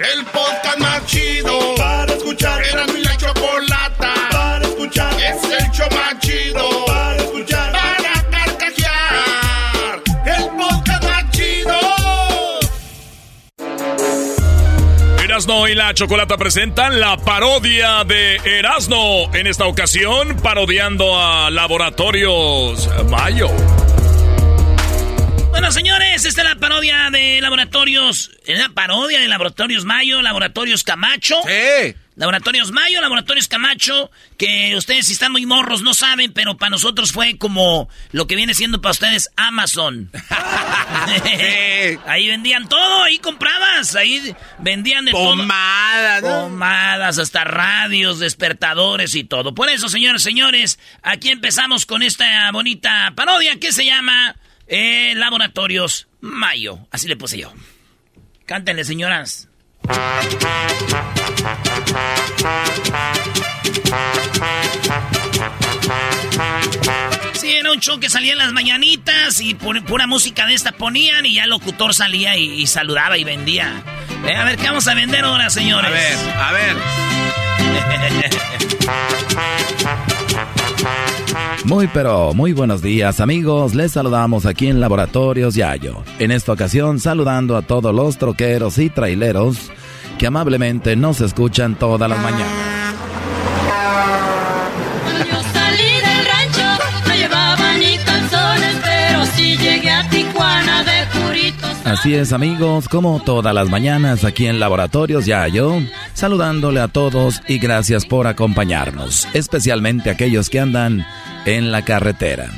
El podcast más chido para escuchar. Era mi la chocolata para escuchar. Es el show más chido para escuchar. Para carcajear. El podcast más chido. Erasno y la Chocolata presentan la parodia de Erasno. En esta ocasión, parodiando a Laboratorios Mayo. Bueno, señores, esta es la parodia de Laboratorios. Es la parodia de Laboratorios Mayo, Laboratorios Camacho. Sí. Laboratorios Mayo, Laboratorios Camacho, que ustedes si están muy morros no saben, pero para nosotros fue como lo que viene siendo para ustedes Amazon. ahí vendían todo, ahí comprabas, ahí vendían de Pomadas, todo. ¿no? Pomadas, hasta radios, despertadores y todo. Por eso, señores, señores, aquí empezamos con esta bonita parodia que se llama eh, Laboratorios Mayo. Así le puse yo. Cántenle, señoras. Sí, era un show que salía en las mañanitas y pu- pura música de esta ponían y ya el locutor salía y, y saludaba y vendía. Eh, a ver, ¿qué vamos a vender ahora, señores? A ver, a ver. Muy pero muy buenos días amigos, les saludamos aquí en Laboratorios Yayo. En esta ocasión saludando a todos los troqueros y traileros que amablemente nos escuchan todas las mañanas. Así es amigos, como todas las mañanas aquí en Laboratorios Yayo, saludándole a todos y gracias por acompañarnos, especialmente aquellos que andan en la carretera.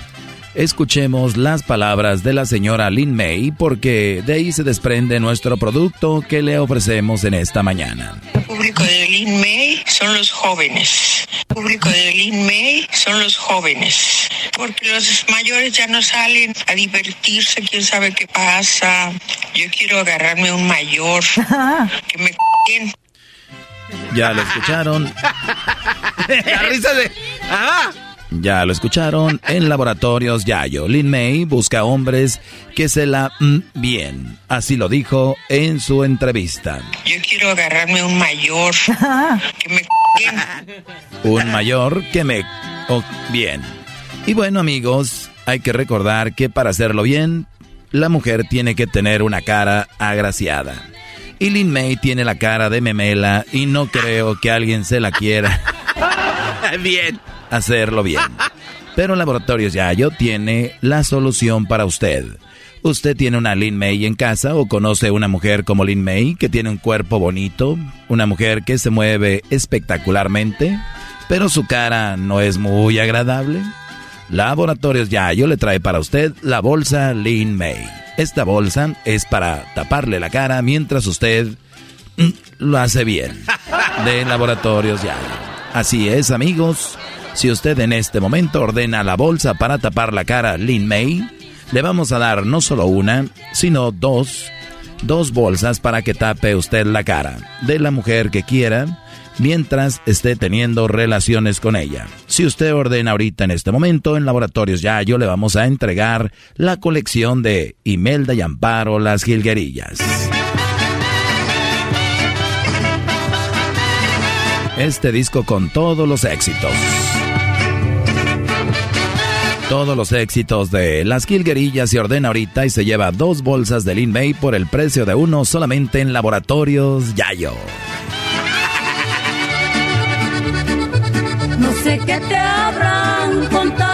Escuchemos las palabras de la señora Lin May porque de ahí se desprende nuestro producto que le ofrecemos en esta mañana. El público de Lin May son los jóvenes. El público de Lin May son los jóvenes. Porque los mayores ya no salen a divertirse, quién sabe qué pasa. Yo quiero agarrarme un mayor que me bien. Ya lo escucharon, La risa de. ¡Ah! Ya lo escucharon en Laboratorios Yayo. Lin May busca hombres que se la mm, bien, así lo dijo en su entrevista. Yo quiero agarrarme un mayor que me. Un mayor que me... oh, bien. Y bueno amigos, hay que recordar que para hacerlo bien, la mujer tiene que tener una cara agraciada. Y Lin May tiene la cara de memela y no creo que alguien se la quiera Bien. Hacerlo bien. Pero Laboratorios Yayo tiene la solución para usted. ¿Usted tiene una Lin May en casa o conoce una mujer como Lin May que tiene un cuerpo bonito? Una mujer que se mueve espectacularmente, pero su cara no es muy agradable. Laboratorios Yayo le trae para usted la bolsa Lin May. Esta bolsa es para taparle la cara mientras usted mm, lo hace bien. De Laboratorios Yayo. Así es, amigos. Si usted en este momento ordena la bolsa para tapar la cara Lin May, le vamos a dar no solo una, sino dos, dos bolsas para que tape usted la cara de la mujer que quiera mientras esté teniendo relaciones con ella. Si usted ordena ahorita en este momento en Laboratorios Yayo, le vamos a entregar la colección de Imelda y Amparo Las Gilguerillas. Este disco con todos los éxitos. Todos los éxitos de Las Gilguerillas se ordena ahorita y se lleva dos bolsas de Lin May por el precio de uno solamente en Laboratorios Yayo. No sé qué te habrán contado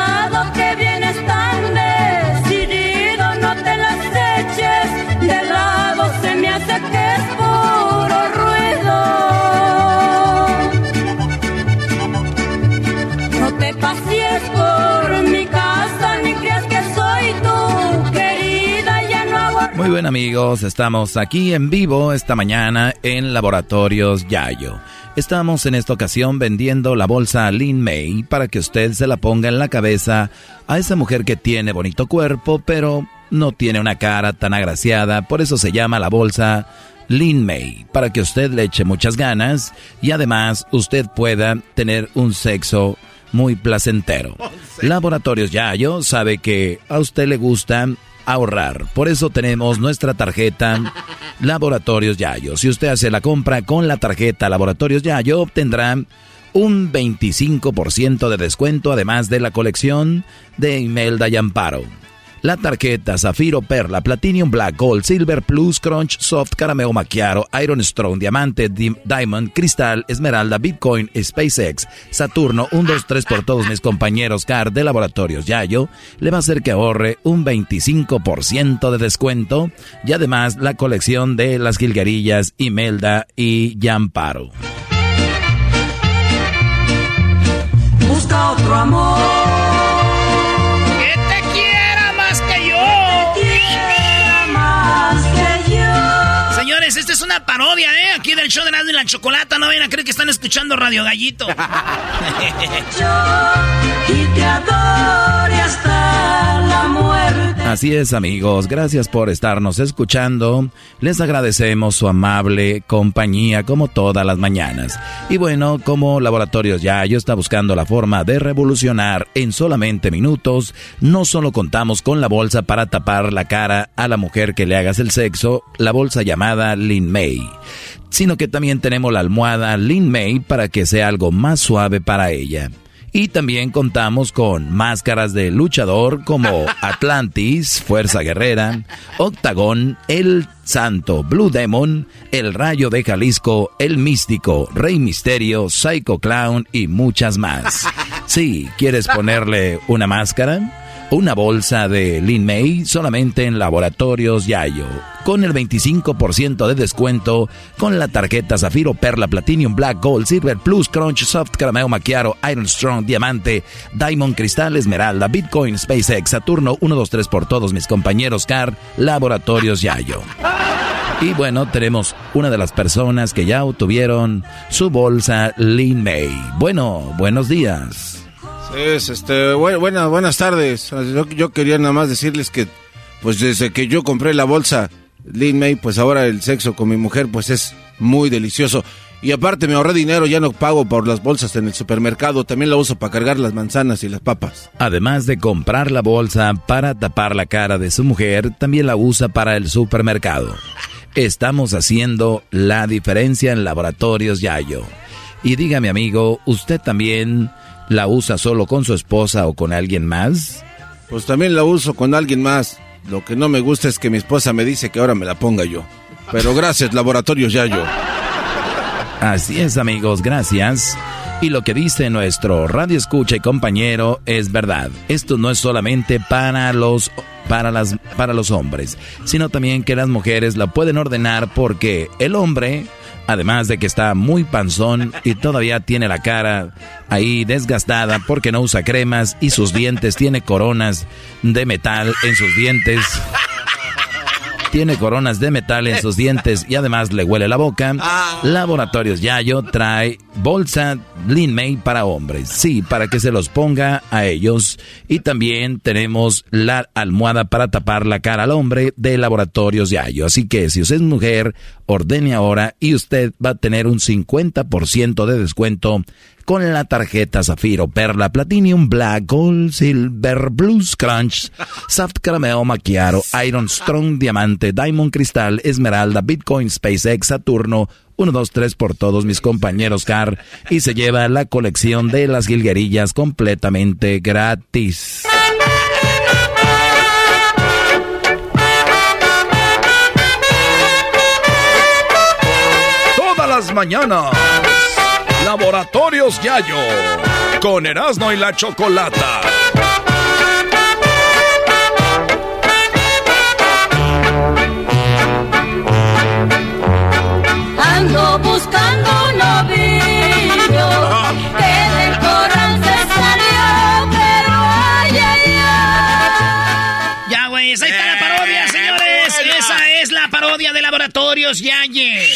bien amigos, estamos aquí en vivo esta mañana en Laboratorios Yayo. Estamos en esta ocasión vendiendo la bolsa Lin May para que usted se la ponga en la cabeza a esa mujer que tiene bonito cuerpo, pero no tiene una cara tan agraciada, por eso se llama la bolsa Lin May, para que usted le eche muchas ganas y además usted pueda tener un sexo muy placentero. Laboratorios Yayo sabe que a usted le gusta ahorrar. Por eso tenemos nuestra tarjeta Laboratorios Yayo. Si usted hace la compra con la tarjeta Laboratorios Yayo, obtendrá un 25% de descuento además de la colección de Imelda y Amparo. La tarjeta Zafiro, Perla, Platinum Black, Gold, Silver, Plus, Crunch, Soft, Carameo Macchiaro, Iron Strong, Diamante, Diamond, Cristal, Esmeralda, Bitcoin, SpaceX, Saturno, 1, 2, 3 por todos mis compañeros CAR de Laboratorios Yayo, le va a hacer que ahorre un 25% de descuento y además la colección de las Gilgarillas, Imelda y Yamparo. Busca otro amor parodia, ¿eh? Aquí show de Nando y la Chocolata. No vayan a creer que están escuchando Radio Gallito. y te hasta la muerte. Así es, amigos. Gracias por estarnos escuchando. Les agradecemos su amable compañía como todas las mañanas. Y bueno, como Laboratorios Yayo está buscando la forma de revolucionar en solamente minutos, no solo contamos con la bolsa para tapar la cara a la mujer que le hagas el sexo, la bolsa llamada Lin May, sino que también tenemos la almohada Lin May para que sea algo más suave para ella. Y también contamos con máscaras de luchador como Atlantis, Fuerza Guerrera, Octagón, El Santo, Blue Demon, El Rayo de Jalisco, El Místico, Rey Misterio, Psycho Clown y muchas más. Sí, ¿quieres ponerle una máscara? Una bolsa de Lin May solamente en Laboratorios Yayo. Con el 25% de descuento con la tarjeta Zafiro, Perla, Platinum, Black, Gold, Silver, Plus, Crunch, Soft, Carameo, Maquiaro, Iron Strong, Diamante, Diamond, Cristal, Esmeralda, Bitcoin, SpaceX, Saturno, 1, 2, 3 por todos mis compañeros CAR, Laboratorios Yayo. Y bueno, tenemos una de las personas que ya obtuvieron su bolsa Lin May. Bueno, buenos días. Es, este, bueno, buenas tardes. Yo, quería nada más decirles que, pues desde que yo compré la bolsa Lin May, pues ahora el sexo con mi mujer, pues es muy delicioso. Y aparte me ahorré dinero, ya no pago por las bolsas en el supermercado, también la uso para cargar las manzanas y las papas. Además de comprar la bolsa para tapar la cara de su mujer, también la usa para el supermercado. Estamos haciendo la diferencia en Laboratorios Yayo. Y dígame amigo, ¿usted también ¿La usa solo con su esposa o con alguien más? Pues también la uso con alguien más. Lo que no me gusta es que mi esposa me dice que ahora me la ponga yo. Pero gracias, Laboratorios Yayo. Así es, amigos, gracias. Y lo que dice nuestro radio escucha y compañero es verdad. Esto no es solamente para los para las para los hombres, sino también que las mujeres la pueden ordenar porque el hombre Además de que está muy panzón y todavía tiene la cara ahí desgastada porque no usa cremas y sus dientes tiene coronas de metal en sus dientes tiene coronas de metal en sus dientes y además le huele la boca. Ah. Laboratorios Yayo trae bolsa Lin May para hombres. Sí, para que se los ponga a ellos. Y también tenemos la almohada para tapar la cara al hombre de Laboratorios Yayo. Así que si usted es mujer, ordene ahora y usted va a tener un 50% de descuento con la tarjeta Zafiro, Perla, Platinum, Black, Gold, Silver, Blues, Crunch, Soft Caramel, Macchiaro, Iron Strong, Diamante, Diamond Cristal, Esmeralda, Bitcoin, SpaceX, Saturno, 1, 2, 3 por todos mis compañeros CAR y se lleva la colección de las jilguerillas completamente gratis. Todas las mañanas Laboratorios Yayo, con Erasmo y la Chocolata. Ando buscando un novillo Laboratorios Yaye.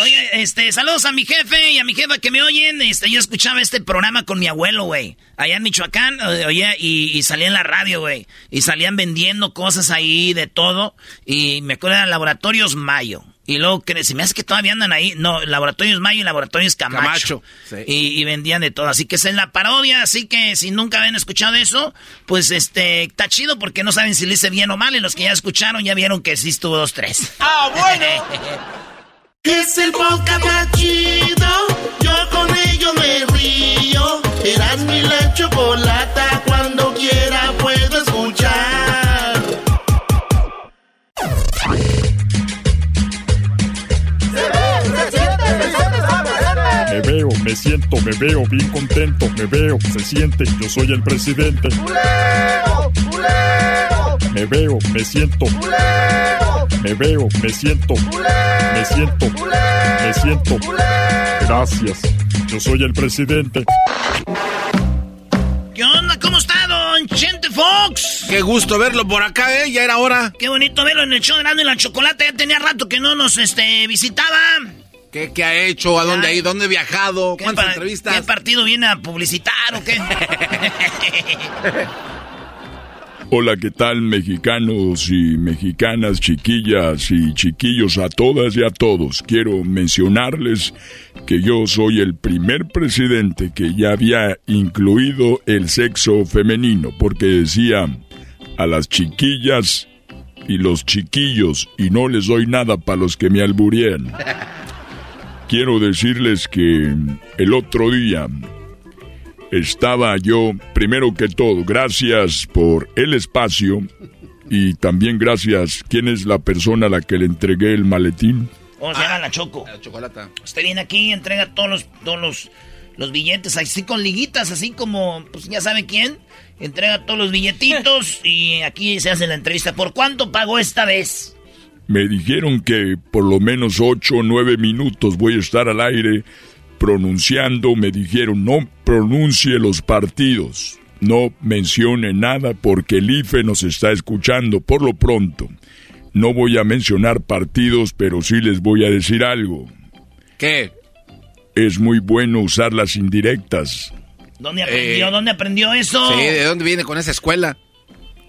Oye, este, saludos a mi jefe y a mi jefa que me oyen. Este, yo escuchaba este programa con mi abuelo, güey. Allá en Michoacán, oye, y, salía en la radio, güey. Y salían vendiendo cosas ahí de todo. Y me acuerdo de Laboratorios Mayo. Y luego que se me hace que todavía andan ahí. No, Laboratorios Mayo y Laboratorios Camacho. Camacho, sí. y, y vendían de todo. Así que esa es la parodia. Así que si nunca habían escuchado eso, pues este, está chido porque no saben si le hice bien o mal. Y los que ya escucharon ya vieron que sí estuvo dos, tres. ¡Ah, bueno! es el podcast más chido. Yo con ello me río. Eras mi la chocolata. Cuando quiera Me siento, me veo bien contento, me veo, se siente, yo soy el presidente. Me veo, me siento. Me veo, me siento. Me siento. Me siento. Gracias. Yo soy el presidente. ¿Qué onda? ¿Cómo está, don Chente Fox? Qué gusto verlo por acá, ¿eh? Ya era hora. Qué bonito verlo en el show de Grande y la Chocolate. Ya tenía rato que no nos este, visitaba. ¿Qué, qué ha hecho? ¿A dónde ha ido? ¿Dónde ha viajado? ¿Qué ¿Cuántas entrevistas? ¿Qué partido viene a publicitar o qué? Hola, ¿qué tal mexicanos y mexicanas, chiquillas y chiquillos a todas y a todos? Quiero mencionarles que yo soy el primer presidente que ya había incluido el sexo femenino, porque decía a las chiquillas y los chiquillos y no les doy nada para los que me alburean. Quiero decirles que el otro día estaba yo, primero que todo, gracias por el espacio y también gracias, ¿quién es la persona a la que le entregué el maletín? ¿Cómo se llama la Choco? La chocolata. Usted viene aquí y entrega todos los, todos los, los billetes, así con liguitas, así como, pues ya sabe quién. Entrega todos los billetitos y aquí se hace la entrevista. ¿Por cuánto pagó esta vez? Me dijeron que por lo menos ocho o nueve minutos voy a estar al aire pronunciando. Me dijeron no pronuncie los partidos, no mencione nada porque el IFE nos está escuchando por lo pronto. No voy a mencionar partidos, pero sí les voy a decir algo. ¿Qué? Es muy bueno usar las indirectas. ¿Dónde aprendió? Eh, ¿Dónde aprendió eso? Sí, ¿de dónde viene con esa escuela?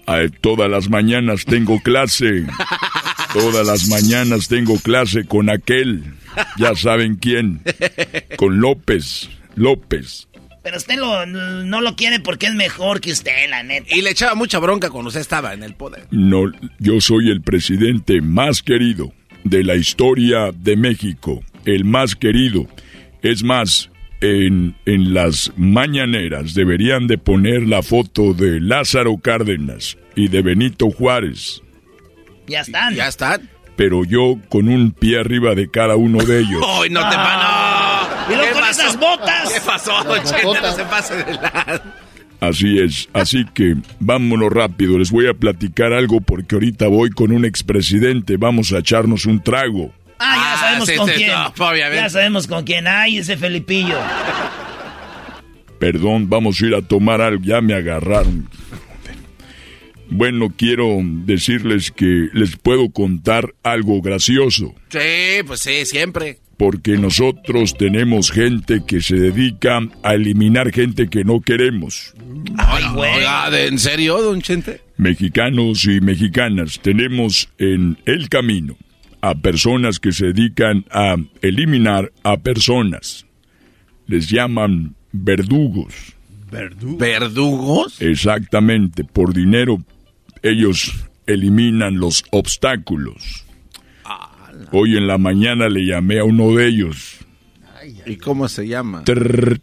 Ay, todas las mañanas tengo clase. Todas las mañanas tengo clase con aquel. Ya saben quién. Con López. López. Pero usted lo- no lo quiere porque es mejor que usted, la neta. Y le echaba mucha bronca cuando usted estaba en el poder. No, yo soy el presidente más querido de la historia de México. El más querido. Es más, en, en las mañaneras deberían de poner la foto de Lázaro Cárdenas y de Benito Juárez. Ya están. Ya está. Pero yo con un pie arriba de cada uno de ellos. ¡Ay, no te Ah. pa- Y luego ¿Qué con pasó? esas botas. ¿Qué pasó, Chente? No se pase de la... Así es, así que vámonos rápido, les voy a platicar algo porque ahorita voy con un expresidente, vamos a echarnos un trago. Ah, ya Ah, sabemos sí, con sí, quién. no, obviamente. ya sabemos con quién. Ay, ese Felipillo. Perdón, vamos a ir a tomar algo, ya me agarraron. Bueno, quiero decirles que les puedo contar algo gracioso, Sí, pues sí, siempre. porque nosotros tenemos gente que se dedica a eliminar gente que no queremos. Ay, güey. ¿de- ¿en serio, don Chente? Mexicanos y mexicanas, tenemos en el camino a personas que se dedican a eliminar a personas. Les llaman verdugos. ¿Verdugos? Exactamente, por dinero ellos eliminan los obstáculos. Hoy en la mañana le llamé a uno de ellos. ¿Y cómo se llama? Trrr.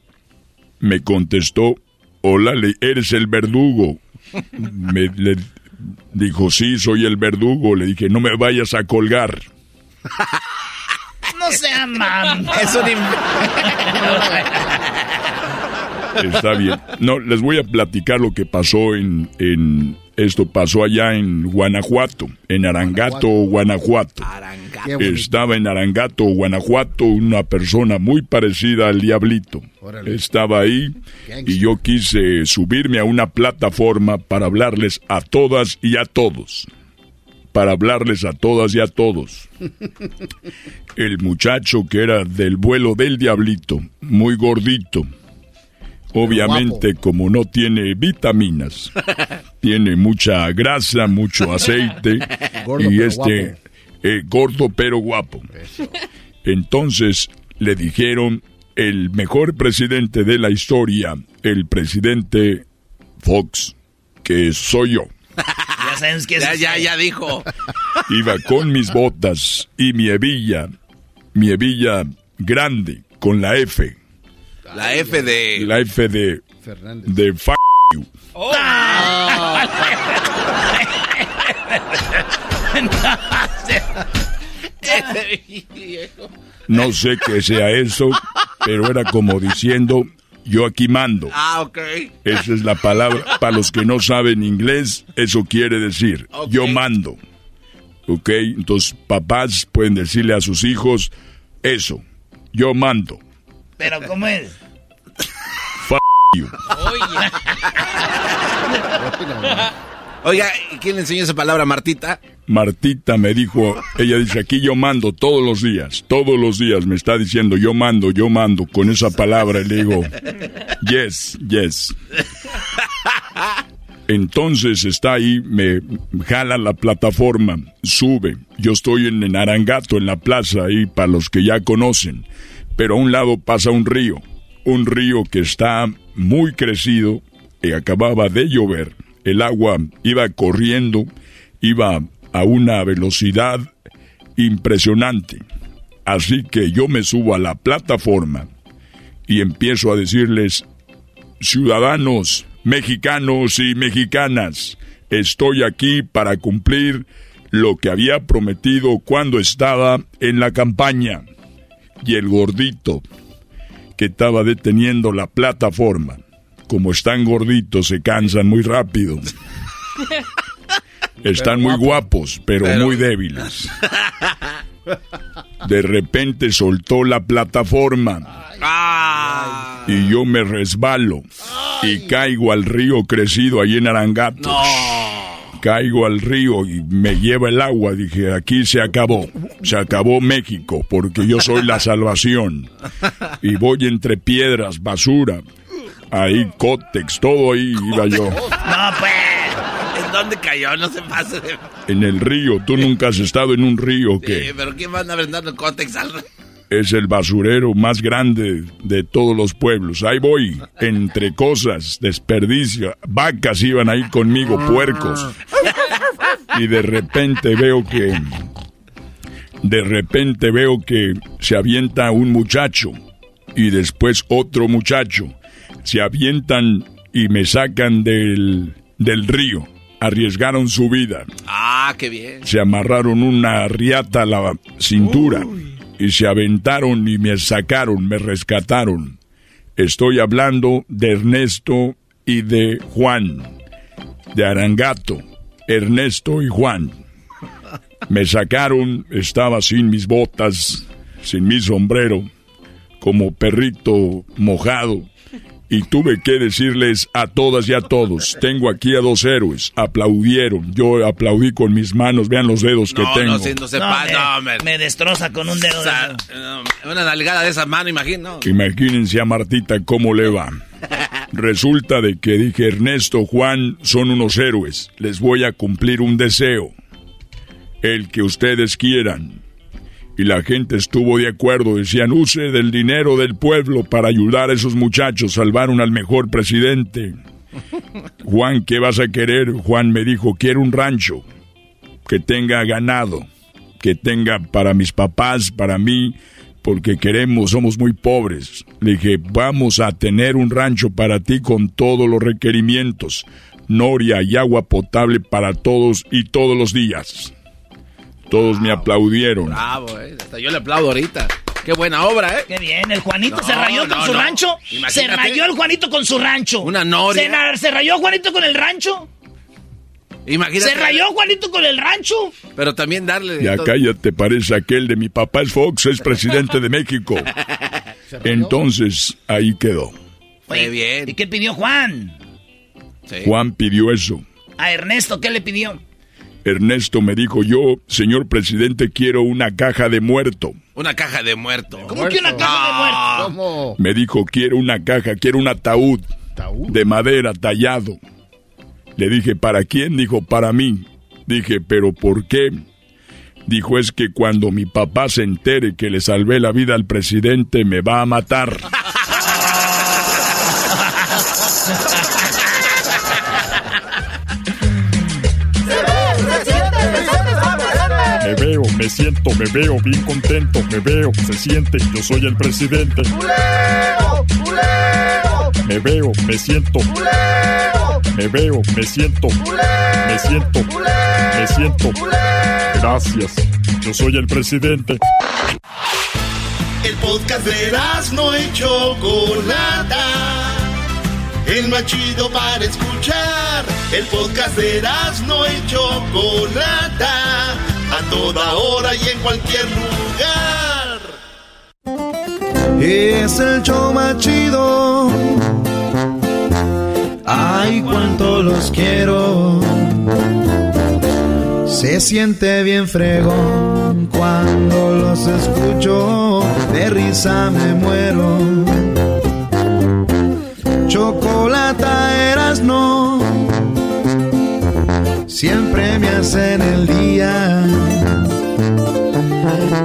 me contestó, hola, le- eres el verdugo. Me le dijo, sí, soy el verdugo. Le dije, no me vayas a colgar. No se aman. Es un... Está bien. No, les voy a platicar lo que pasó en, en esto pasó allá en Guanajuato, en Arangato, Guanajuato. Estaba en Arangato, Guanajuato, una persona muy parecida al diablito. Estaba ahí y yo quise subirme a una plataforma para hablarles a todas y a todos. Para hablarles a todas y a todos. El muchacho que era del vuelo del diablito, muy gordito. Obviamente, como no tiene vitaminas, tiene mucha grasa, mucho aceite. Gordo, y este, eh, gordo pero guapo. Entonces le dijeron el mejor presidente de la historia, el presidente Fox, que soy yo. Ya sabes que Ya, es ya, ya dijo. Iba con mis botas y mi hebilla, mi hebilla grande, con la F, La F de. la F de, de f you. No sé qué sea eso, pero era como diciendo, yo aquí mando. Ah, ok. Esa es la palabra. Para los que no saben inglés, eso quiere decir, yo mando. ¿Ok? Entonces, papás pueden decirle a sus hijos eso, yo mando. Pero ¿cómo es? F you. Oiga, ¿y ¿quién le enseñó esa palabra, Martita? Martita me dijo, ella dice, aquí yo mando todos los días, todos los días me está diciendo, yo mando, yo mando, con esa palabra y le digo, yes, yes. Entonces está ahí, me jala la plataforma, sube. Yo estoy en, en Arangato, en la plaza, ahí para los que ya conocen. Pero a un lado pasa un río, un río que está muy crecido y acababa de llover. El agua iba corriendo, iba a una velocidad impresionante. Así que yo me subo a la plataforma y empiezo a decirles, ciudadanos mexicanos y mexicanas, estoy aquí para cumplir lo que había prometido cuando estaba en la campaña. Y el gordito que estaba deteniendo la plataforma, como están gorditos, se cansan muy rápido. Están muy guapos, pero, muy débiles. De repente soltó la plataforma. Y yo me resbalo. Y caigo al río crecido ahí en Arangato. Caigo al río y me lleva el agua. Dije, aquí se acabó. Se acabó México porque yo soy la salvación. Y voy entre piedras, basura. Ahí, cótex, todo ahí iba yo. No, pues. ¿En dónde cayó? No se pase de... En el río. ¿Tú nunca has estado en un río que Sí, pero ¿quién va a andar dando cótex al... es el basurero más grande de todos los pueblos. Ahí voy, entre cosas, desperdicio. Vacas iban ahí conmigo, puercos. Y de repente veo que... De repente veo que se avienta un muchacho y después otro muchacho. Se avientan y me sacan del, del río. Arriesgaron su vida Ah, qué bien. se amarraron una riata a la cintura y se aventaron y me sacaron, me rescataron. Estoy hablando de Ernesto y de Juan, de Arangato, Ernesto y Juan. Me sacaron, estaba sin mis botas, sin mi sombrero, como perrito mojado. Y tuve que decirles a todas y a todos, tengo aquí a dos héroes, aplaudieron, yo aplaudí con mis manos, vean los dedos que tengo. no, no se No, pasa. me, me destroza con un dedo. O de sea, una nalgada de esa mano, imagino. Imagínense a Martita cómo le va. Resulta de que dije, Ernesto, Juan son unos héroes, les voy a cumplir un deseo, el que ustedes quieran. Y la gente estuvo de acuerdo, decían, use del dinero del pueblo para ayudar a esos muchachos, salvaron al mejor presidente. Juan, ¿qué vas a querer? Juan me dijo, quiero un rancho que tenga ganado, que tenga para mis papás, para mí, porque queremos, somos muy pobres. Le dije, vamos a tener un rancho para ti con todos los requerimientos, noria y agua potable para todos y todos los días. Todos me aplaudieron. Bravo, eh. Hasta yo le aplaudo ahorita. Qué buena obra, ¿eh? Qué bien, el Juanito No, se rayó con su no. rancho. Imagínate. Se rayó el Juanito con su rancho. Una noria. Se, rayó Juanito con el rancho. Imagínate. Se rayó Juanito con el rancho. Pero también darle... Ya todo- cállate, parece aquel de mi papá es Fox, es presidente de México. Entonces, ahí quedó. Qué bien. ¿Y qué pidió Juan? Sí. Juan pidió eso. A Ernesto, ¿qué le pidió? Ernesto me dijo, yo, señor presidente, quiero una caja de muerto. Una caja de muerto. ¿Cómo que una caja de muerto? ¿Cómo? Me dijo, quiero una caja, quiero un ataúd ¿Taúd? de madera tallado. Le dije, ¿para quién? Dijo, para mí. Dije, ¿pero por qué? Dijo es que cuando mi papá se entere que le salvé la vida al presidente me va a matar. me siento, me veo bien contento, me veo, se siente, yo soy el presidente. Me veo, me siento. Me veo, me siento. Me siento. Me siento. Gracias. Yo soy el presidente. El podcast de no hecho Chocolata. El más chido para escuchar. El podcast de no hecho Chocolata. A toda hora y en cualquier lugar. Es el show más chido. Ay, cuánto los quiero. Se siente bien fregón cuando los escucho. De risa me muero. Chocolata eras no. Siempre me hacen el día.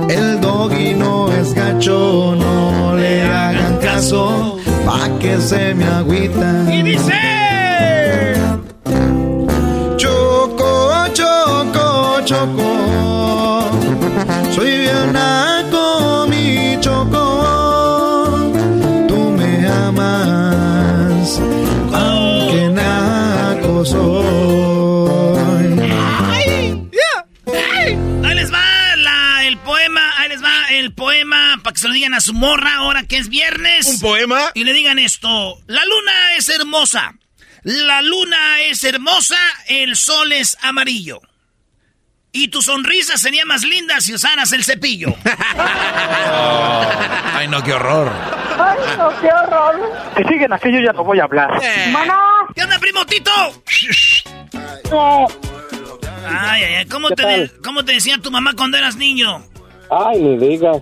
El doggy no es gacho, no le hagan caso, pa' que se me agüita. Y dice: Choco, choco, choco, soy bien naco, mi choco. Tú me amas, aunque naco soy. Se lo digan a su morra ahora que es viernes. ¿Un poema? Y le digan esto, la luna es hermosa, la luna es hermosa, el sol es amarillo. Y tu sonrisa sería más linda si usaras el cepillo. Ay, no, qué horror. Ay, no, qué horror. Si siguen así, yo ya no voy a hablar. Mana. ¿Qué onda, primo Tito? No. Ay, ay, ay, ¿cómo ¿Qué te, de- ¿cómo te decía tu mamá cuando eras niño? Ay, ni digas.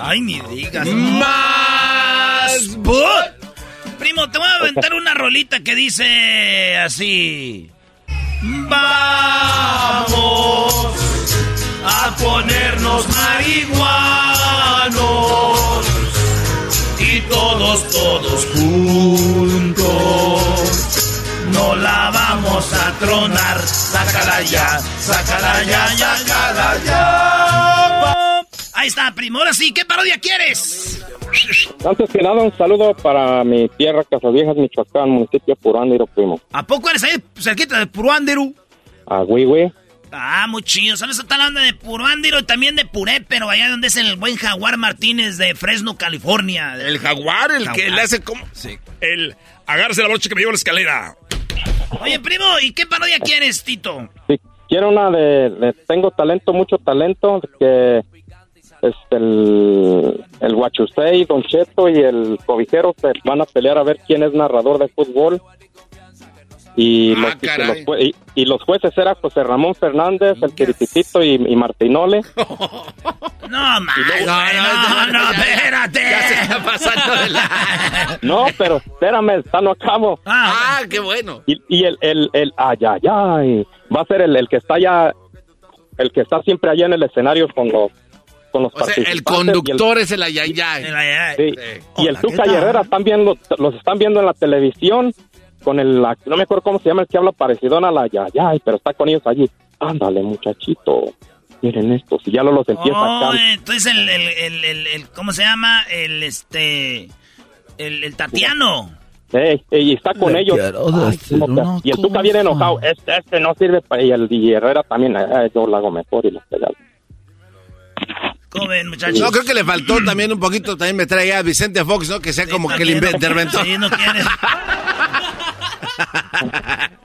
Ay, ni digas. Más. Primo, te voy a aventar una rolita que dice así. Vamos a ponernos marihuanos y todos, todos juntos. No la vamos a tronar. Sácala ya, sácala ya, ya, sácala ya. Ahí está, primo. Ahora sí, ¿qué parodia quieres? Antes que nada, un saludo para mi tierra, Casaviejas, Michoacán, municipio Purándiro, primo. ¿A poco eres ahí cerquita de Puruánderu? A Huihue. Ah, muy chido. ¿Sabes? Está hablando de Puruándiro y también de Puré, pero allá donde es el buen Jaguar Martínez de Fresno, California. El jaguar, el que le hace como. Sí. El agárrese la brocha que me lleva a la escalera. Oye, primo, ¿y qué parodia quieres, Tito? Sí, quiero una de, de Tengo talento, mucho talento, que es el, el Huachusei, Don Cheto y el Cobijero se van a pelear a ver quién es narrador de fútbol. Y, Ah, los, y los jue- y- y los jueces eran José Ramón Fernández, el Tirititito y, y Martinole. No, más. No, No, no, no, ya, espérate. Ya se está pasando de la. No, pero espérame, está no acabo. Ah, Ah, qué bueno. Y, y el, el, el, ay, ay, ay, va a ser el, el que está allá, el que está siempre allá en el escenario con los, con los O sea, el y conductor es el ayayay. el- el- Sí. Y el Tuca ¿qué y? Herrera están viendo, los están viendo en la televisión con el, no me acuerdo cómo se llama el que habla parecido a la Yayay, pero está con ellos allí. Ándale, muchachito, miren esto, si ya lo los empieza Oh, acá. entonces el, el, el, el- el- ¿cómo se llama? El, este, el, el Tatiano. Ey, ey, y está con Le ellos. quiero Ay, decir ¿cómo te- una y el Tuca viene enojado. Este, este no sirve para. Y el y Herrera también. eh, yo lo hago mejor y lo pegado. ¿Cómo ven, muchachos? No, creo que le faltó también un poquito, también me trae a Vicente Fox, ¿no? Que sea como que el no- interventor. Sí, no quiere.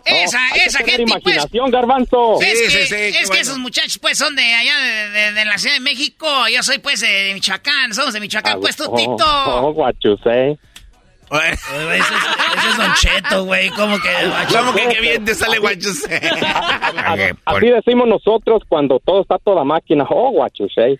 esa, que esa gente, pues. imaginación, garbanzo. Sí, es que, sí, sí, es que bueno. esos muchachos, pues, son de allá, de, de- de la Ciudad de México. Yo soy, pues, de Michoacán. Somos de Michoacán, Ah, pues, tú, oh, Tito. Oh, guachusei. Ese es, ese es Don Cheto, güey. ¿Cómo que? ¿Cómo que qué bien te sale, guachos? Oye, ¿por, Así decimos nosotros cuando todo está toda máquina. Oh, guachusei.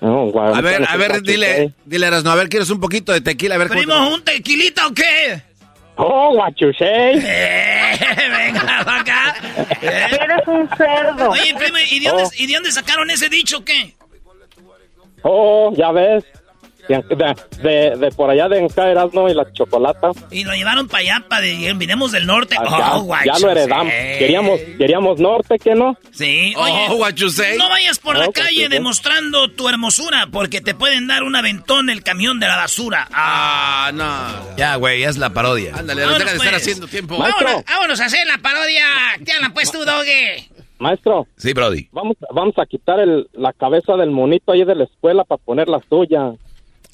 No, A ver, ¿cuál es a ver, dile, dile, Erasno, a ver, ¿quieres un poquito de tequila? A ver, te- ¿Primo, un tequilita o qué? Oh, what you say. Eh, venga, acá. Eh. Eres un cerdo. Oye, primo, ¿y de, dónde, Oh. ¿y de dónde sacaron ese dicho o qué? Oh, ya ves. De, de, de- por allá de Enca Erasmo y la chocolata. Y lo llevaron para allá, para de, vinimos del norte. Ah, oh, ya, ya lo heredamos. Queríamos, queríamos norte, ¿qué no? Sí, oye. Oh, what you say. No vayas por la Oh, calle guachusei. demostrando tu hermosura, porque te pueden dar un aventón el camión de la basura. Ah, Ah, no. Ya, güey, es la parodia. Ándale, Vámonos, deja de estar pues. haciendo tiempo. Maestro. vámonos, vámonos a hacer la parodia. ¿Qué hablan pues tú, Doge? Maestro, Sí, Brody. vamos, vamos a quitar el, la cabeza del monito ahí de la escuela para poner la suya.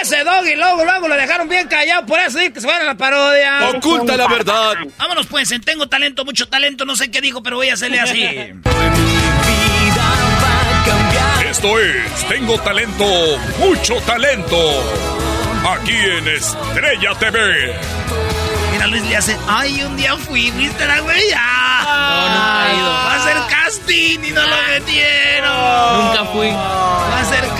Ese Doggy, luego, luego lo dejaron bien callado, por eso sí que se fuera la parodia. Oculta la verdad. Vámonos pues, en tengo talento, mucho talento, no sé qué dijo, pero voy a hacerle así. Esto es Tengo Talento, mucho talento. Aquí en Estrella TV. Mira, Luis le hace, ay, un día fui, ¿viste la güey? Ah, no, nunca he ido. Va a hacer casting y no lo metieron. Nunca fui. Va a hacer casting.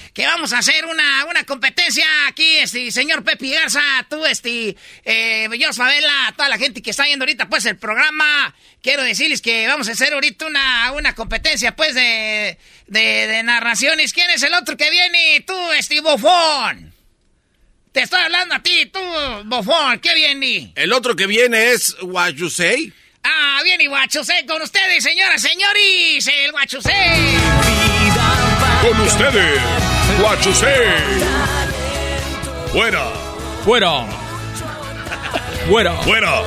que vamos a hacer una, una competencia aquí, este, señor Pepe Garza, tú, este, eh, yo, Favela, toda la gente que está viendo ahorita, pues, el programa. Quiero decirles que vamos a hacer ahorita una, una competencia, pues, de, de, de narraciones. ¿Quién es el otro que viene? Tú, este, bofón. Te estoy hablando a ti, tú, bofón. ¿Qué viene? El otro que viene es what you say. Ah, viene Guachusé con ustedes, señoras, señores. El Guachusé. Con ustedes, Guachusé. Fuera, Fuera. Fuera. fuera.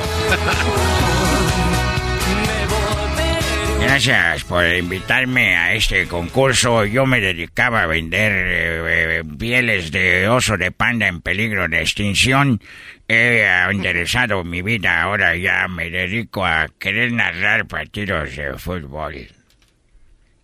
Gracias por invitarme a este concurso. Yo me dedicaba a vender eh, eh, pieles de oso de panda en peligro de extinción. He enderezado mi vida. Ahora ya me dedico a querer narrar partidos de fútbol.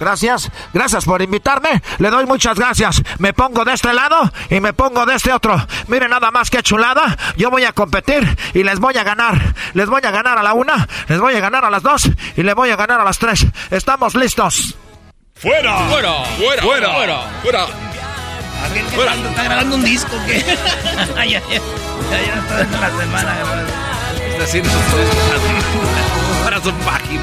Gracias, gracias por invitarme. Le doy muchas gracias. Me pongo de este lado y me pongo de este otro. Miren nada más que chulada. Yo voy a competir y les voy a ganar. Les voy a ganar a la una, les voy a ganar a las dos y les voy a ganar a las tres. ¿Estamos listos? ¡Fuera! Fuera. ¡Fuera! Fuera. ¡Fuera! ¡Fuera! Aquel que está, está grabando un disco, ¿qué? Ay, ya, ya, ya, ya está en la semana. Está haciendo sus para su página.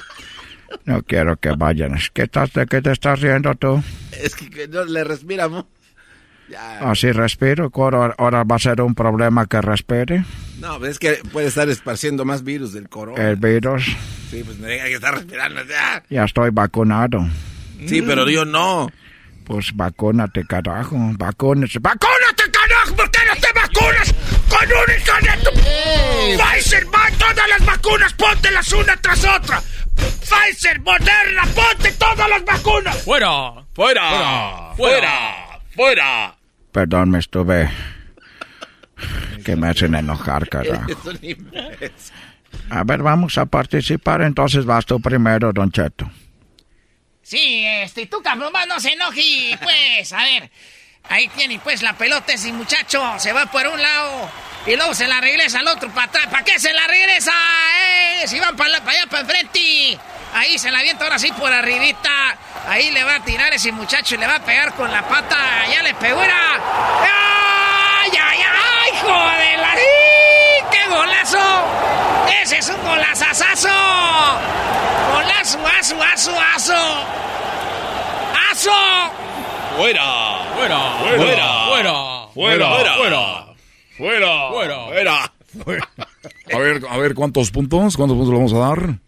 No quiero que vayan. ¿Qué, estás, ¿De qué te estás riendo tú? Es que, no le respiramos. Así respiro. Ahora, ahora va a ser un problema que respire. No, es que puede estar esparciendo más virus del corona. El virus. Sí, pues no hay que estar respirando. Ya. Ya estoy vacunado. Sí, pero yo no. Pues vacúnate, carajo. Vacúnate. ¡Vacúnate, carajo! ¿Por qué no te vacunas con un hijo de tu... Pfizer, va, todas las vacunas, póntelas una tras otra. Pfizer, Moderna, ponte todas las vacunas. ¡Fuera! ¡Fuera! ¡Fuera! ¡Fuera! Perdón, me estuve... Que me hacen enojar, carajo. A ver, vamos a participar. Entonces vas tú primero, Don Cheto. Sí, este, tú cabrón, no se enoje, pues, a ver. Ahí tiene, pues, la pelota ese muchacho. Se va por un lado y luego se la regresa al otro para atrás. ¿Para qué se la regresa? ¡Eh! Si van para allá, para enfrente. Ahí se la avienta ahora sí por arribita. Ahí le va a tirar ese muchacho y le va a pegar con la pata. Ya le pegó. ¡Ay, ay, ay! ¡Hijo de la... ¡Qué golazo! ¡Ese es un golazazazo! ¡Golazo, aso, aso, aso! ¡Aso! ¡Fuera! Fuera. ¡Fuera! Fuera. ¡Fuera! Fuera. ¡Fuera! Fuera. ¡Fuera! A ver, a ver, ¿cuántos puntos? ¿Cuántos puntos le vamos a dar?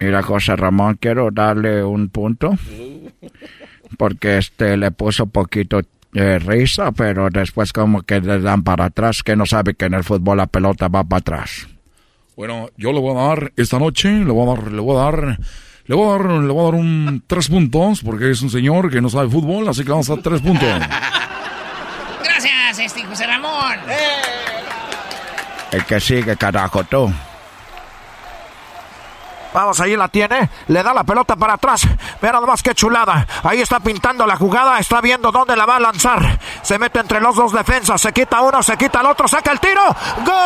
Mira, José Ramón, quiero darle un punto. Porque este le puso poquito eh, risa, pero después como que le dan para atrás, que no sabe que en el fútbol la pelota va para atrás. Bueno, yo le voy a dar esta noche, le voy a dar, le voy a dar, le voy a dar, le voy a dar un tres puntos, porque es un señor que no sabe fútbol, así que vamos a dar tres puntos. Gracias, este José Ramón. El que sigue, carajo, tú. Vamos, ahí la tiene. Le da la pelota para atrás. Mira más que chulada. Ahí está pintando la jugada. Está viendo dónde la va a lanzar. Se mete entre los dos defensas. Se quita uno, se quita el otro. Saca el tiro. ¡Gol!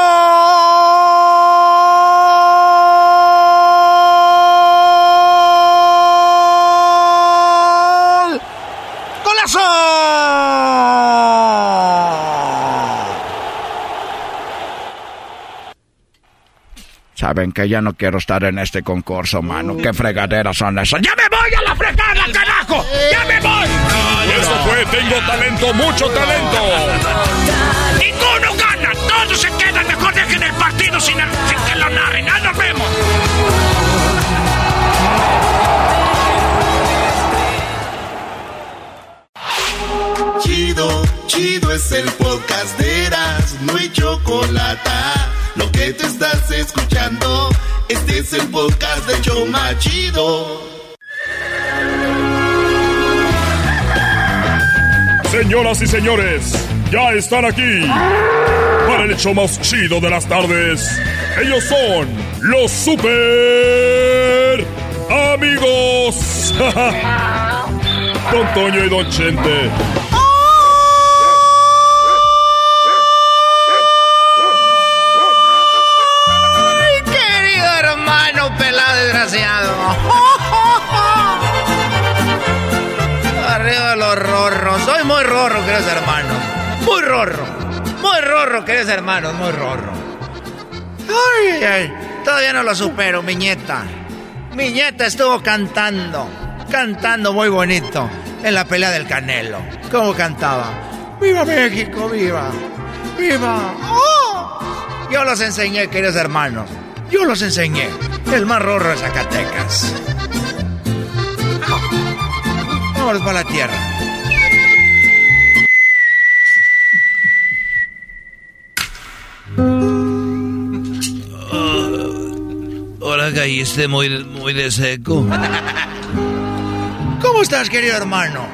¡Golazo! Saben que ya no quiero estar en este concurso, mano. ¿Qué fregaderas son esas? ¡Ya me voy a la fregada, carajo! ¡Ya me voy! Y eso fue Tengo Talento, mucho talento. ¡Ninguno gana! ¡Todos se quedan! Mejor dejen el partido sin, sin que lo narren. ¡Ah, nos vemos! Chido, chido es el podcast de Eras, no hay chocolate. Lo que te estás escuchando, este es el podcast de Choma Chido. Señoras y señores, ya están aquí para el hecho más chido de las tardes. Ellos son los super amigos. Don Toño y Don Chente. Desgraciado! Arriba los rorros. Soy muy rorro, queridos hermanos. Muy rorro. Muy rorro, queridos hermanos. Muy rorro. Ay. Todavía no lo supero, mi nieta. Mi nieta estuvo cantando. Cantando muy bonito. En la pelea del Canelo. ¿Cómo cantaba? ¡Viva México, viva! ¡Viva! ¡Oh! Yo los enseñé, queridos hermanos. Yo los enseñé. El más rorro de Zacatecas. Vámonos para la tierra. Ahora caíste muy, muy de seco. ¿Cómo estás, querido hermano?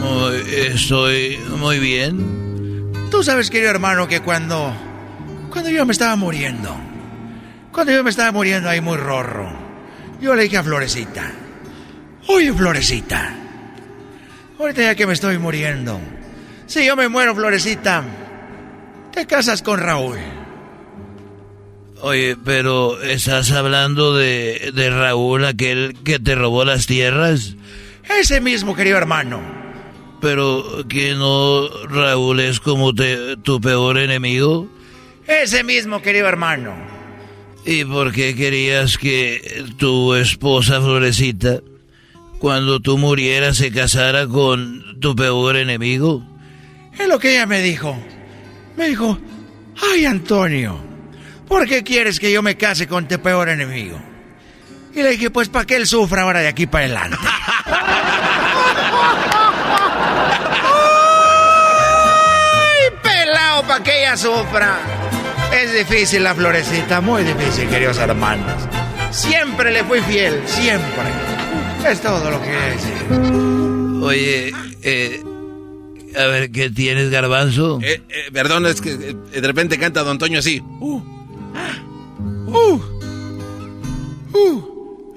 Muy- estoy muy bien. Tú sabes, querido hermano, que cuando. Cuando yo me estaba muriendo. Cuando yo me estaba muriendo ahí muy rorro. Yo le dije a Florecita. Oye, Florecita. Ahorita ya que me estoy muriendo. Si yo me muero, Florecita. Te casas con Raúl. Oye, pero ¿estás hablando de, de Raúl, aquel que te robó las tierras? Ese mismo, querido hermano. Pero que no Raúl es como te- tu peor enemigo. Ese mismo, querido hermano. ¿Y por qué querías que tu esposa Florecita, cuando tú murieras, se casara con tu peor enemigo? Es lo que ella me dijo. Me dijo, ay Antonio, ¿por qué quieres que yo me case con tu peor enemigo? Y le dije, pues para que él sufra ahora de aquí para adelante. ¡Ay, pelado, para que ella sufra! Es difícil la florecita, muy difícil, queridos hermanos. Siempre le fui fiel, siempre. Es todo lo que quería decir. Oye, eh, a ver, ¿qué tienes, garbanzo? Eh, eh, perdón, es que eh, de repente canta Don Toño así. Uh, uh,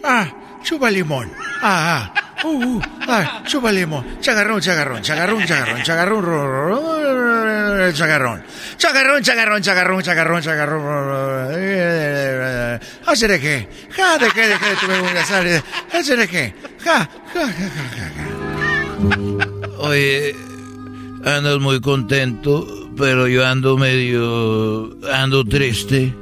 ah, chupa limón. Ah, ah, uh, uh, ah, chupa limón. Chagarrón, chagarrón, chagarrón, chagarrón, chagarrón, chagarrón. Chagarrón, chagarrón, chagarrón, chagarrón, chagarrón. Hacer qué? Ja, de qué, de me voy a salir. Hacer qué? Ja, ja, ja, ja, ja. Oye, andas muy contento, pero yo ando medio... ando triste.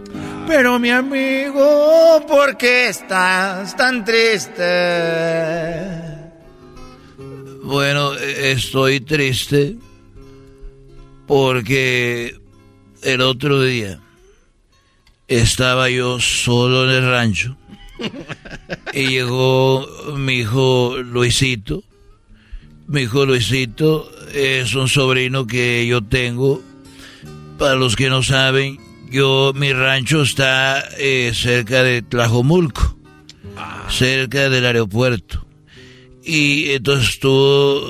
Pero mi amigo, ¿por qué estás tan triste? Bueno, estoy triste porque el otro día estaba yo solo en el rancho y llegó mi hijo Luisito. Mi hijo Luisito es un sobrino que yo tengo. Para los que no saben, yo mi rancho está eh, cerca de Tlajomulco, cerca del aeropuerto. Y entonces tú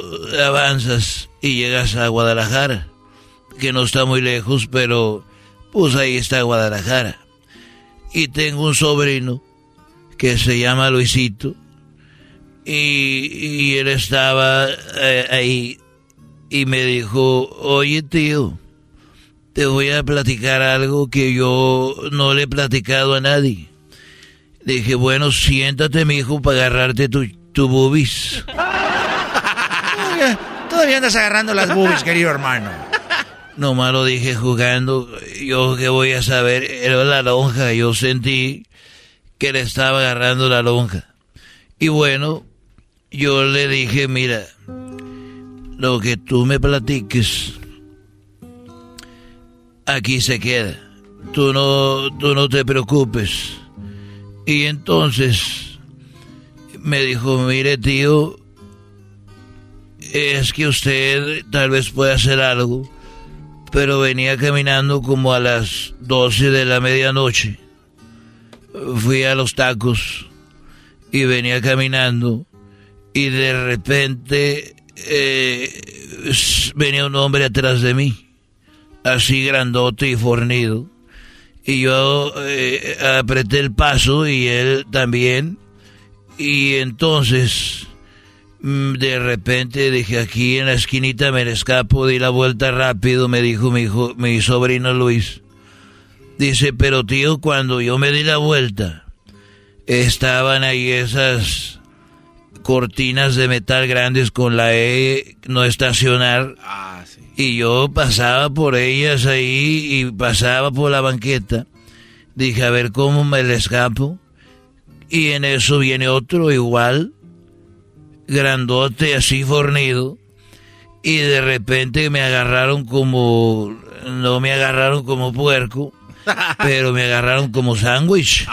avanzas y llegas a Guadalajara, que no está muy lejos, pero pues ahí está Guadalajara. Y tengo un sobrino que se llama Luisito y, él estaba eh, ahí y me dijo, oye tío, te voy a platicar algo que yo no le he platicado a nadie. Le dije, bueno, siéntate, mi hijo, para agarrarte tu, tu boobies. Oye, Todavía andas agarrando las boobies, querido hermano. Nomás lo dije jugando. Yo qué voy a saber, era la lonja. Yo sentí que le estaba agarrando la lonja. Y bueno, yo le dije, mira, lo que tú me platiques, aquí se queda. Tú no, tú no te preocupes. Y entonces me dijo, mire tío, es que usted tal vez pueda hacer algo, pero venía caminando como a las 12 de la medianoche. Fui a los tacos y venía caminando y de repente eh, venía un hombre atrás de mí, así grandote y fornido. Y yo eh, apreté el paso y él también. Y entonces, mm, de repente dije, aquí en la esquinita me le escapo, di la vuelta rápido, me dijo mi, hijo, mi sobrino Luis. Dice, pero tío, cuando yo me di la vuelta, estaban ahí esas cortinas de metal grandes con la E no estacionar. Y yo pasaba por ellas ahí y pasaba por la banqueta. Dije, a ver cómo me le escapo. Y en eso viene otro igual, grandote, así fornido. Y de repente me agarraron como, no me agarraron como puerco, pero me agarraron como sándwich.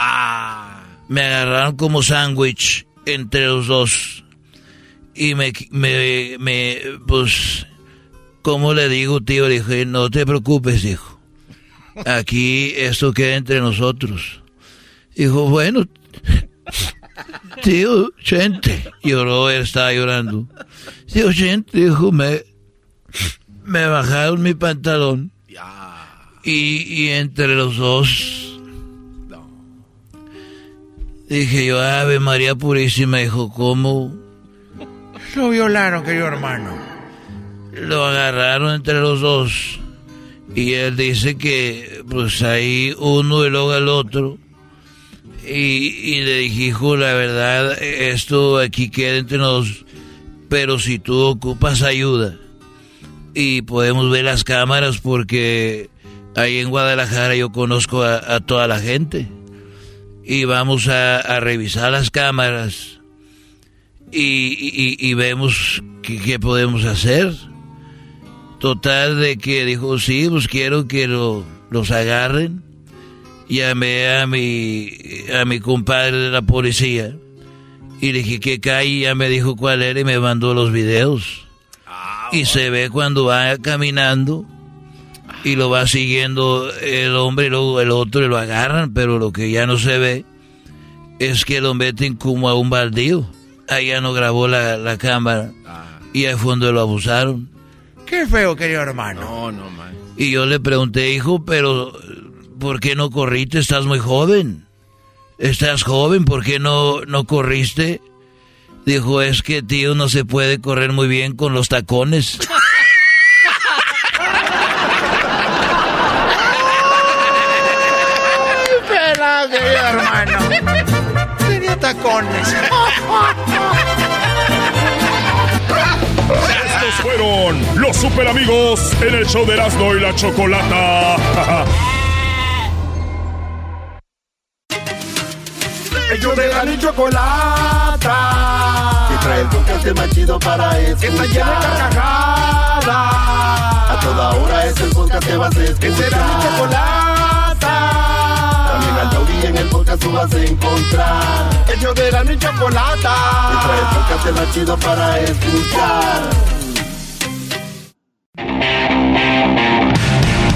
Me agarraron como sándwich entre los dos. Y me, me, me, pues, ¿cómo le digo, tío? Le dije, no te preocupes, hijo. Aquí esto queda entre nosotros. Dijo, bueno, tío, gente. Lloró, él estaba llorando. Tío, gente, dijo, me, me bajaron mi pantalón. Y, y entre los dos, dije yo, Ave María Purísima, dijo, ¿cómo? Lo violaron, querido hermano. Lo agarraron entre los dos. Y él dice que, pues ahí uno y luego el otro. Y, y le dije, hijo, la verdad, esto aquí queda entre. Pero si tú ocupas ayuda y podemos ver las cámaras porque ahí en Guadalajara yo conozco a, toda la gente. Y vamos a, revisar las cámaras y, y- y vemos qué podemos hacer. Total de que dijo, sí, pues quiero que lo- los agarren. Llamé a mi, a mi compadre de la policía y le dije que calle, ya me dijo cuál era y me mandó los videos. y se ve cuando va caminando y lo va siguiendo el hombre y luego el otro y lo agarran, pero lo que ya no se ve es que lo meten como a un baldío. Ahí ya no grabó la, la cámara y ahí fue donde lo abusaron. Qué feo, querido hermano. No, no, man. Y yo le pregunté, hijo, pero ¿por qué no corriste? Estás muy joven. Estás joven, ¿por qué no, no corriste? Dijo, es que tío no se puede correr muy bien con los tacones. Pela, querido hermano. Tenía tacones. Estos fueron los super amigos en el show de Erasmo y la Chocolata. Ellos de la ni chocolata. Que trae el podcast más chido para escuchar. Que está llena de carcajadas. A toda hora es el podcast que vas a escuchar. Que será mi chocolata. También al taurí en el podcast tú vas a encontrar. Ellos de la ni chocolata. Que trae el podcast más chido para escuchar.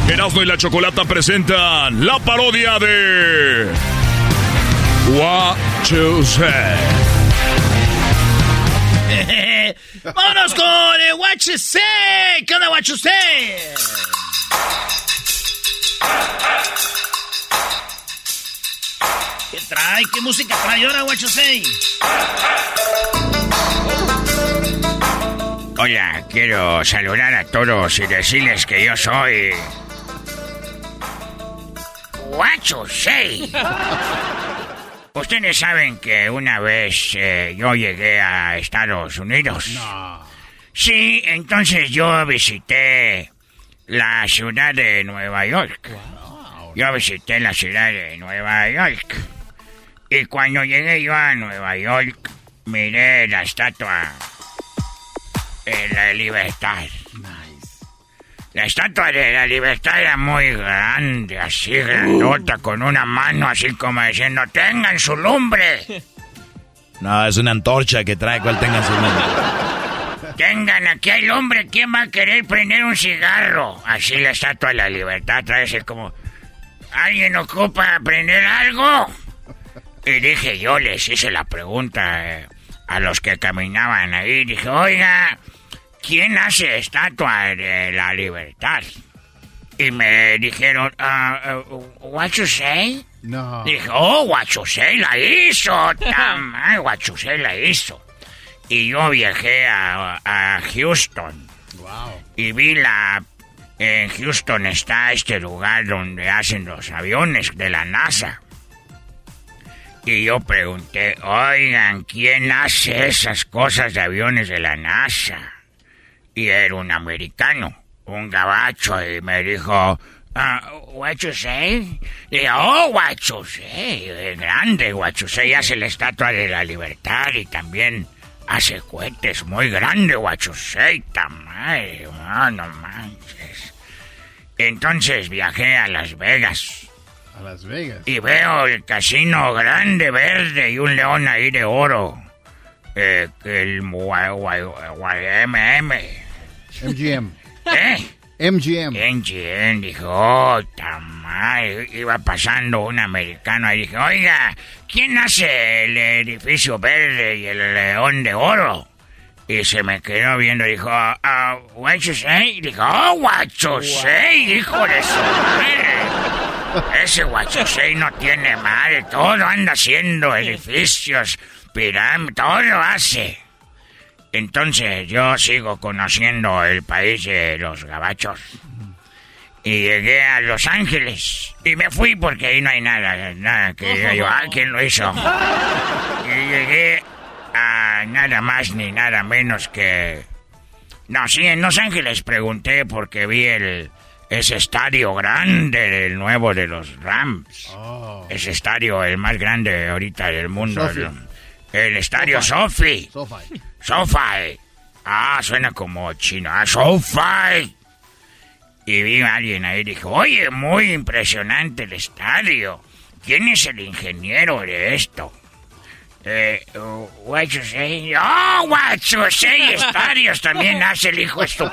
Erasmo y la Chocolata presentan la parodia de What You Say. Vámonos con el What You Say. ¿Qué onda, What You Say? ¿Qué trae? ¿Qué música trae ahora, What You Say? Hola, quiero saludar a todos y decirles que yo soy. What you say? Ustedes saben que una vez eh, yo llegué a Estados Unidos. Sí, entonces yo visité la ciudad de Nueva York. Yo visité la ciudad de Nueva York. Y cuando llegué yo a Nueva York, miré la estatua de la libertad. La estatua de la libertad era muy grande, así grandota, con una mano así como diciendo, tengan su lumbre, No, es una antorcha que trae cual tenga su nombre. tengan, aquí hay lumbre, ¿quién va a querer prender un cigarro? Así la estatua de la libertad trae así como, ¿alguien ocupa prender algo? Y dije, yo les hice la pregunta eh, a los que caminaban ahí, dije, oiga, ¿quién hace estatua de la libertad? Y me dijeron, ah, uh, what you say? No. Dije, oh, say la hizo, tamay, say la hizo. Y yo viajé a, a Houston. Y vi la... En Houston está este lugar donde hacen los aviones de la NASA. Y yo pregunté, oigan, ¿quién hace esas cosas de aviones de la NASA? Y era un americano, un gabacho, y me dijo, ah, what you say? Y oh, what you say, es grande, what you say, hace la estatua de la libertad y también hace cohetes muy grande, what you say, tamaño, no, no manches. Entonces viajé a Las Vegas. A Las Vegas. Y veo el casino grande, verde y un león ahí de oro. Eh, el gua- gua- gua- MM. MGM. ¿Eh? MGM. MGM, dijo, oh, tamal. Iba pasando un americano y dije, oiga, ¿quién hace el edificio verde y el león de oro? Y se me quedó viendo y dijo, ah, what you say? Y dijo, oh, what you say, hijo de su madre. Ese what you say no tiene madre, todo anda haciendo edificios, pirámides, todo lo hace. Entonces yo sigo conociendo el país de los gabachos. Y llegué a Los Ángeles. Y me fui porque ahí no hay nada, nada que diga yo, ah, ¿quién lo hizo? Y llegué a nada más ni nada menos que... No, sí, en Los Ángeles pregunté porque vi el ese estadio grande, el nuevo de los Rams. Ese estadio, el más grande ahorita del mundo. El, el estadio Sofi. Sofi. Ah, suena como chino. Ah, Sofi. Y vi a alguien ahí y dijo, oye, muy impresionante el estadio. ¿Quién es el ingeniero de esto? Eh, what you say? Oh, what you say estadios también hace el hijo esto.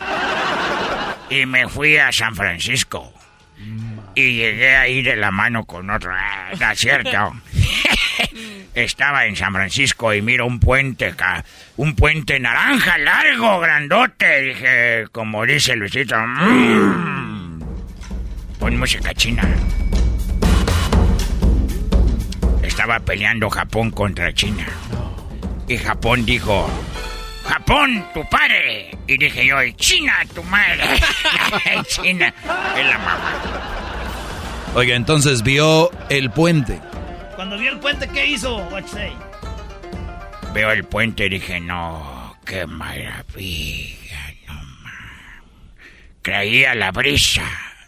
Y me fui a San Francisco. Y llegué ahí de la mano con otro. Ah, no es cierto. Estaba en San Francisco y miro un puente, un puente naranja largo, grandote. Dije, como dice Luisito, "Mm". pon música china. Estaba peleando Japón contra China. Y Japón dijo, Japón, tu padre. Y dije yo, "Y China, tu madre. China, es la mamá. Entonces vio el puente. Cuando vio el puente, ¿qué hizo? What you say? Veo el puente y dije, no, qué maravilla, no ma-". Creía la brisa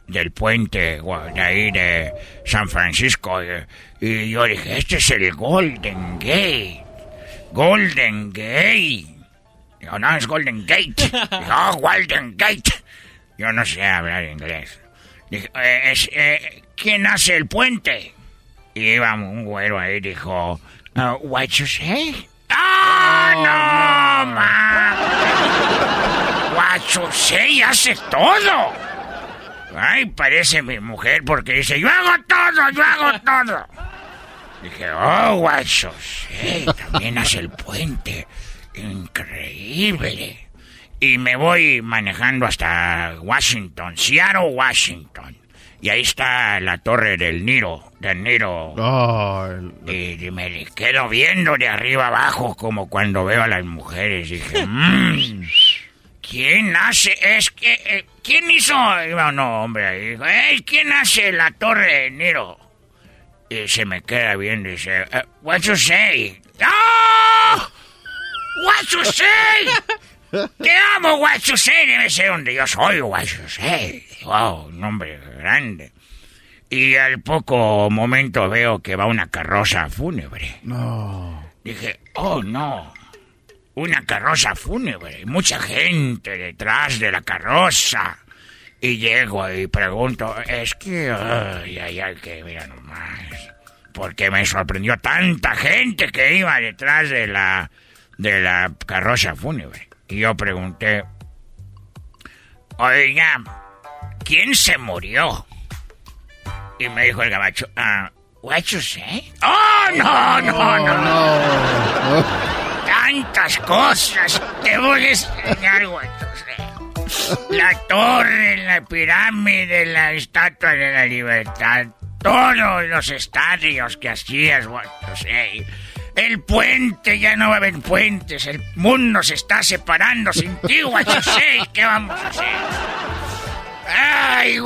del puente de ahí de San Francisco. Y yo dije, este es el Golden Gate. Golden Gate. Digo, no, es Golden Gate. Digo, oh, Golden Gate. Yo no sé hablar inglés. Dije, "Eh, es, eh, ¿quién hace el puente? Y iba un güero ahí y dijo, "Uh, what you say? ¡Ah, no, ma! What you say hace todo. Ay, parece mi mujer porque dice, yo hago todo, yo hago todo. Dije, oh, you say, también hace el puente. Increíble. Y me voy manejando hasta Washington, Seattle, Washington. Y ahí está la torre del Niro, del Niro. Y me quedo viendo de arriba abajo como cuando veo a las mujeres. Dije, "Mm, ¿quién hace? Es que, eh, ¿quién hizo? Iba un hombre ahí. Dijo, "Ey, ¿quién hace la torre del Niro? Y se me queda viendo y dice, "Eh, what you say? ¡Ah! What you say? Te amo, what you say. Debe ser donde yo soy, what you say. Wow, un hombre grande. Y al poco momento veo que va una carroza fúnebre. No. Dije, oh no, una carroza fúnebre, mucha gente detrás de la carroza. Y llego y pregunto, es que, ay, ay, ay, que mira nomás, porque me sorprendió tanta gente que iba detrás de la, de la carroza fúnebre. Y yo pregunté, oiga, ¿quién se murió? Y me dijo el gabacho, ah, what you say? ¡Oh, no, no, no! Tantas cosas. Te voy a enseñar, what you say. La torre, la pirámide, la estatua de la libertad. Todos los estadios que hacías, what you say. El puente, ya no va a haber puentes. El mundo se está separando sin ti, what you say. ¿Qué vamos a hacer? Ay,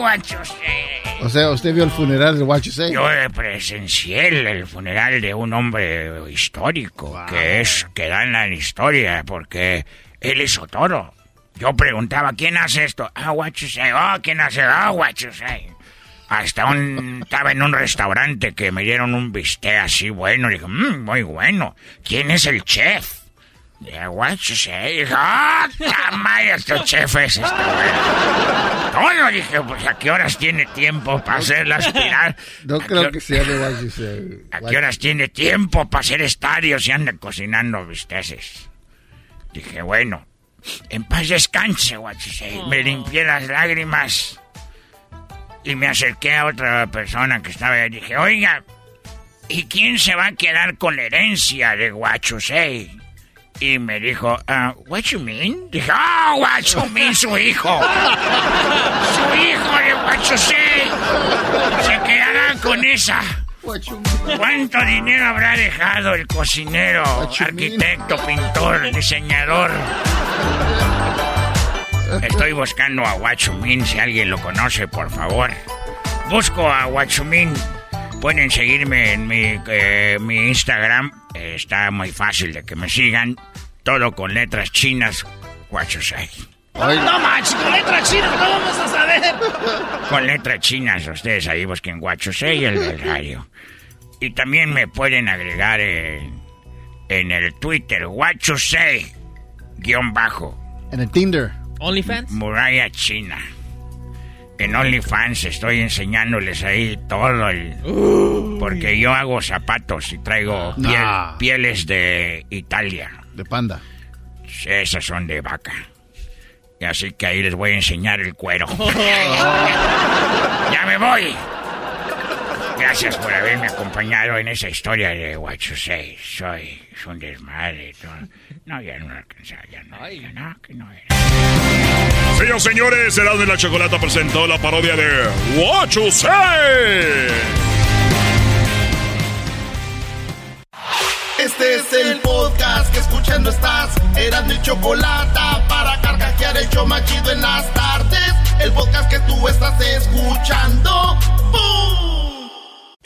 say. O sea, usted vio el funeral de What You Say. Yo presencié el, funeral de un hombre histórico, que es, que da en la historia, porque él hizo todo. Yo preguntaba, ¿quién hace esto? Ah, say. Oh, ¿quién hace? Ah, say. Hasta un, estaba en un restaurante que me dieron un bistec así bueno. Dije, "Mm, muy bueno. ¿Quién es el chef? Dije, what you say. Dije, ah, madre, este chef es este bueno. Todo, dije, pues a qué horas tiene tiempo para hacer las pirar. No creo que sea de What You Say. ¿A qué horas tiene tiempo para hacer estadios y anda cocinando bisteces? Dije, bueno, en paz descanse, what you say. Me limpié las lágrimas y me acerqué a otra persona que estaba ahí. Dije, oiga, ¿y quién se va a quedar con la herencia de what you say? Y me dijo, ah, what you mean? Dije, ah, what you mean, su hijo. Su hijo de what you say. Se quedará con esa. ¿Cuánto dinero habrá dejado el cocinero, arquitecto, pintor, diseñador? Estoy buscando a Guachumín, si alguien lo conoce, por favor. Busco a Guachumín. Pueden seguirme en mi, eh, mi Instagram. Eh, está muy fácil de que me sigan. Todo con letras chinas. Guachusei. No manches, con letras chinas, ¿cómo vamos a saber? Con letras chinas, ustedes ahí busquen Guachusei el del radio. Y también me pueden agregar en, en el Twitter, Guachusei, guion bajo. En el Tinder. OnlyFans. Muralla China. En OnlyFans estoy enseñándoles ahí todo el... Porque yo hago zapatos y traigo piel- Nah. pieles de Italia. De panda. Esas son de vaca. Y así que ahí les voy a enseñar el cuero. ¡Ya me voy! Gracias por haberme acompañado en esa historia de Huachusei. Soy es un desmadre. todo. No, ya no alcanzaba, ya no, ya no, que no era. Señores, señores, Erasmo y la Chocolata presentó la parodia de What You Say. Este es el podcast que escuchando estás. Eran mi chocolate para carcajear el show machido en las tardes. El podcast que tú estás escuchando. ¡Bum!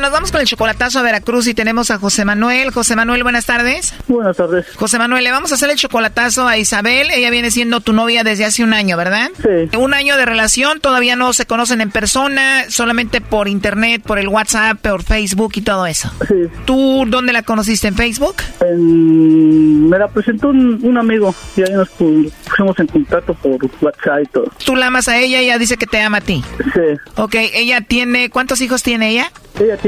nos vamos con el chocolatazo a Veracruz y tenemos a José Manuel. José Manuel, buenas tardes. Buenas tardes. José Manuel, le vamos a hacer el chocolatazo a Isabel. Ella viene siendo tu novia desde hace un año, ¿verdad? Sí. Un año de relación, todavía no se conocen en persona, solamente por internet, por el WhatsApp, por Facebook y todo eso. Sí. ¿Tú dónde la conociste? ¿En Facebook? En- me la presentó un, un amigo y ahí nos pu- pusimos en contacto por WhatsApp y todo. Tú la amas a ella ella dice que te ama a ti. Sí. Ok, ella tiene, ¿cuántos hijos tiene ella? Ella tiene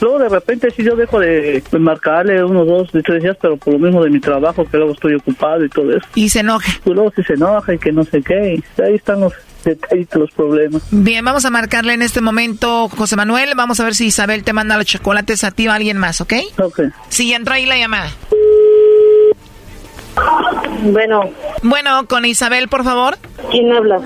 luego de repente sí yo dejo de, marcarle unos dos, de tres días, pero por lo mismo de mi trabajo, que luego estoy ocupado y todo eso. Y se enoja. Y luego sí se enoja y que no sé qué, y ahí están los detallitos, los problemas. Bien, vamos a marcarle en este momento, José Manuel. Vamos a ver si Isabel te manda los chocolates a ti o a alguien más, ¿ok? Ok. Sí, entró ahí la llamada. Bueno. Bueno, con Isabel, por favor. ¿Quién habla?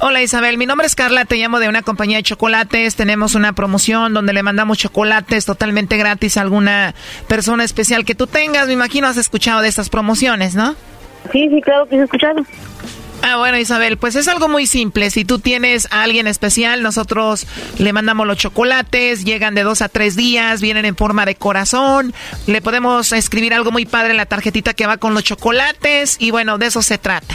Hola Isabel, mi nombre es Carla, te llamo de una compañía de chocolates, tenemos una promoción donde le mandamos chocolates totalmente gratis a alguna persona especial que tú tengas, me imagino has escuchado de estas promociones, ¿no? Sí, sí, claro que he escuchado. Ah, bueno Isabel, pues es algo muy simple, si tú tienes a alguien especial, nosotros le mandamos los chocolates, llegan de dos a tres días, vienen en forma de corazón, le podemos escribir algo muy padre en la tarjetita que va con los chocolates y bueno, de eso se trata.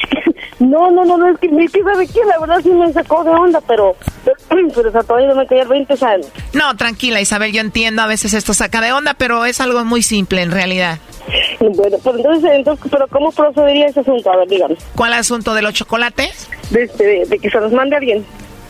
No, no, no, no, es que, es que ¿sabe qué? La verdad sí me sacó de onda, pero, pero todavía no me caía el 20, o sea, No, tranquila, Isabel, yo entiendo, a veces esto saca de onda, pero es algo muy simple en realidad. bueno, pues entonces, entonces, pero ¿cómo procedería ese asunto? A ver, dígame. ¿Cuál asunto de los chocolates? De, este, de, de que se los mande alguien.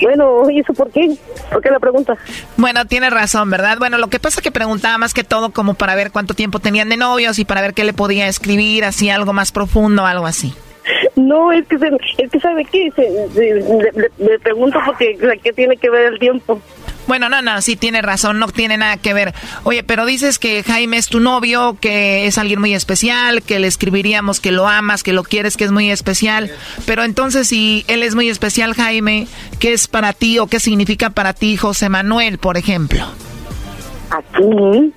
Bueno, ¿y eso por qué? ¿Por qué la pregunta? Bueno, tienes razón, ¿verdad? Bueno, lo que pasa es que preguntaba más que todo como para ver cuánto tiempo tenían de novios y para ver qué le podía escribir, así algo más profundo, algo así. No, es que, se, es que ¿sabe qué? Se- se- le, le pregunto porque ¿qué tiene que ver el tiempo? Bueno, no, no, sí tiene razón, no tiene nada que ver. Oye, pero dices que Jaime es tu novio, que es alguien muy especial, que le escribiríamos que lo amas, que lo quieres, que es muy especial. Pero entonces, si él es muy especial, Jaime, ¿qué es para ti o qué significa para ti José Manuel, por ejemplo? Aquí.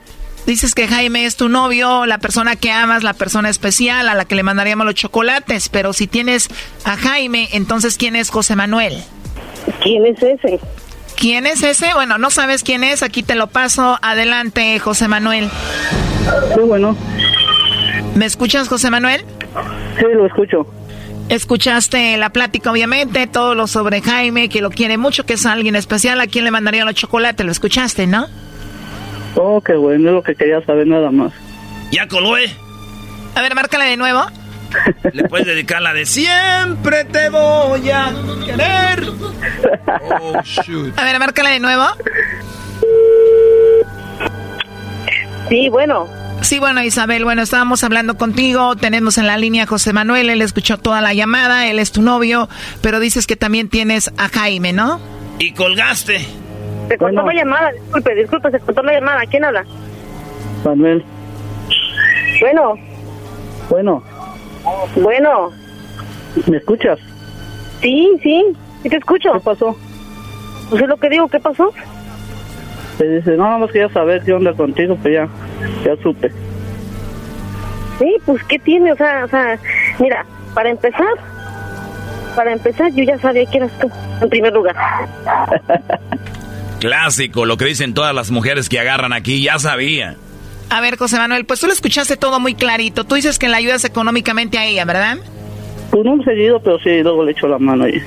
Dices que Jaime es tu novio, la persona que amas, la persona especial a la que le mandaríamos los chocolates. Pero si tienes a Jaime, entonces, ¿quién es José Manuel? ¿Quién es ese? ¿Quién es ese? Bueno, no sabes quién es, aquí te lo paso. Adelante, José Manuel. Sí, bueno. ¿Me escuchas, José Manuel? Sí, lo escucho. Escuchaste la plática, obviamente, todo lo sobre Jaime, que lo quiere mucho, que es alguien especial, a quien le mandaría los chocolates. Lo escuchaste, ¿no? Oh, qué bueno, es lo que quería saber nada más. Ya coló, ¿eh? A ver, márcale de nuevo. Le puedes dedicar la de siempre te voy a querer. Oh, A ver, márcale de nuevo. Sí, bueno. Sí, bueno, Isabel, bueno, estábamos hablando contigo, tenemos en la línea a José Manuel, él escuchó toda la llamada, él es tu novio, pero dices que también tienes a Jaime, ¿no? Y colgaste. Se cortó la llamada, disculpe, disculpe, se cortó la llamada. ¿Quién habla? Manuel. Bueno, Bueno, bueno. ¿me escuchas? Sí, sí, sí te escucho. ¿Qué pasó? Pues es lo que digo, ¿qué pasó? Te dice, no, nada más quería saber qué onda contigo, pues ya, ya supe. Sí, pues ¿qué tiene? O sea, o sea, mira, para empezar, para empezar yo ya sabía que eras tú, en primer lugar. Clásico, lo que dicen todas las mujeres que agarran aquí, ya sabía. A ver, José Manuel, pues tú lo escuchaste todo muy clarito, tú dices que le ayudas económicamente a ella, ¿verdad? Pues no seguido, pero sí, luego le echo la mano ahí.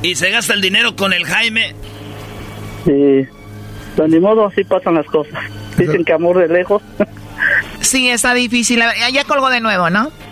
¿Y se gasta el dinero con el Jaime? Sí, pues ni modo, así pasan las cosas. Dicen que amor de lejos. Sí, está difícil, A ya colgó de nuevo, ¿no?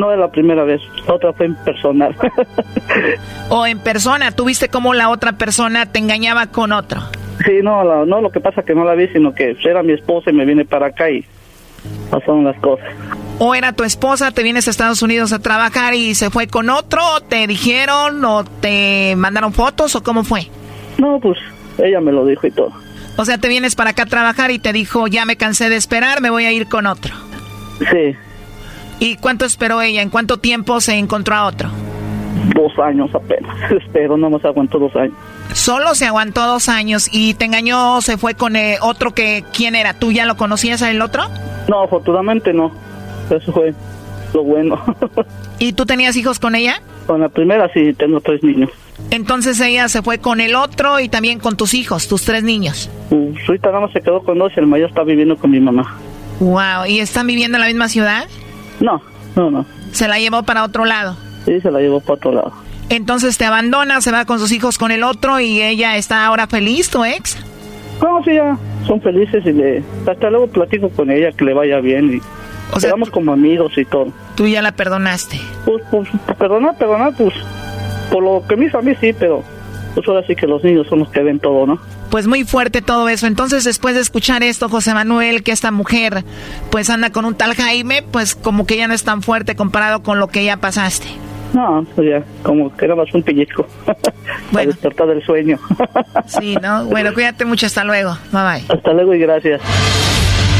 No es la primera vez, la otra fue en personal. ¿O en persona? ¿Tú viste cómo la otra persona te engañaba con otro? sí, no, la- no, lo que pasa que no la vi, sino que era mi esposa y me vine para acá y pasaron las cosas. ¿O era tu esposa, te vienes a Estados Unidos a trabajar y se fue con otro? ¿O ¿Te dijeron o te mandaron fotos o cómo fue? No, pues ella me lo dijo y todo. O sea, te vienes para acá a trabajar y te dijo, ya me cansé de esperar, me voy a ir con otro. Sí, ¿Y cuánto esperó ella? ¿En cuánto tiempo se encontró a otro? dos años apenas, pero no más aguantó dos años. Solo se aguantó dos años y te engañó, se fue con eh, otro que, ¿quién era? ¿Tú ya lo conocías el otro? No, afortunadamente no, eso fue lo bueno. ¿Y tú tenías hijos con ella? con la primera sí, tengo tres niños. Entonces ella se fue con el otro y también con tus hijos, tus tres niños. Pues, ahorita nada más se quedó con dos y el mayor está viviendo con mi mamá. Wow, ¿y están viviendo en la misma ciudad? No, no, no. Se la llevó para otro lado. Sí, se la llevó para otro lado. Entonces te abandona, se va con sus hijos con el otro y ella está ahora feliz, tu ex. No, sí, ya son felices y le, hasta luego platico con ella que le vaya bien y O sea, quedamos como amigos y todo. Tú ya la perdonaste. Pues, pues, perdonar, perdonar, pues, por lo que me hizo a mí sí, pero pues ahora sí que los niños son los que ven todo, ¿no? Pues muy fuerte todo eso. Entonces, después de escuchar esto, José Manuel, que esta mujer pues anda con un tal Jaime, pues como que ya no es tan fuerte comparado con lo que ya pasaste. No, pues ya, como que era más un pellizco. Para despertar del sueño. sí, ¿no? Bueno, cuídate mucho, hasta luego. Bye bye. Hasta luego y gracias.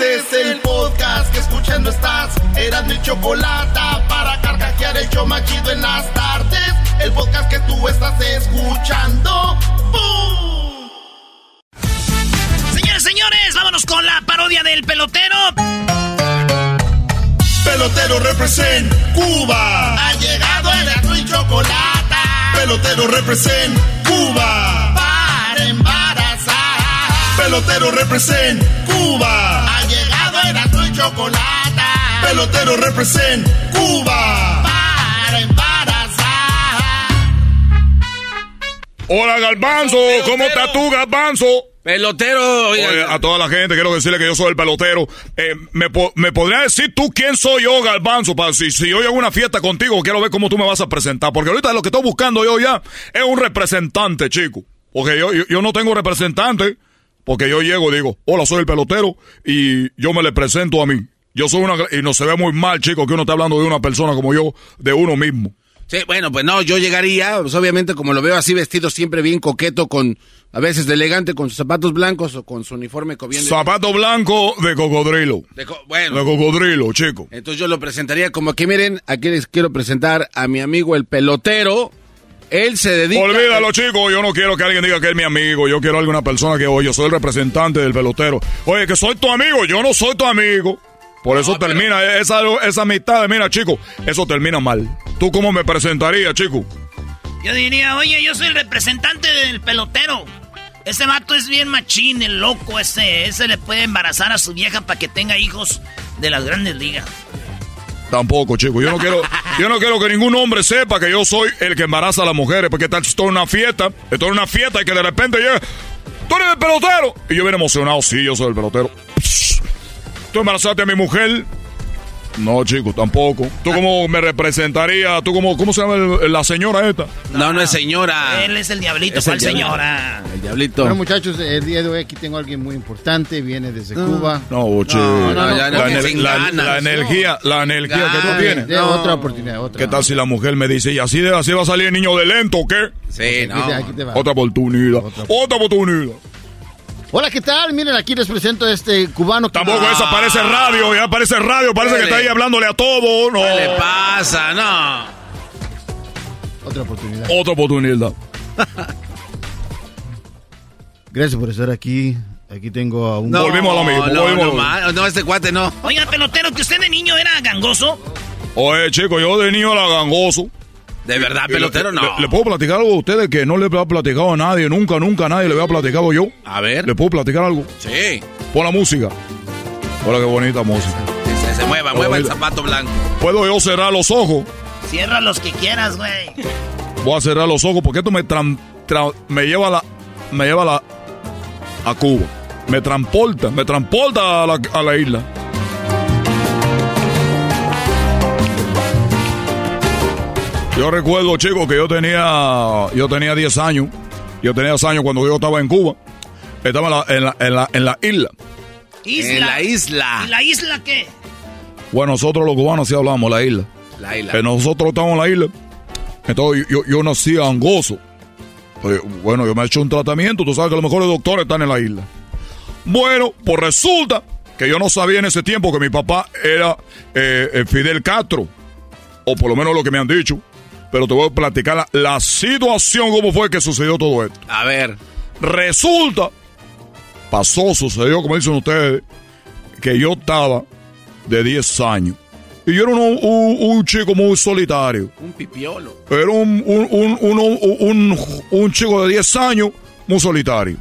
Este es el podcast que escuchando estás. Eran mi chocolate para carcajear el yo machido en las tardes. El podcast que tú estás escuchando. ¡Bum! Señores, señores, vámonos con la parodia del pelotero. Pelotero represent Cuba. Ha llegado el y chocolate. Pelotero represent Cuba. Para embarazar. Pelotero represent Cuba. Chocolate. Pelotero represent Cuba. Para embarazar. Hola, Galbanzo. ¿Cómo estás tú, Galbanzo? Pelotero. Oye, a toda la gente quiero decirle que yo soy el pelotero. Eh, ¿me, po- ¿Me podría decir tú quién soy yo, Galbanzo? Para si, si yo a una fiesta contigo, quiero ver cómo tú me vas a presentar. Porque ahorita lo que estoy buscando yo ya es un representante, chico. Porque yo, yo, yo no tengo representante. Porque yo llego y digo, hola, soy el pelotero. Y yo me le presento a mí. Yo soy una... Y no se ve muy mal, chico, que uno está hablando de una persona como yo, de uno mismo. Sí, bueno, pues no, yo llegaría, pues obviamente como lo veo así vestido siempre bien coqueto, con a veces de elegante, con sus zapatos blancos o con su uniforme bien Zapato blanco de cocodrilo. de co- bueno, De cocodrilo, chico. entonces yo lo presentaría como que miren, aquí les quiero presentar a mi amigo el pelotero. Él se dedica Olvídalo, chico. Yo no quiero que alguien diga que es mi amigo. Yo quiero alguna persona que, oye, yo soy el representante del pelotero. Oye, que soy tu amigo. Yo no soy tu amigo. Por eso termina esa, esa amistad. Mira, chico, eso termina mal. ¿Tú cómo me presentarías, chico? Yo diría, oye, yo soy el representante del pelotero. Ese vato es bien machín, el loco ese. Ese le puede embarazar a su vieja para que tenga hijos de las grandes ligas. Tampoco, chico. Yo no quiero, yo no quiero que ningún hombre sepa que yo soy el que embaraza a las mujeres. Porque tal, esto es una fiesta. Esto es una fiesta y que de repente llega. Tú eres el pelotero. Y yo bien emocionado. Sí, yo soy el pelotero. ¿Tú embarazaste a mi mujer? No, chico, tampoco. ¿Tú cómo me representaría? ¿Tú cómo, cómo se llama el- la señora esta? No, no es señora. Él es el diablito, Es ¿cuál el señora? El diablito. Bueno, muchachos, el día de hoy aquí tengo a alguien muy importante, viene desde Cuba. No, no, no, la, no, energía, la energía que tú tienes. De otra oportunidad, otra. ¿Qué tal si la mujer me dice, y así, de, así va a salir el niño de lento o qué? Sí, Aquí te- aquí te va. Otra oportunidad. Otra, oportunidad. Hola, ¿qué tal? Miren, aquí les presento a este cubano. que- Tampoco esa parece radio, ya parece radio, parece que está ahí hablándole a todo. No. ¿Qué le pasa? No. Otra oportunidad. Otra oportunidad. Gracias por estar aquí. Aquí tengo a un... No, no, no, ma- no, este cuate no. Oiga, pelotero, que usted de niño era gangoso. Oye, chico, yo de niño era gangoso. ¿De verdad, pelotero? No. ¿Le, le puedo platicar algo a ustedes que no le he platicado a nadie? Nunca, nunca a nadie le había platicado yo. A ver. ¿Le puedo platicar algo? Sí. Pon la música. Hola, qué bonita música. Que se, se mueva, mueva el zapato blanco. ¿Puedo yo cerrar los ojos? Cierra los que quieras, güey. Voy a cerrar los ojos porque esto me tran- tra- me lleva a la me lleva a la a Cuba. Me transporta, me transporta a la, a la isla. Yo recuerdo, chicos, que yo tenía yo tenía 10 años. Yo tenía 10 años cuando yo estaba en Cuba. Estaba en la, en la, en la, en la isla. Isla. En la isla. ¿Y la isla qué? Bueno, nosotros los cubanos sí hablamos la isla. La isla. Que nosotros estamos en la isla. Entonces yo, yo nací angoso. Bueno, yo me he hecho un tratamiento. Tú sabes que los mejores doctores están en la isla. Bueno, pues resulta que yo no sabía en ese tiempo que mi papá era eh, eh, Fidel Castro. O por lo menos lo que me han dicho. Pero te voy a platicar la, la situación, cómo fue que sucedió todo esto. A ver. Resulta, pasó, sucedió, como dicen ustedes, que yo estaba de 10 años. Y yo era un, un- un chico muy solitario. Un pipiolo. Era un, un, chico de 10 años muy solitario.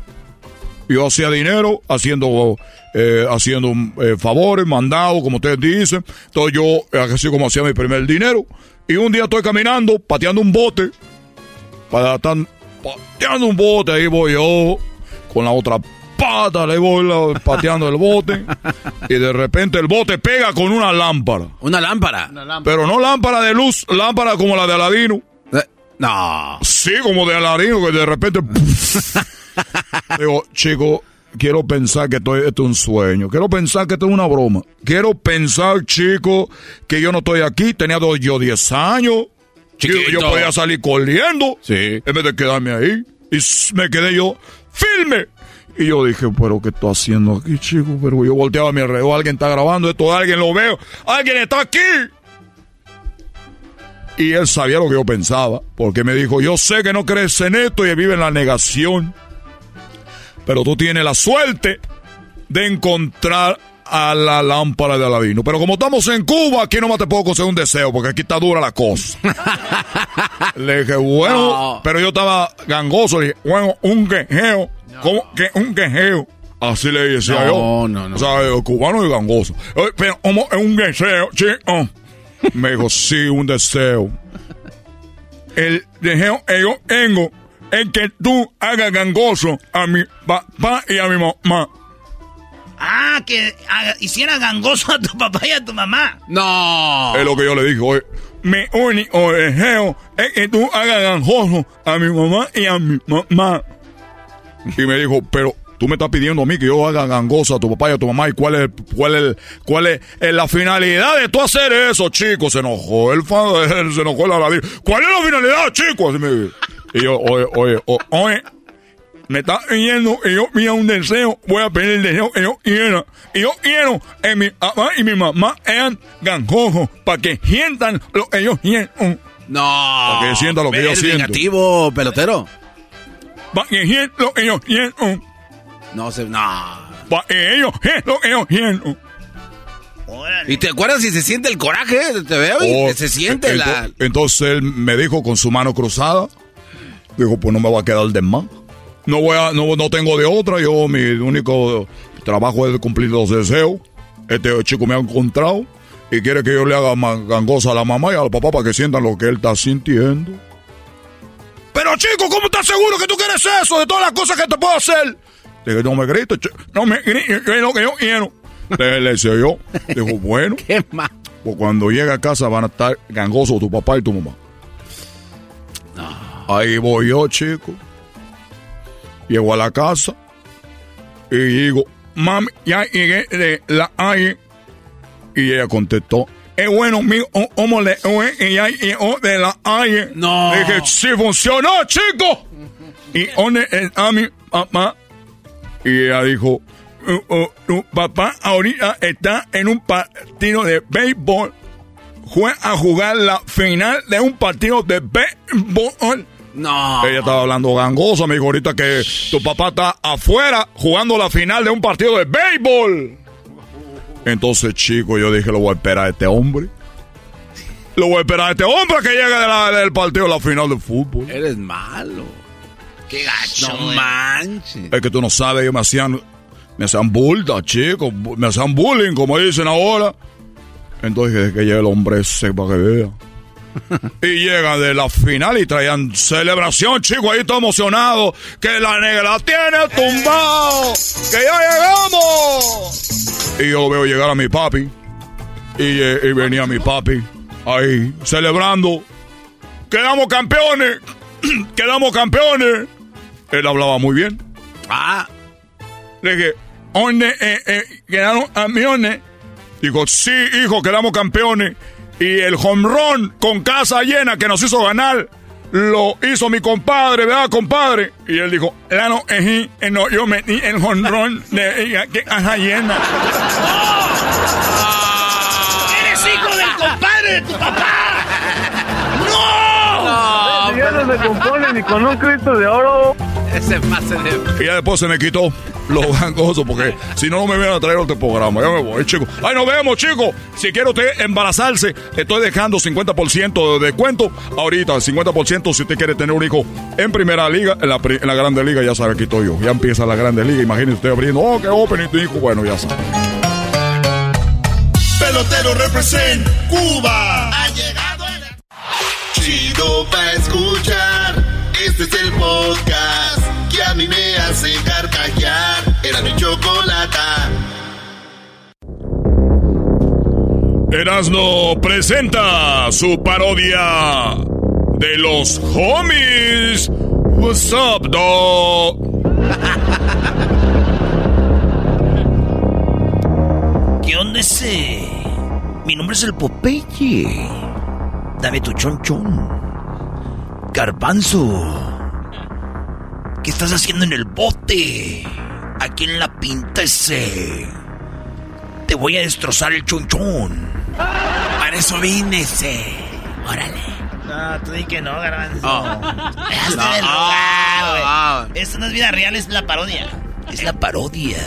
Yo hacía dinero haciendo eh, haciendo eh, favores, mandado, como ustedes dicen. Entonces yo, así como hacía mi primer dinero. Y un día estoy caminando, pateando un bote. Para tan, pateando un bote, ahí voy yo, con la otra pata, le voy la- pateando el bote. y de repente el bote pega con una lámpara. ¿Una lámpara? Pero no lámpara de luz, lámpara como la de Aladino. No. Sí, como de Aladino, que de repente. Digo, chico, quiero pensar que esto es un sueño. Quiero pensar que esto es una broma. Quiero pensar, chico, que yo no estoy aquí. Tenía dos- yo 10 años. Yo, yo podía salir corriendo. Sí. En vez de quedarme ahí. Y me quedé yo, filme. Y yo dije, pero ¿qué estoy haciendo aquí, chico? Pero yo volteaba a mi alrededor, alguien está grabando esto, alguien lo veo, alguien está aquí. Y él sabía lo que yo pensaba, porque me dijo, yo sé que no crees en esto y vive en la negación, pero tú tienes la suerte de encontrar a la lámpara de Aladino. Pero como estamos en Cuba, aquí nomás te puedo conseguir un deseo, porque aquí está dura la cosa. Le dije, bueno, pero yo estaba gangoso, le dije, bueno, un quejeo, ¿cómo que un quejeo? Así le decía No, yo. no, no. O sea, eh, cubano y gangoso. Eh, Pero, ¿cómo es un deseo, chico? Me dijo, sí, un deseo. El deseo que yo tengo es que tú hagas gangoso a mi papá y a mi mamá. Ah, que haga- hiciera gangoso a tu papá y a tu mamá. No. Es lo que yo le dije, oye, mi único deseo es que tú hagas gangoso a mi mamá y a mi mamá. Y me dijo, pero tú me estás pidiendo a mí que yo haga gangoso a tu papá y a tu mamá. ¿Y cuál es, cuál es, cuál es, la finalidad de tú hacer eso, chico? Se enojó el fan, se enojó el aladín. ¿Cuál es la finalidad, chico? Así me dijo. Y yo, oye, oye, o- oye, me está pidiendo que yo pida un deseo, voy a pedir el deseo que yo quiera. Y yo quiero que mi papá y mi mamá sean gangosos para que sientan lo que yo siento. No. Para que sientan lo que yo siento. negativo, pelotero. Para que sientan lo que yo siento. No se. No. Para que ellos sientan lo que yo siento. ¿Y te acuerdas si se siente el coraje? Te veo y Oh, se siente ento- la. Entonces él me dijo con su mano cruzada, dijo, pues no me va a quedar de más. No voy a, no, no tengo de otra, yo mi único trabajo es cumplir los deseos. Este chico me ha encontrado y quiere que yo le haga gangosa a la mamá y al papá para que sientan lo que él está sintiendo. Pero chico, ¿cómo estás seguro que tú quieres eso de todas las cosas que te puedo hacer? Dije, no me grites, no me grites, lo que yo quiero. Le, le decía yo, dijo, bueno, pues cuando llegue a casa van a estar gangosos tu papá y tu mamá. Ahí voy yo, chico. Llego a la casa y digo, mami, ya llegué de la calle. Y ella contestó, es bueno, mi, o- ¿cómo le que ya llegó de la calle? No. Le dije, sí funcionó, chico. ¿Y dónde está mi papá? Y ella dijo, "Uh, uh, tu papá ahorita está en un partido de béisbol. Fue a jugar la final de un partido de béisbol. No. Ella estaba hablando gangosa, me dijo ahorita que tu papá está afuera jugando la final de un partido de béisbol. Entonces, chico, yo dije, lo voy a esperar a este hombre. Lo voy a esperar a este hombre que llegue de la- del partido de la final de fútbol. Eres malo. Qué gacho. No manches. Es que tú no sabes, ellos me hacían, me hacían bulda, chicos, bu- me hacían bullying, como dicen ahora. Entonces, que, que llegue el hombre ese para que vea. Y llega de la final y traían celebración, chicos, ahí todo emocionado, que la negra tiene tumbado, que ya llegamos. Y yo veo llegar a mi papi, y, eh, y venía mi papi ahí celebrando. Quedamos campeones, quedamos campeones. Él hablaba muy bien. Ah. Le dije, ¿dónde eh, eh, quedaron campeones? Dijo, sí, hijo, quedamos campeones. Y el home run con casa llena que nos hizo ganar, lo hizo mi compadre, ¿verdad, compadre? Y él dijo, claro, eh, eh, no, yo metí el home run de ella, que casa llena. ¡Eres hijo del compadre de tu papá! ¡No! Ya no se compone ni con un Cristo de oro. Ese pase de. Y ya después se me quitó. los gangosos, porque si no, no me vienen a traer otro programa. Ya me voy, chicos. ¡Ay, nos vemos, chicos! Si quiere usted embarazarse, estoy dejando 50% de descuento. Ahorita, 50% si usted quiere tener un hijo en primera liga, en la, en la grande liga, ya sabe, aquí estoy yo. Ya empieza la grande liga. Imagínese usted abriendo, oh, qué open tu hijo. Bueno, ya sabe. Pelotero represent Cuba. Ha llegado el... Chido pa' escuchar. Este es el podcast que a mí me hace carcajear. Era mi chocolata. Erasno presenta su parodia de los homies. What's up, dog? ¿Qué onda ese? Mi nombre es el Popeye. Dame tu chonchón. Garbanzo. ¿Qué estás haciendo en el bote? Aquí en la pinta ese. Te voy a destrozar el chonchón. Para eso vine ese. Órale. No, tú di que no, Garbanzo. Hazte No. del Ah, lugar, güey. Esto no es vida real, es la parodia. Es la parodia.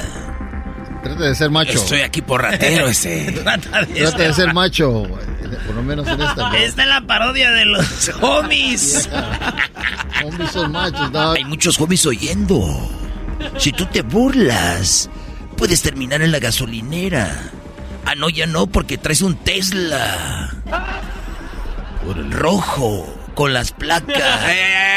Trata de ser macho. Estoy aquí por ratero ese. Trata de Trata de ser macho, por lo menos en esta. Esta es la parodia de los homies. Homies son machos, dog. Hay muchos homies oyendo. Si tú te burlas, puedes terminar en la gasolinera. Ah, no, ya no, porque traes un Tesla. Por el rojo, con las placas. Eh,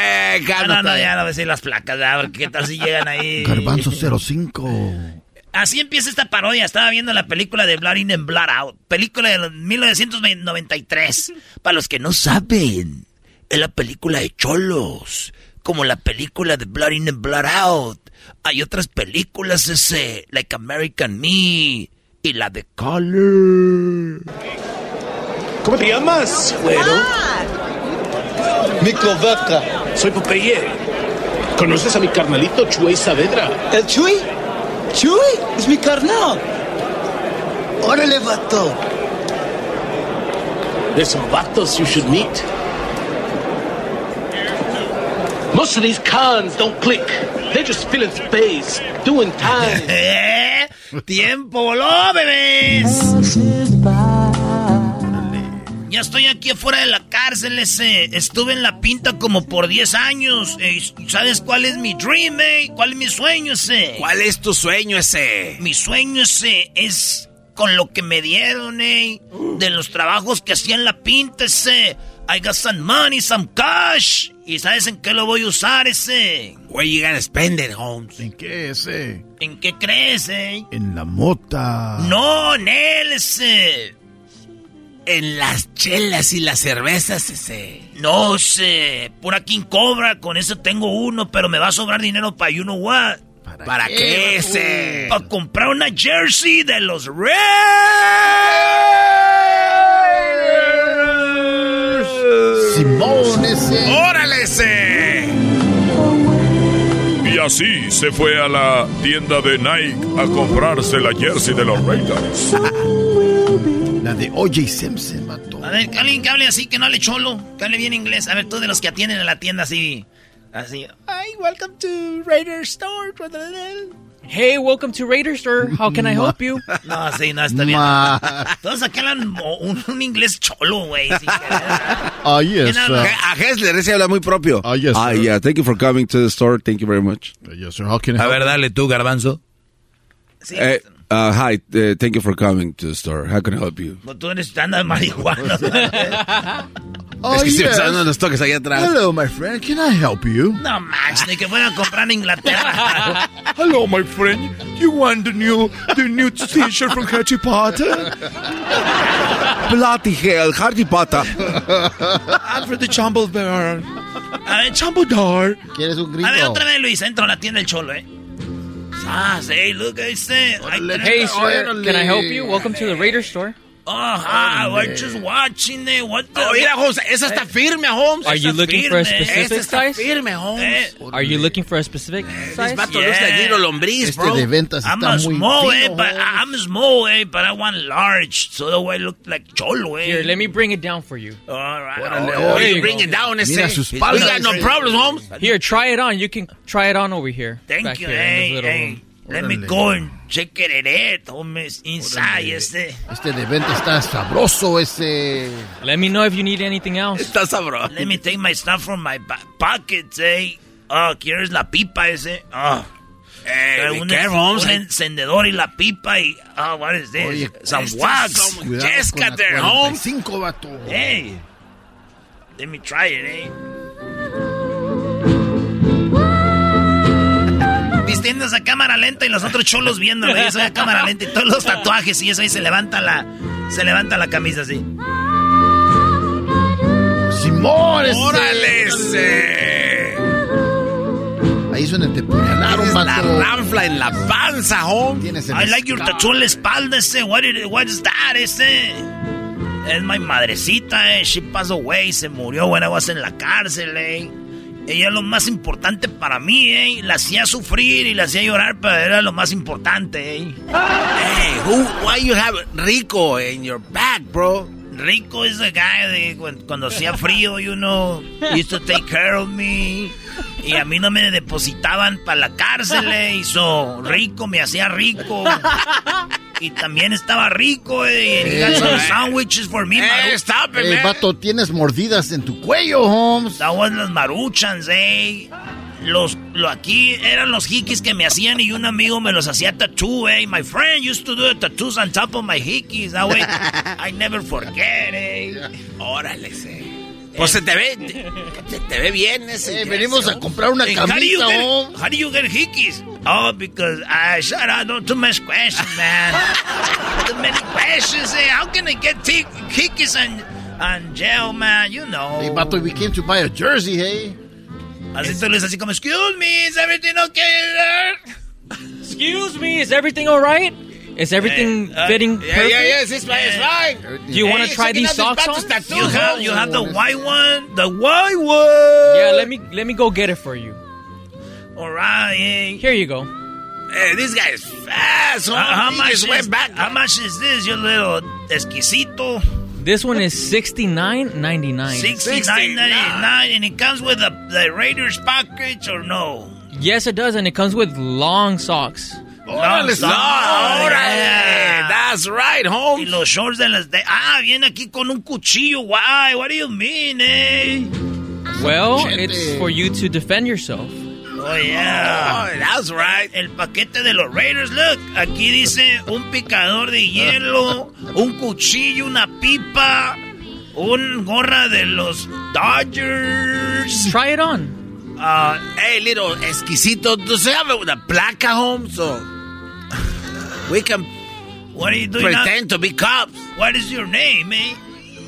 Ah, no, no, ya no voy a decir las placas, porque qué tal si llegan ahí. Garbanzo 05. Así empieza esta parodia. Estaba viendo la película de Blood In and Blood Out. Película de 1993. Para los que no saben, es la película de Cholos. Como la película de Blood In and Blood Out. Hay otras películas ese, like American Me y la de Color. ¿Cómo te llamas, güero? Mico Vaca. Soy Popeye. ¿Conoces a mi carnalito Chuy Saavedra? ¿El Chuy? ¿Chuy? Es mi carnal. Órale, vato. There's some vatos you should meet. Most of these cons don't click. They're just filling space, doing time. ¡Tiempo voló, bebés! Ya estoy aquí afuera de la cárcel ese. Estuve en la pinta como por 10 años. Eh, ¿Sabes cuál es mi dream, eh? ¿Cuál es mi sueño ese? ¿Cuál es tu sueño ese? Mi sueño ese es con lo que me dieron, eh. De los trabajos que hacía en la pinta ese. I got some money, some cash. ¿Y sabes en qué lo voy a usar ese? Where you gonna spend it, Holmes? ¿En qué ese? ¿En qué crees, eh? En la mota. No, en él ese. En las chelas y las cervezas ese. No sé, pura King Cobra, con eso tengo uno, pero me va a sobrar dinero para you know what. ¿Para, qué ese? Para comprar una jersey de los Reds. Simón ese. ¡Órale ese! Y así se fue a la tienda de Nike a comprarse la jersey de los Raiders. La de O.J. Simpson, mató. A ver, que alguien que hable así, que no hable cholo, que hable bien inglés. A ver, tú de los que atienden en la tienda así. Así. Hi, welcome to Raider Store. Hey, welcome to Raider Store. How can I help you? No, sí, no, está bien. Ma. Todos aquí hablan un, un inglés cholo, güey. Ah, yes. A Hessler ese habla muy propio. Ah, yes, Ah, yeah. Thank you for coming to the store. Thank you very much. yes, sir. How can I A ver, dale tú, garbanzo. Sí, Eh, uh, hi. Uh, thank you for coming to the store. How can I help you? no, tú eres de marihuana. Oh, es que yes. dando los toques allá atrás. Hello, my friend. Can I help you? no manches, ni que fuera a comprar en Inglaterra. Hello, my friend. You want the new, the new t-shirt from Harry Potter? Bloody hell, Hardy Potter. I'm for the Bear. A ver, Dumbledore. ¿Quieres un grito? A ver, otra vez, Luis, entro a la tienda del cholo, eh. Ah, sí, look. Ahí tenemos- Hey, sir, can I help you? Welcome to the Raider Store. Oh, hi, we're just watching it. What the... Oh, mira, Holmes, esa está firme, Holmes. Are you looking for a firme. specific Esa está size? firme, Holmes. Eh, Are you looking for a specific This size? vato luce Yeah. el giro lombriz, Este bro. de ventas I'm está a muy small, eh, fino, but I'm small, eh, but I want large, so the way I look like cholo, eh. Here, let me bring it down for you. All right. Oh, Oh, There you you bring it down, ese. Mira sus We palas. got no problems, Holmes. Here, try it on. You can try it on over here. Thank you, here in hey, hey. Let me go and check it out, homies. Inside, este. Este de venta está sabroso, ese. Let me know if you need anything else. Está sabroso. Let me take my stuff from my pockets, eh. Oh, ¿quieres la pipa ese? Oh. Hey, un, careful, un Holmes. encendedor y la pipa y... Oh, what is this? Oye, Some este wax. some- Cuidado con la Chéscate, Holmes. 45, vato. Hey. Let me try it, eh. Vistiéndose a cámara lenta y los otros cholos viéndolo. Y eso a cámara lenta y todos los tatuajes y eso ahí se levanta la... Se levanta la camisa así. Simón. ¡Órale! Ahí suena te puñalaron, la ranfla en la panza, el I like your tattoo en la espalda ese. What, it- what is that ese? Es mi madrecita, eh. She passed away. Se murió when I was en la cárcel, eh. Ella es lo más importante para mí, eh. La hacía sufrir y la hacía llorar, pero era lo más importante, eh. Hey, who, why you have Rico in your back, bro? Rico is the guy de cu- cuando hacía frío, you know, used to take care of me. Y a mí no me depositaban para la cárcel, eh, y so, Rico me hacía rico. Y también estaba rico, eh, y some sandwiches for me, Maru- stop it, Eh, man. vato, tienes mordidas en tu cuello, Holmes. That was las maruchans, eh. Los, lo aquí eran los hikis que me hacían y un amigo me los hacía tattoo, eh. My friend used to do the tattoos on top of my hikis. That way, I never forget, eh. Órale. Pues se te ve, te, te ve bien ese. Eh, venimos a comprar una Hey, how do you camisa, get, Holmes. how do you get hickeys? Oh, because I shut up. Don't too much questions, man. too many questions. Eh? How can I get hickeys and and jail, man? You know. Hey, vato, we came to buy a jersey, hey. Así tú le así como, excuse me, is everything okay? Excuse me, is everything all right? Is everything uh, fitting Yeah, perfect? yeah, yes, it's fine, it's fine. Do you want to try these socks on? You have you have the white one, the white one. Yeah, let me let me go get it for you. All right. Here you go. Hey, this guy is fast, Uh, how He much is, back. How much is this, you little exquisito? This one is sixty nine ninety nine. Sixty nine ninety nine, and it comes with the the Raiders package or no? Yes, it does, and it comes with long socks. Long No, socks. órale. Yeah. That's right, Y los shorts de las de... Ah, viene aquí con un cuchillo. Why? What do you mean, eh? Well, Gente. it's for you to defend yourself. Oh, yeah. Oh, that's right. El paquete de los Raiders, look. Aquí dice un picador de hielo, un cuchillo, una pipa, un gorra de los Dodgers. Try it on. Uh, Hey, little exquisito, does it have a, placa, Holmes? So we can what are you doing now? pretend to be cops. What is your name, eh?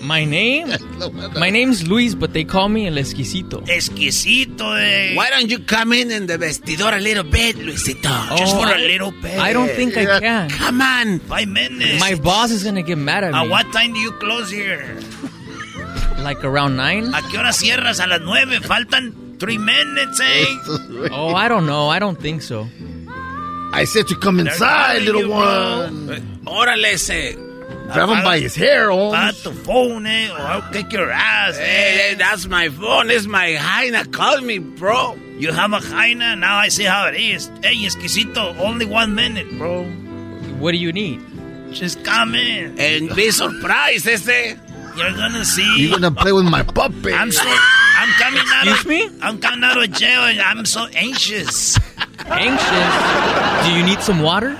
My name? My name's Luis, but they call me El Esquisito. Exquisito, eh. Why don't you come in in the vestidor a little bit, Luisito? Just Oh, for a little bit. I don't think I can. Come on. Five minutes. My boss is gonna get mad at me. At what time do you close here? Like around nine? ¿A qué hora cierras? A las nueve. Faltan three minutes, eh? Oh, I don't know. I don't think so. I said to come inside, little you, one. Órale ese. Grab him by his hair, Apaga Holmes. tu phone, eh? Or I'll kick your ass, Hey, hey, eh? that's my phone. It's my hyena. Call me, bro. You have a hyena? Now I see how it is. Hey, exquisito, only one minute, bro. What do you need? Just come in. And be surprised, este. You're gonna see. You're gonna play with my puppet. I'm so. I'm coming out Excuse of. me? I'm coming out of jail and I'm so anxious. Anxious? Do you need some water?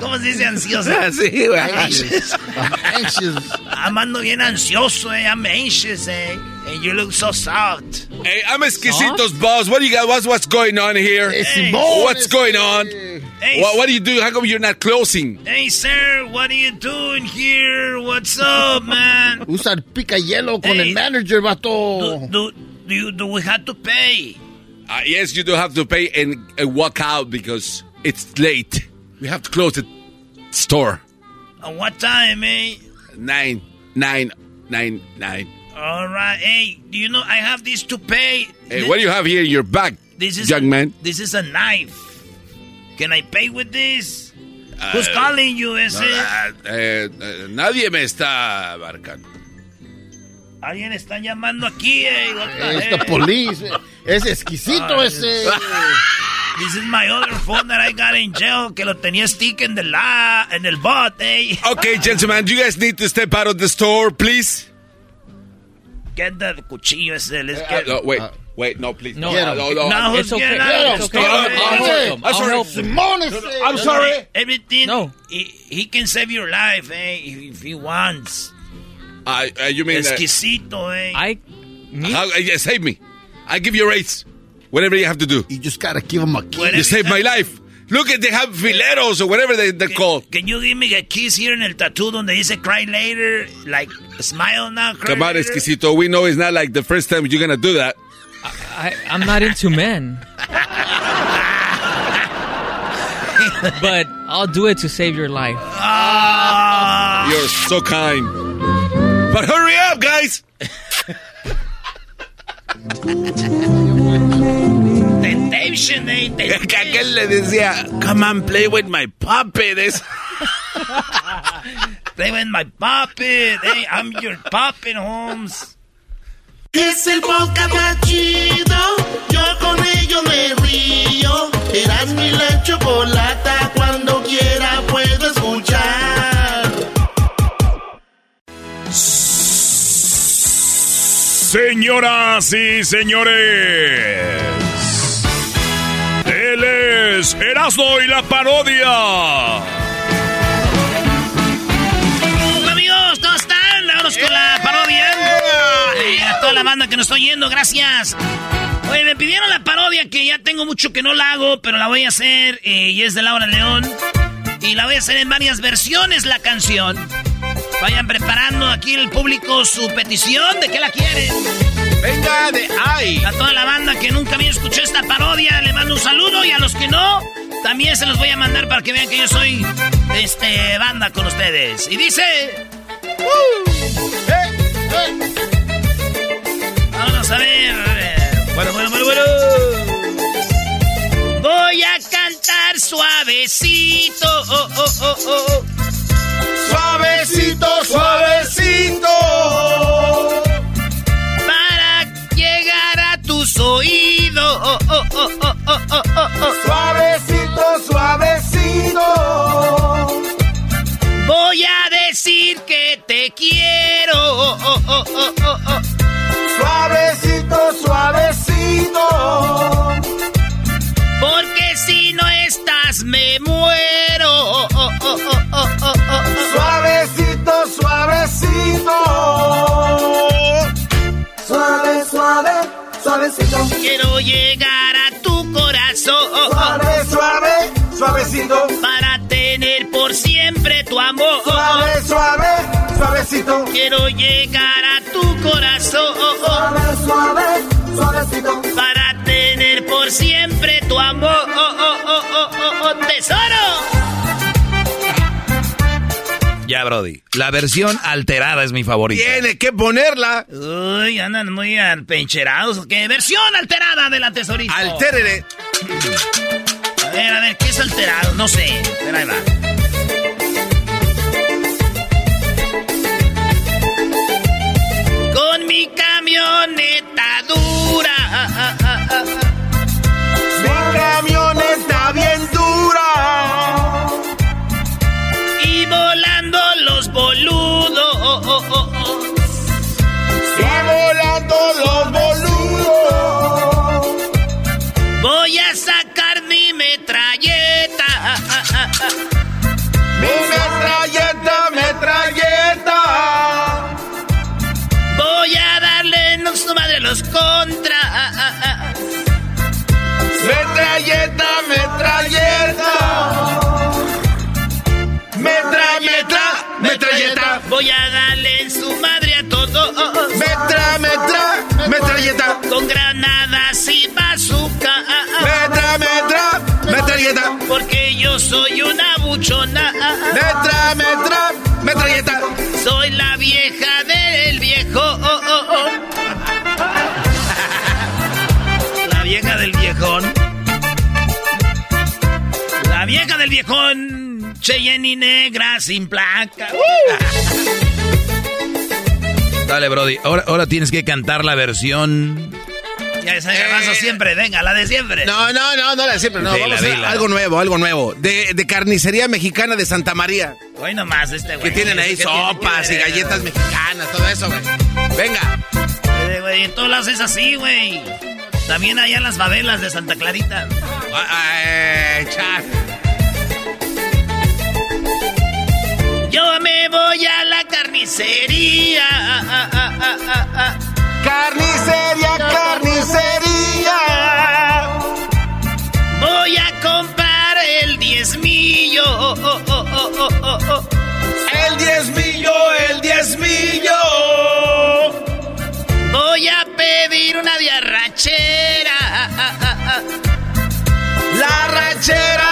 ¿Cómo se dice ansioso? Sí, güey. anxious. I'm anxious. I'm ando bien ansioso, eh? I'm anxious, eh? And you look so soft. Hey, I'm Esquisito's boss. What do you got? What's, what's going on here? Hey, Hey. What's going on? Hey, What, what do you do? How come you're not closing? Hey, sir, what are you doing here? What's up, man? Usa el pica hielo con Hey. el manager, Do, vato. do, do, you, do we have to pay? Uh, yes, you do have to pay and uh, walk out because it's late. We have to close the store. At what time, eh? Nine, nine, nine, nine. All right. Hey, do you know I have this to pay? Hey, what do you have here in your bag, This is young man? This is a knife. Can I pay with this? Uh, Who's calling you, ese? No, uh, eh, eh, nadie me está abarcando. Alguien está llamando aquí, eh. What the Es the hell? police. Es exquisito Ah, ese. This is my other phone that I got in jail, que lo tenía stick en el, la, en el bot, eh. Okay, gentlemen, you guys need to step out of the store, please. Get the cuchillo ese, let's Uh, get... no, wait, wait, no, please. No, no, no, no. No, It's okay. get out. It's okay. I'm sorry. I'm sorry. Everything. No. He, he can save your life, eh, if he wants. Uh, uh, you mean that? Exquisito, eh. I... How, uh, yeah, save me. I give you a raise. Whatever you have to do. You just gotta give him a kiss. Whatever You saved my life. Look at they have fileros or whatever they, they're called. Can you give me a kiss here in el tattoo donde dice cry later? Like, smile now, cry Come on, later? Esquisito. We know it's not like the first time you're gonna do that. I, I'm not into men. but I'll do it to save your life. Ah. You're so kind. But hurry up, guys. Temptation, eh. Que aquel le decía, come on, play with my puppet. Play with my puppet, eh. I'm your puppet, Holmes. Es el podcast más chido. Yo con ello me río. Eras mi la chocolata. Cuando quiera puedo escuchar. Señoras y señores, él es Erasmo y la parodia. Amigos, ¿cómo están? Vámonos con la parodia. Eh, a toda la banda que nos está oyendo, gracias. Oye, me pidieron la parodia que ya tengo mucho que no la hago, pero la voy a hacer eh, y es de Laura León. Y la voy a hacer en varias versiones la canción. Vayan preparando aquí el público su petición de que la quieren. Venga de ay. A toda la banda que nunca había escuchado esta parodia, le mando un saludo y a los que no, también se los voy a mandar para que vean que yo soy este banda con ustedes. Y dice. ¡Uh! Vamos a ver. Bueno, bueno, bueno, bueno. Voy a cantar suavecito. Oh, oh, oh, oh. Suavecito, suavecito. Para llegar a tus oídos. Oh, oh, oh, oh, oh, oh. Suavecito, suavecito. Voy a decir que te quiero. Oh, oh, oh, oh, oh, oh. Suavecito, suavecito. Porque si no estás, me muero. Suavecito, suavecito. Suave, suave, suavecito. Quiero llegar a tu corazón. Suave, suave, suavecito. Para tener por siempre tu amor. Suave, suave, suavecito. Quiero llegar a tu corazón. Suave, suave, suavecito. Para tener por siempre tu amor. Oh, oh, oh, oh, oh, oh, tesoro. Ya, Brody. La versión alterada es mi favorita. Tiene que ponerla. Uy, andan muy pencherados. ¿Qué versión alterada de la tesorita? Altérere. A ver, a ver, ¿qué es alterado? No sé, pero ahí va. Con mi camioneta dura. Los boludos. Voy a sacar mi metralleta. Mi metralleta, metralleta. Voy a darle no su madre los contra. Metralleta, metralleta. Metralleta, Voy a darle en su madre a todos. Metra, metra, metralleta. Con granadas y bazooka. Metra, metra, metralleta. Porque yo soy una buchona. Metra, metra, metralleta. Soy la vieja del viejo. Oh, oh, oh. La vieja del viejón. La vieja del viejón. Cheyenne y negra sin placa. Dale, Brody. Ahora, ahora tienes que cantar la versión Ya ese garbanzo siempre, venga, la de siempre. No, no, no, no la de siempre, no. Vamos a algo nuevo, algo nuevo. De, de carnicería mexicana de Santa María. Hoy nomás este güey. Que tienen ahí ¿Qué tiene sopas y ver? galletas mexicanas, todo eso, güey. Venga. Eh, güey, en todos lados es así, güey. También allá en las favelas de Santa Clarita. Ay, cha. Me voy a la carnicería. Ah. Carnicería, carnicería. Voy a comprar el diezmillo. Oh, oh, oh. El diezmillo, el diezmillo. Voy a pedir una diarrachera. La rachera,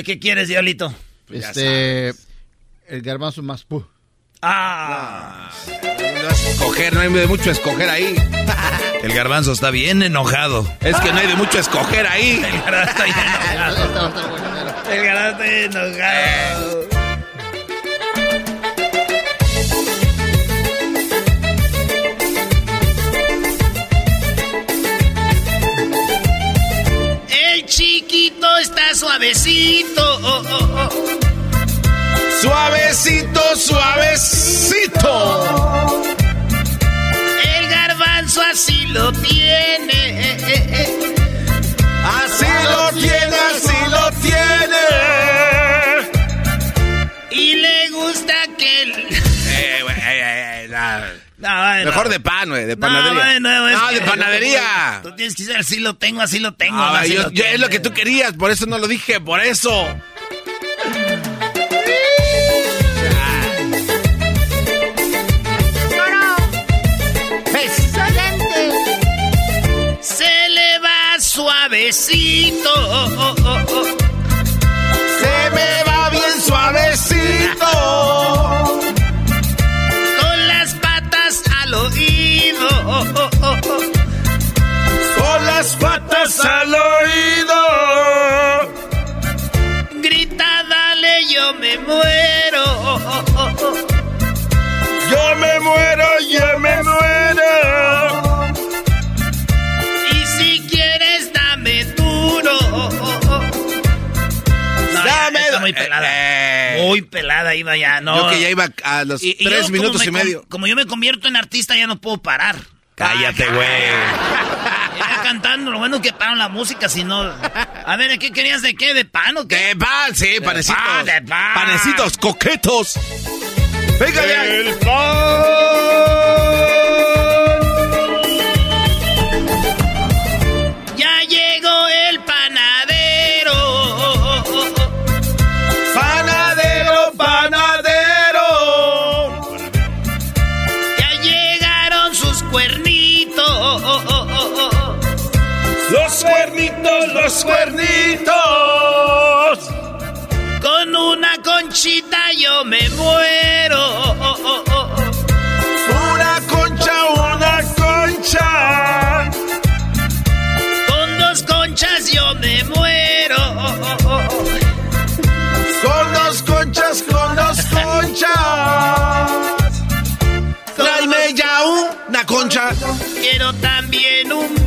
¿De qué quieres, Diablito? Este. El garbanzo más. pu- Ah. No es escoger, no hay de mucho escoger ahí. El garbanzo está bien enojado. Es que no hay de mucho escoger ahí. El garbanzo está bien enojado. El garbanzo está bien enojado. Está suavecito. Oh, oh, oh. Suavecito, suavecito. El garbanzo así lo tiene. Así lo tiene, así lo tiene. No. Mejor de pan, güey, de panadería. No, de panadería. Tú tienes que decir, así lo tengo, así lo tengo. Ah, así yo- lo yo- es lo que tú querías, por eso no lo dije, por eso. Se le va suavecito. oh, oh, oh. Se me va bien suavecito. Patas al oído. Grita, dale, yo me muero. Yo me muero, yo me muero. Y si quieres, dame duro. No, Dame- está muy pelada. Eh. Muy pelada iba ya, ¿no? Yo que ya iba a los Y- y yo tres minutos me y medio. Como yo me convierto en artista, ya no puedo parar. Cállate, güey. Cantando, lo bueno es que paran la música, si no... A ver, ¿qué querías de qué? ¿De pan o qué? De pan, sí, panecitos. pan, de pan. Panecitos coquetos. Venga, ya. El Ya llegó el panadero. Panadero, panadero. Ya llegaron sus cuernitos. Los cuernitos, los cuernitos. Con una conchita yo me muero. Una concha, una concha. Con dos conchas yo me muero. Con dos conchas, con dos conchas. Tráeme ya una concha. Quiero también un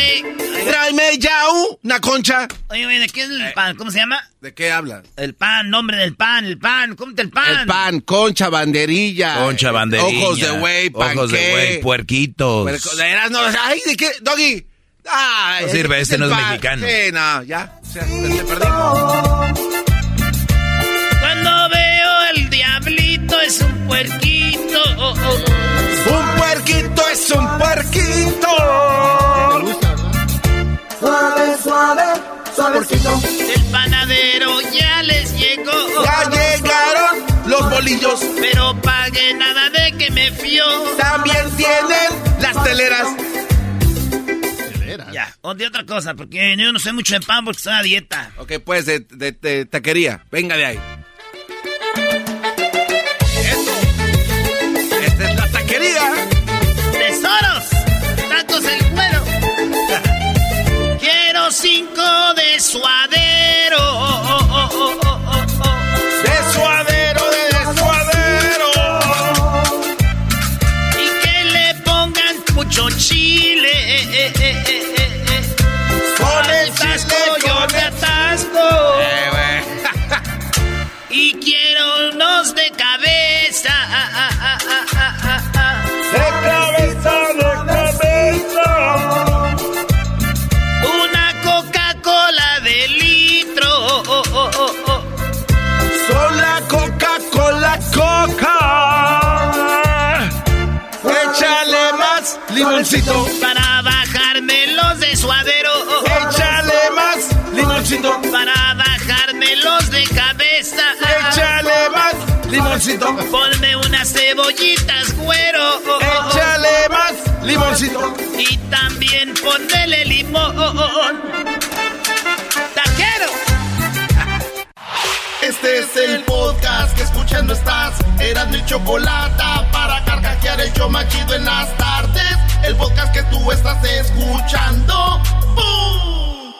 de. Tráeme ya una concha. Oye, oye, ¿de qué es el pan? ¿Cómo se llama? ¿De qué hablas? El pan, nombre del pan, el pan. Cómete el pan. El pan, concha, banderilla. Concha, banderilla. Ojos de güey, Ojos de güey, puerquitos. Puerco- de no, ay, ¿de qué? Doggy. Ah, No sirve, este no es pan. mexicano. Sí, no, ya. O sea, te perdimos. Cuando veo el diablito es un puerquito. Un puerquito es un puerquito. Suave, suave, suavecito. El panadero ya les llegó. Ya llegaron los bolillos. Pero pague nada de que me fió. También tienen las teleras. Ya, o de otra cosa, porque yo no sé mucho de pan porque estoy a dieta. Ok, pues de, de- de taquería. Venga de ahí. Limoncito. Para bajarme los de suadero. Échale más limoncito. Para bajarme los de cabeza. Échale más limoncito. Ponme unas cebollitas, güero. Échale más limoncito. Y también ponmele limón. Este es el podcast que escuchando estás. Eran mi chocolate para carcajear el yo machido en las tardes. El podcast que tú estás escuchando. ¡Bum!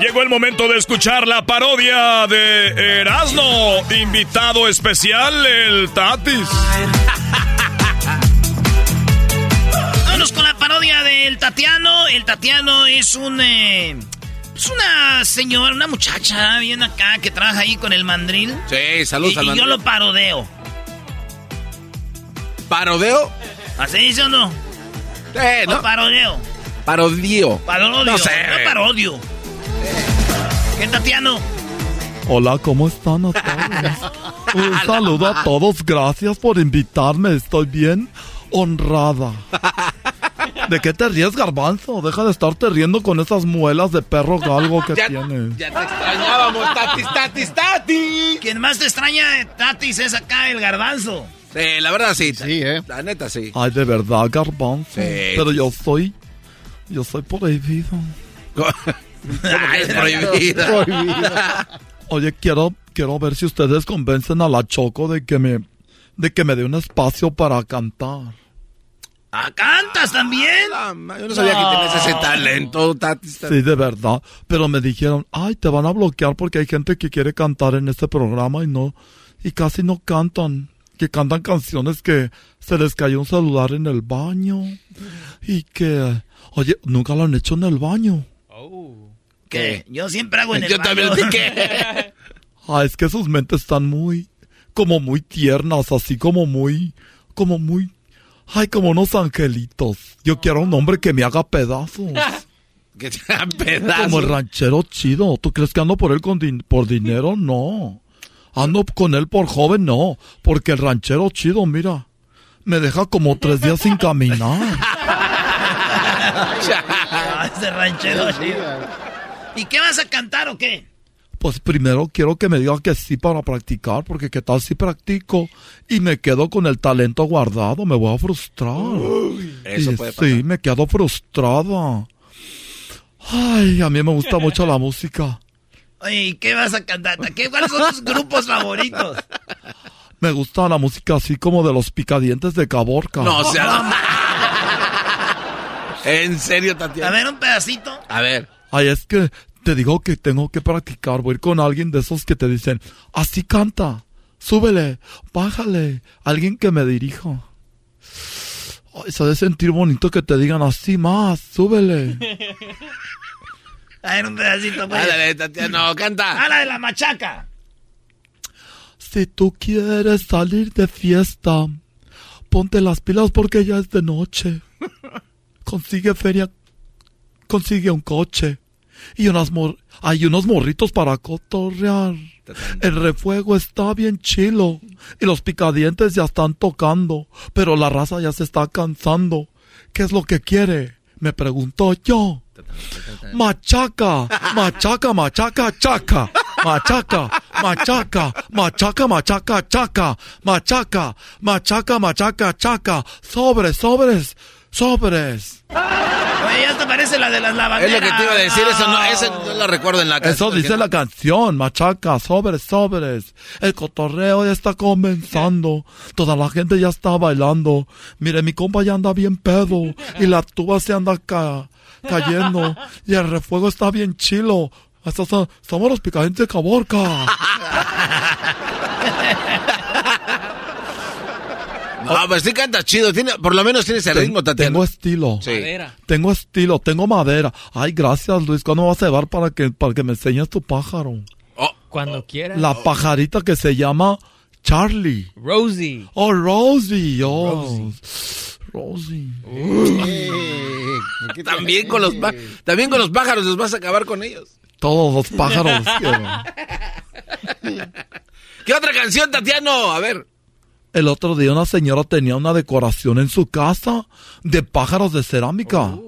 Llegó el momento de escuchar la parodia de Erasmo. Invitado especial, el Tatis. del Tatiano. El Tatiano es un. eh, es una señora, una muchacha bien acá que trabaja ahí con el mandril. Sí, saludos y, al y yo lo parodeo. ¿Parodeo? ¿Así dice o no? Eh, O no. parodeo. Parodio. Parodio. No sé. Parodio. ¿Qué Tatiano? Hola, ¿cómo están a todos? Un saludo a todos, gracias por invitarme, estoy bien honrada. ¿De qué te ríes, garbanzo? Deja de estarte riendo con esas muelas de perro galgo que Ya- tienes. Ya te extrañábamos, Tatis, Tatis, Tatis. Quien más te extraña de Tatis es acá el garbanzo. Sí, la verdad sí. Sí, ¿eh? La neta sí. Ay, de verdad, garbanzo. Sí. Pero yo soy... Yo soy prohibido. ¿Cómo que es prohibido? Oye, quiero, quiero ver si ustedes convencen a la Choco de que me... De que me dé un espacio para cantar. ¿Ah, cantas también? Yo no sabía que tenías ese talento, Tatis. Sí, de verdad. Pero me dijeron, ay, te van a bloquear porque hay gente que quiere cantar en este programa y no, y casi no cantan. Que cantan canciones que se les cayó un celular en el baño. Y que, oye, nunca lo han hecho en el baño. ¿Qué? Yo siempre hago en el Yo también baño. ¿qué? Ah, es que sus mentes están muy, como muy tiernas, así como muy, como muy, ay, como unos angelitos. Yo quiero un hombre que me haga pedazos. Que te dan pedazos. Como el ranchero chido. ¿Tú crees que ando por él con din- por dinero? No. Ando con él por joven, no. Porque el ranchero chido, mira, me deja como tres días sin caminar. Ese ranchero chido. ¿Y qué vas a cantar o qué? Pues primero quiero que me diga que sí para practicar, porque qué tal si practico y me quedo con el talento guardado, me voy a frustrar. eso Y puede pasar. Sí, me quedo frustrada. Ay, a mí me gusta mucho la música. Oye, ¿y qué vas a cantar? ¿Qué, ¿Cuáles son tus grupos favoritos? Me gusta la música así como de los picadientes de Caborca. No, o sea. En serio, Tatiana. A ver, un pedacito. A ver. Ay, es que te digo que tengo que practicar. Voy a ir con alguien de esos que te dicen, así canta, súbele, bájale, alguien que me dirija. Ay, se ha de sentir bonito que te digan así más, súbele. A ver, un pedacito, pues. Ándale, Tatiana, no, canta. ¡A la de la machaca! Si tú quieres salir de fiesta, ponte las pilas porque ya es de noche. Consigue feria, consigue un coche y unas mor hay unos morritos para cotorrear. El refuego está bien chilo y los picadientes ya están tocando, pero la raza ya se está cansando. ¿Qué es lo que quiere? Me pregunto yo. Machaca, machaca, machaca, chaca. Machaca, machaca, machaca, machaca, chaca. Machaca, machaca, machaca, chaca. Sobres, sobres, sobres. Oye, te parece la de las lavanderas. Es lo que te iba a decir, eso no, ese no lo recuerdo en la Eso dice la canción, machaca, sobres, sobres. El cotorreo ya está comenzando. Toda la gente ya está bailando. Mire, mi compa ya anda bien pedo. Y la tuba se anda ca- cayendo. Y el refuego está bien chilo. Son, somos los picadientes de Caborca. No, pues sí canta chido. Tiene, por lo menos tiene ese ritmo, Tatiana. Tengo estilo. Sí. Tengo estilo, tengo madera. Ay, gracias, Luis. ¿Cuándo vas a llevar para que, para que me enseñes tu pájaro? Cuando quieras. La pajarita que se llama Charlie. Rosie. Oh, Rosie. Oh. Rosie. También con los también con los pájaros los vas a acabar con ellos. Todos los pájaros. ¿Qué otra canción, Tatiano? A ver. El otro día una señora tenía una decoración en su casa de pájaros de cerámica.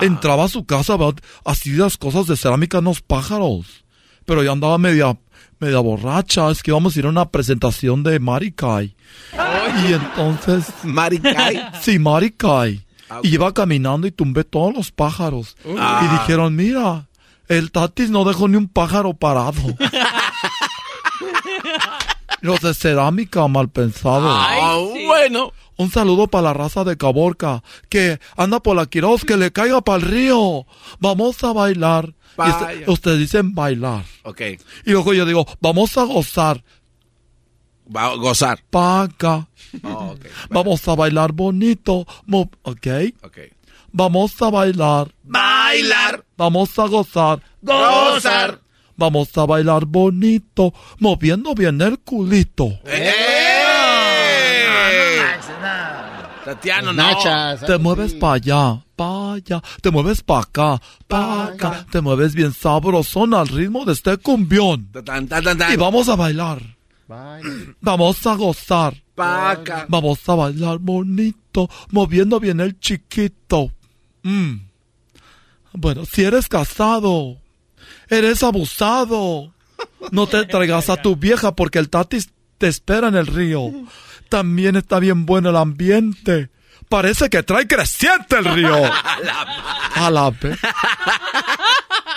Entraba a su casa, así las cosas de cerámica, unos pájaros. Pero yo andaba media, media borracha, es que íbamos a ir a una presentación de Marikai. Y entonces... ¿Marikai? Sí, Marikai. Y iba caminando y tumbé todos los pájaros. Ah. Y dijeron, mira, el Tatis no dejó ni un pájaro parado. Los de cerámica mal pensados. Ah, bueno. Un saludo para la raza de Caborca, que anda por la Quiroz, que le caiga para el río. Vamos a bailar. Vaya. ustedes dicen bailar. Ok. Y luego yo digo, vamos a gozar. Va a gozar. Paca. Oh. Vamos a bailar bonito. mo- ok. Ok. Vamos a bailar. Bailar. Vamos a gozar. Gozar. Vamos a bailar bonito, moviendo bien el culito. Tatiano, no. Nachas. Te mueves para allá, para allá, te mueves para acá, para acá, te mueves bien sabrosón al ritmo de este cumbión. Tan, tan, tan, tan. Y vamos a bailar, Bye. vamos a gozar, Paca. vamos a bailar bonito, moviendo bien el chiquito. Mm. Bueno, si eres casado, eres abusado, no te traigas a tu vieja porque el tatis te espera en el río. También está bien bueno el ambiente. Parece que trae creciente el río. A la vez.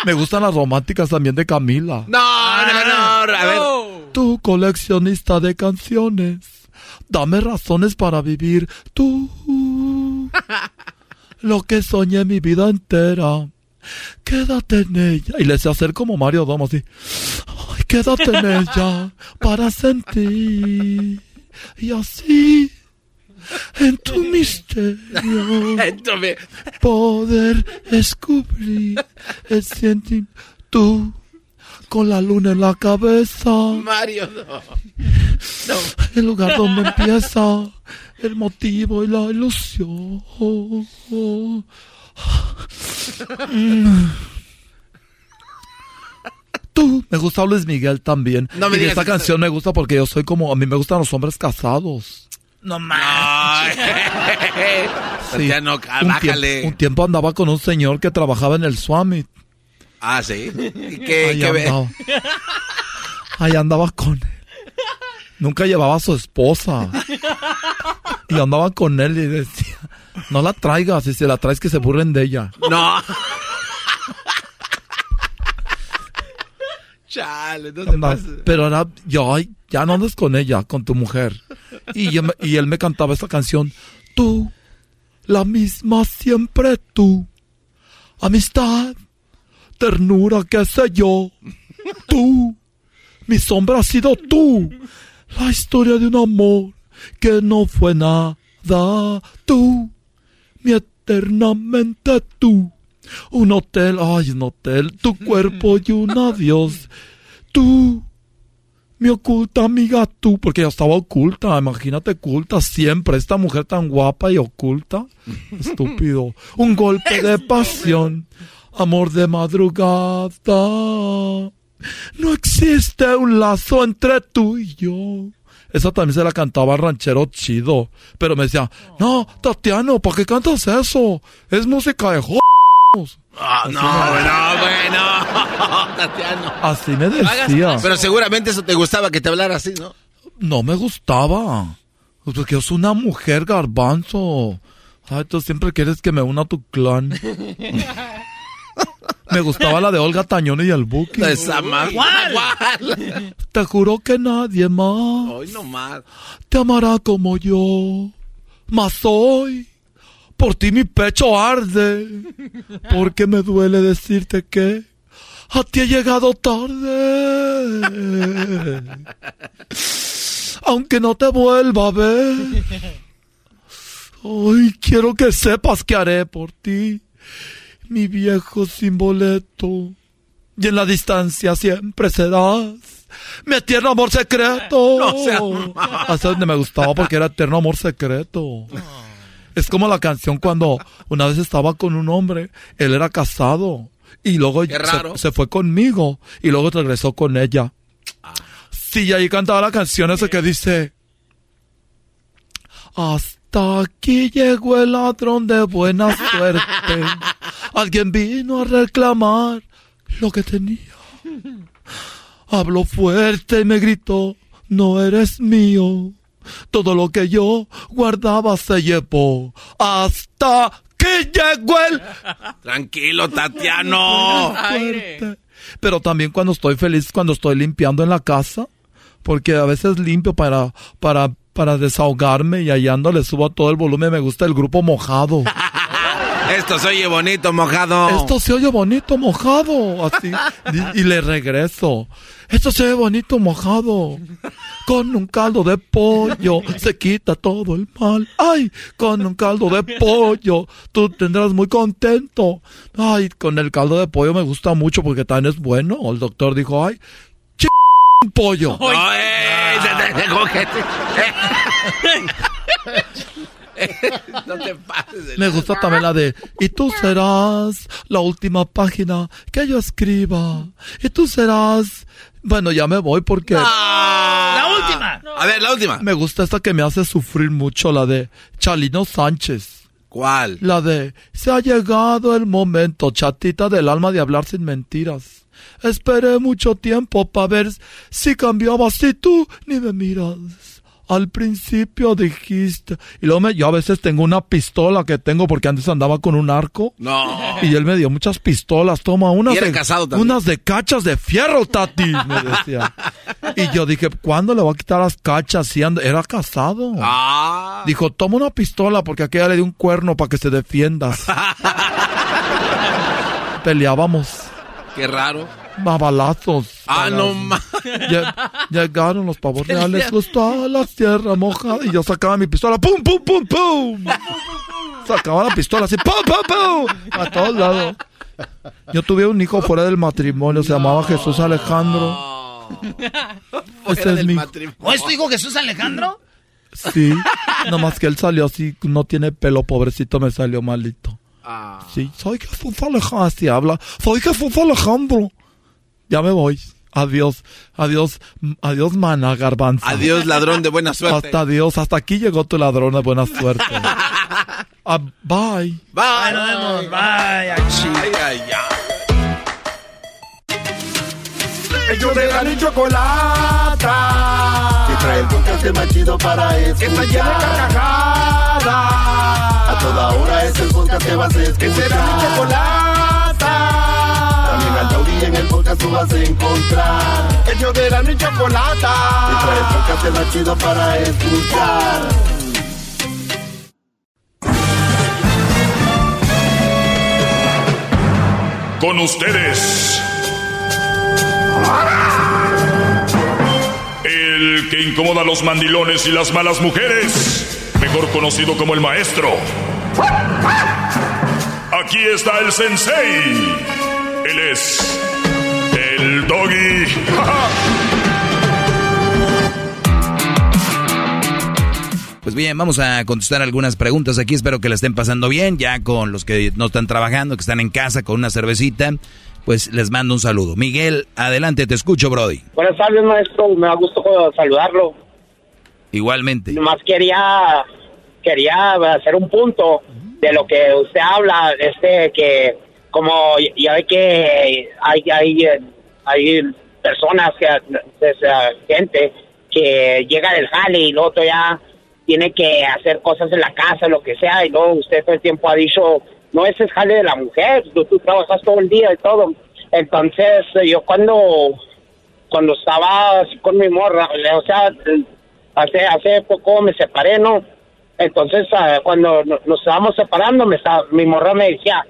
Me gustan las románticas también de Camila. No, no, no. A ver. Tu coleccionista de canciones. Dame razones para vivir. Tú. Lo que soñé mi vida entera. Quédate en ella. Y le sé hacer como Mario Domo así. Ay, quédate en ella para sentir. Y así. En tu misterio. Poder descubrir el sentimiento. Tú, con la luna en la cabeza, Mario, no. el lugar donde empieza el motivo y la ilusión. Tú, me gusta Luis Miguel también. No me y digas esta canción me gusta porque yo soy como, a mí me gustan los hombres casados. No más. Sí. Tatiano, un, bájale. tiempo, un tiempo andaba con un señor que trabajaba en el Swami. Ah, sí. ¿Y qué, Ahí qué ve? andaba. Ahí andaba con él. Nunca llevaba a su esposa. Y andaba con él y decía, no la traigas, si se la traes que se burlen de ella. No. Chale, no pases. pero era, yo, ya no andes con ella, con tu mujer. Y, yo y él me cantaba esta canción, tú, la misma siempre tú, amistad, ternura, qué sé yo, tú, mi sombra ha sido tú, la historia de un amor que no fue nada, tú, eternamente tú. Un hotel, ay, un hotel, tu cuerpo y un adiós. Tú, mi oculta amiga, tú, porque ella estaba oculta, imagínate, oculta siempre. Esta mujer tan guapa y oculta. Estúpido. Un golpe de pasión. amor de madrugada. No existe un lazo entre tú y yo. Esa también se la cantaba ranchero chido. Pero me decía, no, Tatiano, ¿para qué cantas eso? Es música de j***os". Ah, no, no, bueno, Tatiano. Así me decía. Pero seguramente eso te gustaba que te hablara así, ¿no? No me gustaba. Porque yo soy una mujer garbanzo. Ay, tú siempre quieres que me una a tu clan. Me gustaba la de Olga Tañón y el Buki. Esa más. ¿Cuál? Te juro que nadie más Hoy no más. te amará como yo. Mas hoy, por ti mi pecho arde. Porque me duele decirte que a ti he llegado tarde. Aunque no te vuelva a ver. Hoy quiero que sepas que haré por ti, mi viejo sin boleto. Y en la distancia siempre serás mi eterno amor secreto. No. Hasta donde me gustaba porque era eterno amor secreto. Es como la canción cuando una vez estaba con un hombre, él era casado y luego se, se fue conmigo y luego regresó con ella. Sí, y ahí cantaba la canción esa que dice Hasta aquí llegó el ladrón de buena suerte. Alguien vino a reclamar lo que tenía. Habló fuerte y me gritó, no eres mío. Todo lo que yo guardaba se llevó. Hasta que llegó el... Tranquilo, Tatiano. Fuerte. Pero también cuando estoy feliz, cuando estoy limpiando en la casa, porque a veces limpio para, para, para desahogarme y hallando le subo a todo el volumen, me gusta el grupo mojado. Esto se oye bonito, mojado. Esto se oye bonito mojado, así, y, y le regreso. Esto se oye bonito mojado. Con un caldo de pollo se quita todo el mal. Ay, con un caldo de pollo tú tendrás muy contento. Ay, con el caldo de pollo me gusta mucho porque también es bueno. El doctor dijo, ay, ch un pollo. No, eh, te- no te pases de Me gusta también la de Y tú serás la última página que yo escriba. Y tú serás... Bueno, ya me voy porque... La última. A ver, la última. Me gusta esta que me hace sufrir mucho, la de Chalino Sánchez. ¿Cuál? La de Se ha llegado el momento, chatita del alma, de hablar sin mentiras. Esperé mucho tiempo para ver si cambiabas y tú ni me miras. Al principio dijiste. Y luego me, yo a veces tengo una pistola que tengo porque antes andaba con un arco. No. Y él me dio muchas pistolas. Toma unas Y era de, casado también. unas de cachas de fierro, Tati. Me decía. Y yo dije, ¿cuándo le voy a quitar las cachas? Si era casado. Ah. Dijo, toma una pistola porque aquella le dio un cuerno para que se defiendas. Peleábamos Qué raro. A balazos. Ah, no más. Lle- Llegaron los pavos reales, gustó la tierra mojada. Y yo sacaba mi pistola, ¡pum, pum, pum, pum! Sacaba la pistola así, ¡pum, pum, pum! A todos lados. Yo tuve un hijo fuera del matrimonio, se llamaba Jesús Alejandro. Ese es mi ¿O es tu hijo Jesús Alejandro? Sí, nomás que él salió así, no tiene pelo, pobrecito, me salió malito. Sí, soy Jesús Alejandro, así habla. Soy Jesús Alejandro. Ya me voy. Adiós, adiós, adiós, mana, garbanzo. Adiós, ladrón de buena suerte. Hasta adiós, hasta aquí llegó tu ladrón de buena suerte. Ah, bye. Bye. nos vemos. Bye. Ay. Ay, ay. Ellos de la ni chocolata. Que trae el podcast más chido para escuchar. Que está llena de carcajadas. A toda hora es el podcast que vas a escuchar. Que será mi chocolata. En el podcast tú vas a encontrar. Ellos de la ni chocolata. Que trae el podcast más chido para escuchar. Con ustedes. El que incomoda a los mandilones y las malas mujeres. Mejor conocido como el maestro. Aquí está el sensei. Él es el. Pues bien, vamos a contestar algunas preguntas aquí. Espero que la estén pasando bien. Ya con los que no están trabajando, que están en casa con una cervecita, pues les mando un saludo. Miguel, adelante, te escucho, Brody. Buenas tardes, maestro. Me da gusto saludarlo. Igualmente. Nomás quería, quería hacer un punto de lo que usted habla, este, que como ya ve que hay, hay, hay personas, que, gente que llega del jale y luego ya tiene que hacer cosas en la casa, lo que sea, y luego usted todo el tiempo ha dicho, no, ese es jale de la mujer, tú, tú trabajas todo el día y todo. Entonces, yo cuando, cuando estaba con mi morra, o sea, hace, hace poco me separé, ¿no? Entonces, ah, cuando nos estábamos separando, me estaba, mi morra me decía,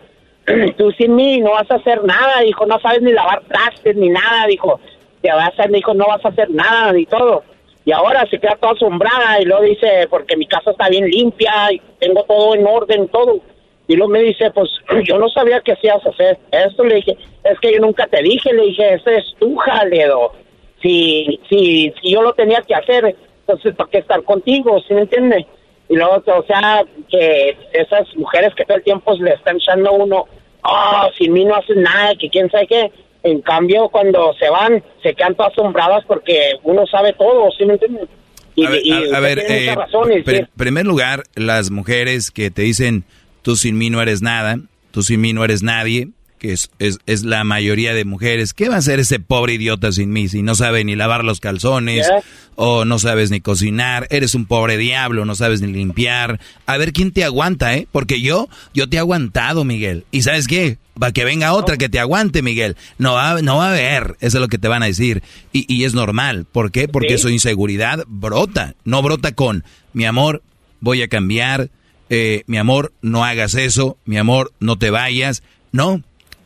tú sin mí no vas a hacer nada, dijo, no sabes ni lavar trastes ni nada, dijo, te vas a, dijo, no vas a hacer nada ni todo. Y ahora se queda toda asombrada y luego dice, porque mi casa está bien limpia y tengo todo en orden, todo. Y luego me dice, pues yo no sabía que hacías hacer esto. Le dije, es que yo nunca te dije, le dije, ese es tu jaledo. Si, si, si yo lo tenía que hacer, entonces, ¿para qué estar contigo? ¿Sí me entiende? Y luego, o sea, que esas mujeres que todo el tiempo le están echando a uno, oh, sin mí no haces nada, que quién sabe qué. En cambio, cuando se van, se quedan todas asombradas porque uno sabe todo, ¿sí me entiendes? Y, a ver, eh, en primer lugar, las mujeres que te dicen, tú sin mí no eres nada, tú sin mí no eres nadie, que es, es, es, la mayoría de mujeres. ¿Qué va a hacer ese pobre idiota sin mí si no sabe ni lavar los calzones o no sabes ni cocinar? Eres un pobre diablo, no sabes ni limpiar. A ver quién te aguanta, ¿eh? Porque yo, yo te he aguantado, Miguel. ¿Y sabes qué? Va que venga otra que te aguante, Miguel. No va, no va a haber, eso es lo que te van a decir. Y, y es normal. ¿Por qué? Porque su inseguridad brota. No brota con, mi amor, voy a cambiar. Eh, mi amor, no hagas eso. Mi amor, no te vayas. No,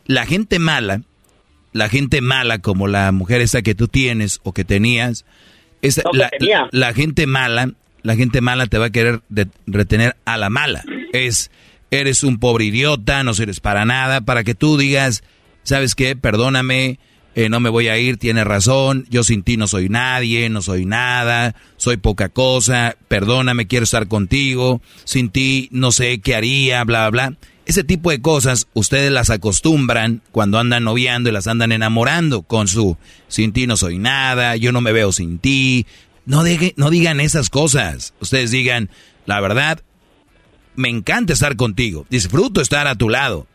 la gente mala, la gente mala como la mujer esa que tú tienes o que tenías, es la, gente mala, la gente mala te va a querer retener a la mala. Es, eres un pobre idiota, no sirves para nada, para que tú digas, ¿sabes qué? Perdóname, eh, no me voy a ir, tienes razón, yo sin ti no soy nadie, no soy nada, soy poca cosa, perdóname, quiero estar contigo, sin ti no sé qué haría, bla, bla, bla. Ese tipo de cosas ustedes las acostumbran cuando andan noviando y las andan enamorando con su sin ti no soy nada, yo no me veo sin ti. No, no digan esas cosas. Ustedes digan, la verdad, me encanta estar contigo, disfruto estar a tu lado.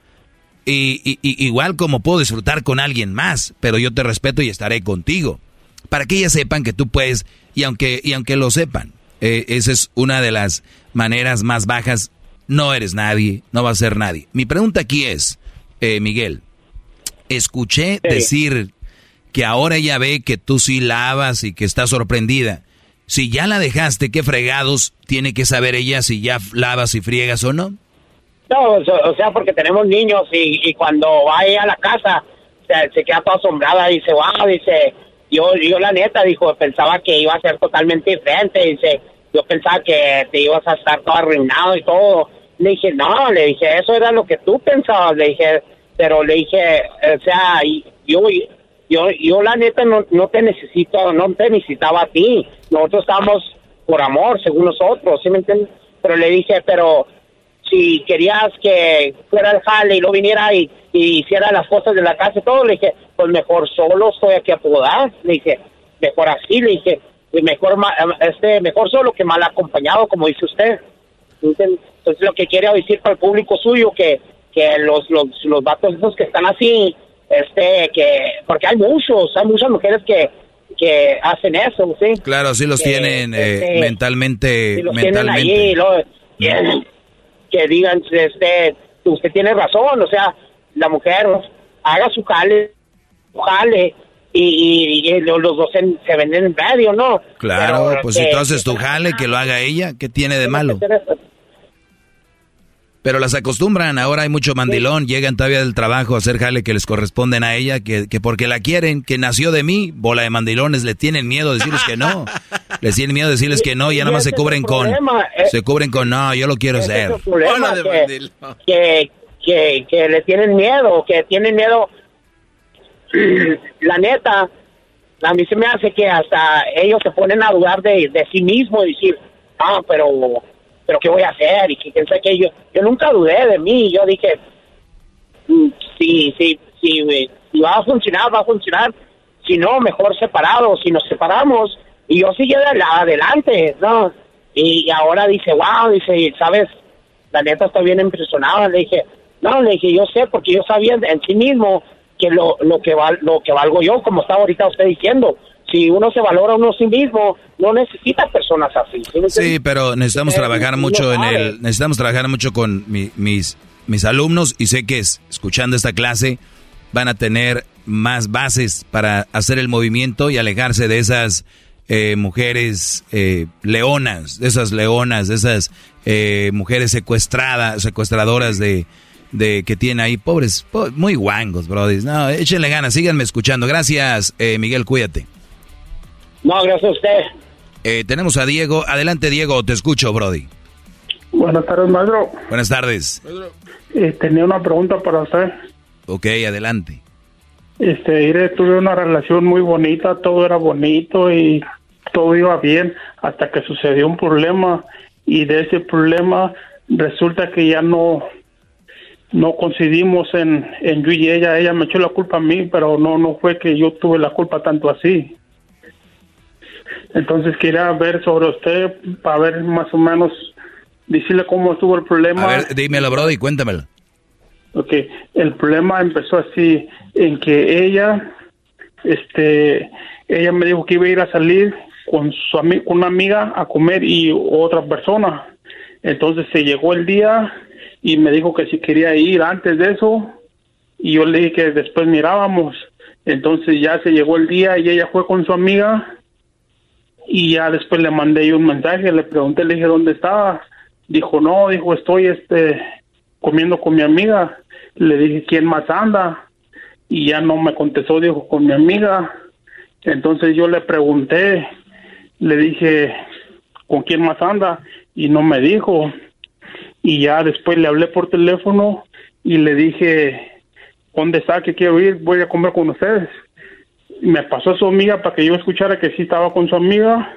Y, igual como puedo disfrutar con alguien más, pero yo te respeto y estaré contigo. Para que ellas sepan que tú puedes, y aunque, y aunque lo sepan, eh, esa es una de las maneras más bajas no eres nadie, no vas a ser nadie. Mi pregunta aquí es, eh, Miguel, escuché decir que ahora ella ve que tú sí lavas y que está sorprendida. Si ya la dejaste, ¿qué fregados tiene que saber ella si ya lavas y friegas o no? No, o sea, porque tenemos niños y, cuando va a la casa se, queda toda asombrada y dice, wow, dice, yo, yo la neta, dijo, pensaba que iba a ser totalmente diferente, dice, yo pensaba que te ibas a estar todo arruinado y todo le dije, no, le dije, eso era lo que tú pensabas, le dije, pero le dije, o sea, yo, yo, yo la neta no, no te necesito, no te necesitaba a ti, nosotros estamos por amor, según nosotros, ¿sí me entiendes? Pero le dije, pero si querías que fuera el jale y no viniera y, hiciera las cosas de la casa y todo, le dije, pues mejor solo estoy aquí a tu le dije, mejor así, le dije, mejor, este, mejor solo que mal acompañado, como dice usted. Entonces lo que quiere decir para el público suyo que, que los, los, los vatos esos que están así, este, que, porque hay muchos, hay muchas mujeres que, que hacen eso, ¿sí? Claro, sí los tienen eh, este, mentalmente, mentalmente. que, digan, este, usted tiene razón, o sea, la mujer haga su jale, jale, y, y, los dos se, venden en medio, ¿no? Claro, pues si tú haces tu jale, que lo haga ella, ¿qué tiene de malo? Pero las acostumbran, ahora hay mucho mandilón, llegan todavía del trabajo a hacer jale que les corresponden a ella, que, que porque la quieren, que nació de mí, bola de mandilones, le tienen miedo de decirles que no. les tienen miedo de decirles que no y ya nada más se cubren con, eh. se cubren con, no, yo lo quiero ser. que, que, que, le tienen miedo, que tienen miedo. la neta, a mí se me hace que hasta ellos se ponen a dudar de, de sí mismos y decir, ah, pero, pero ¿qué voy a hacer? Y que que yo, yo nunca dudé de mí, yo dije, sí, sí, sí, si va a funcionar, va a funcionar, si no, mejor separados, si nos separamos, y yo sigue adelante, ¿no? Y ahora dice, wow, dice, ¿sabes? La neta está bien impresionada, le dije, no, le dije, yo sé, porque yo sabía en sí mismo que lo, lo que val, lo que valgo yo, como está ahorita usted diciendo, si uno se valora a uno sí mismo, no necesita personas así. Sí, pero necesitamos trabajar mucho en el, necesitamos trabajar mucho con mis, mis alumnos y sé que es, escuchando esta clase van a tener más bases para hacer el movimiento y alejarse de esas eh, mujeres eh, leonas, de esas leonas, de esas eh, mujeres secuestradas, secuestradoras de, de que tiene ahí, pobres, muy guangos, brody. No, échenle ganas, síganme escuchando. Gracias, Miguel, cuídate. No, gracias a usted. Eh, tenemos a Diego. Adelante, Diego, te escucho, Brody. Buenas tardes, maestro. Buenas tardes. Eh, tenía una pregunta para usted. Ok, adelante. Este, iré, tuve una relación muy bonita, todo era bonito y todo iba bien hasta que sucedió un problema y de ese problema resulta que ya no no coincidimos en, en yo y ella, ella me echó la culpa a mí, pero no no fue que yo tuve la culpa tanto así. Entonces quería ver sobre usted para ver más o menos, decirle cómo estuvo el problema. A ver, dímelo, Brody, cuéntamelo. Ok, el problema empezó así, en que ella, este, ella me dijo que iba a ir a salir con su con una amiga a comer y otra persona. Entonces se llegó el día y me dijo que si quería ir antes de eso y yo le dije que después mirábamos. Entonces ya se llegó el día y ella fue con su amiga y ya después le mandé yo un mensaje, le pregunté, le dije dónde estaba, dijo no, dijo estoy este comiendo con mi amiga, le dije quién más anda y ya no me contestó, dijo con mi amiga, entonces yo le pregunté, le dije con quién más anda y no me dijo. Y ya después le hablé por teléfono y le dije dónde está que quiero ir, voy a comer con ustedes me pasó a su amiga para que yo escuchara que sí estaba con su amiga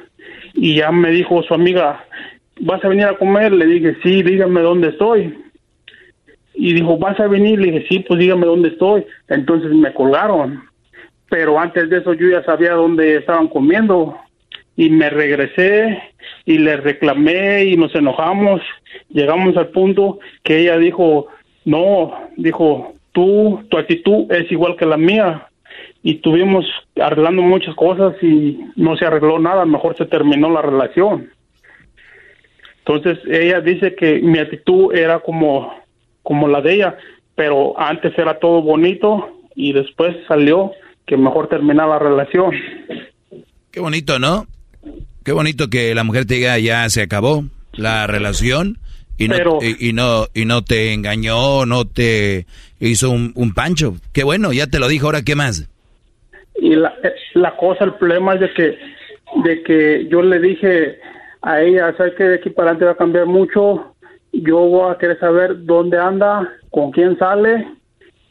y ya me dijo su amiga, ¿vas a venir a comer? Le dije, sí, dígame dónde estoy. Y dijo, ¿vas a venir? Le dije, sí, pues dígame dónde estoy. Entonces me colgaron. Pero antes de eso yo ya sabía dónde estaban comiendo. Y me regresé y le reclamé y nos enojamos. Llegamos al punto que ella dijo, no, dijo, tú, tu actitud es igual que la mía y tuvimos arreglando muchas cosas y no se arregló nada, mejor se terminó la relación. Entonces ella dice que mi actitud era como, como la de ella, pero antes era todo bonito y después salió que mejor terminar la relación. Qué bonito, ¿no? Qué bonito que la mujer te diga ya se acabó la relación y no, y, no y no te engañó, no te hizo un, un pancho. Qué bueno, ya te lo dijo, ahora qué más y la, la cosa, el problema es de que, de que yo le dije a ella, ¿sabes que de aquí para adelante va a cambiar mucho? Yo voy a querer saber dónde anda, con quién sale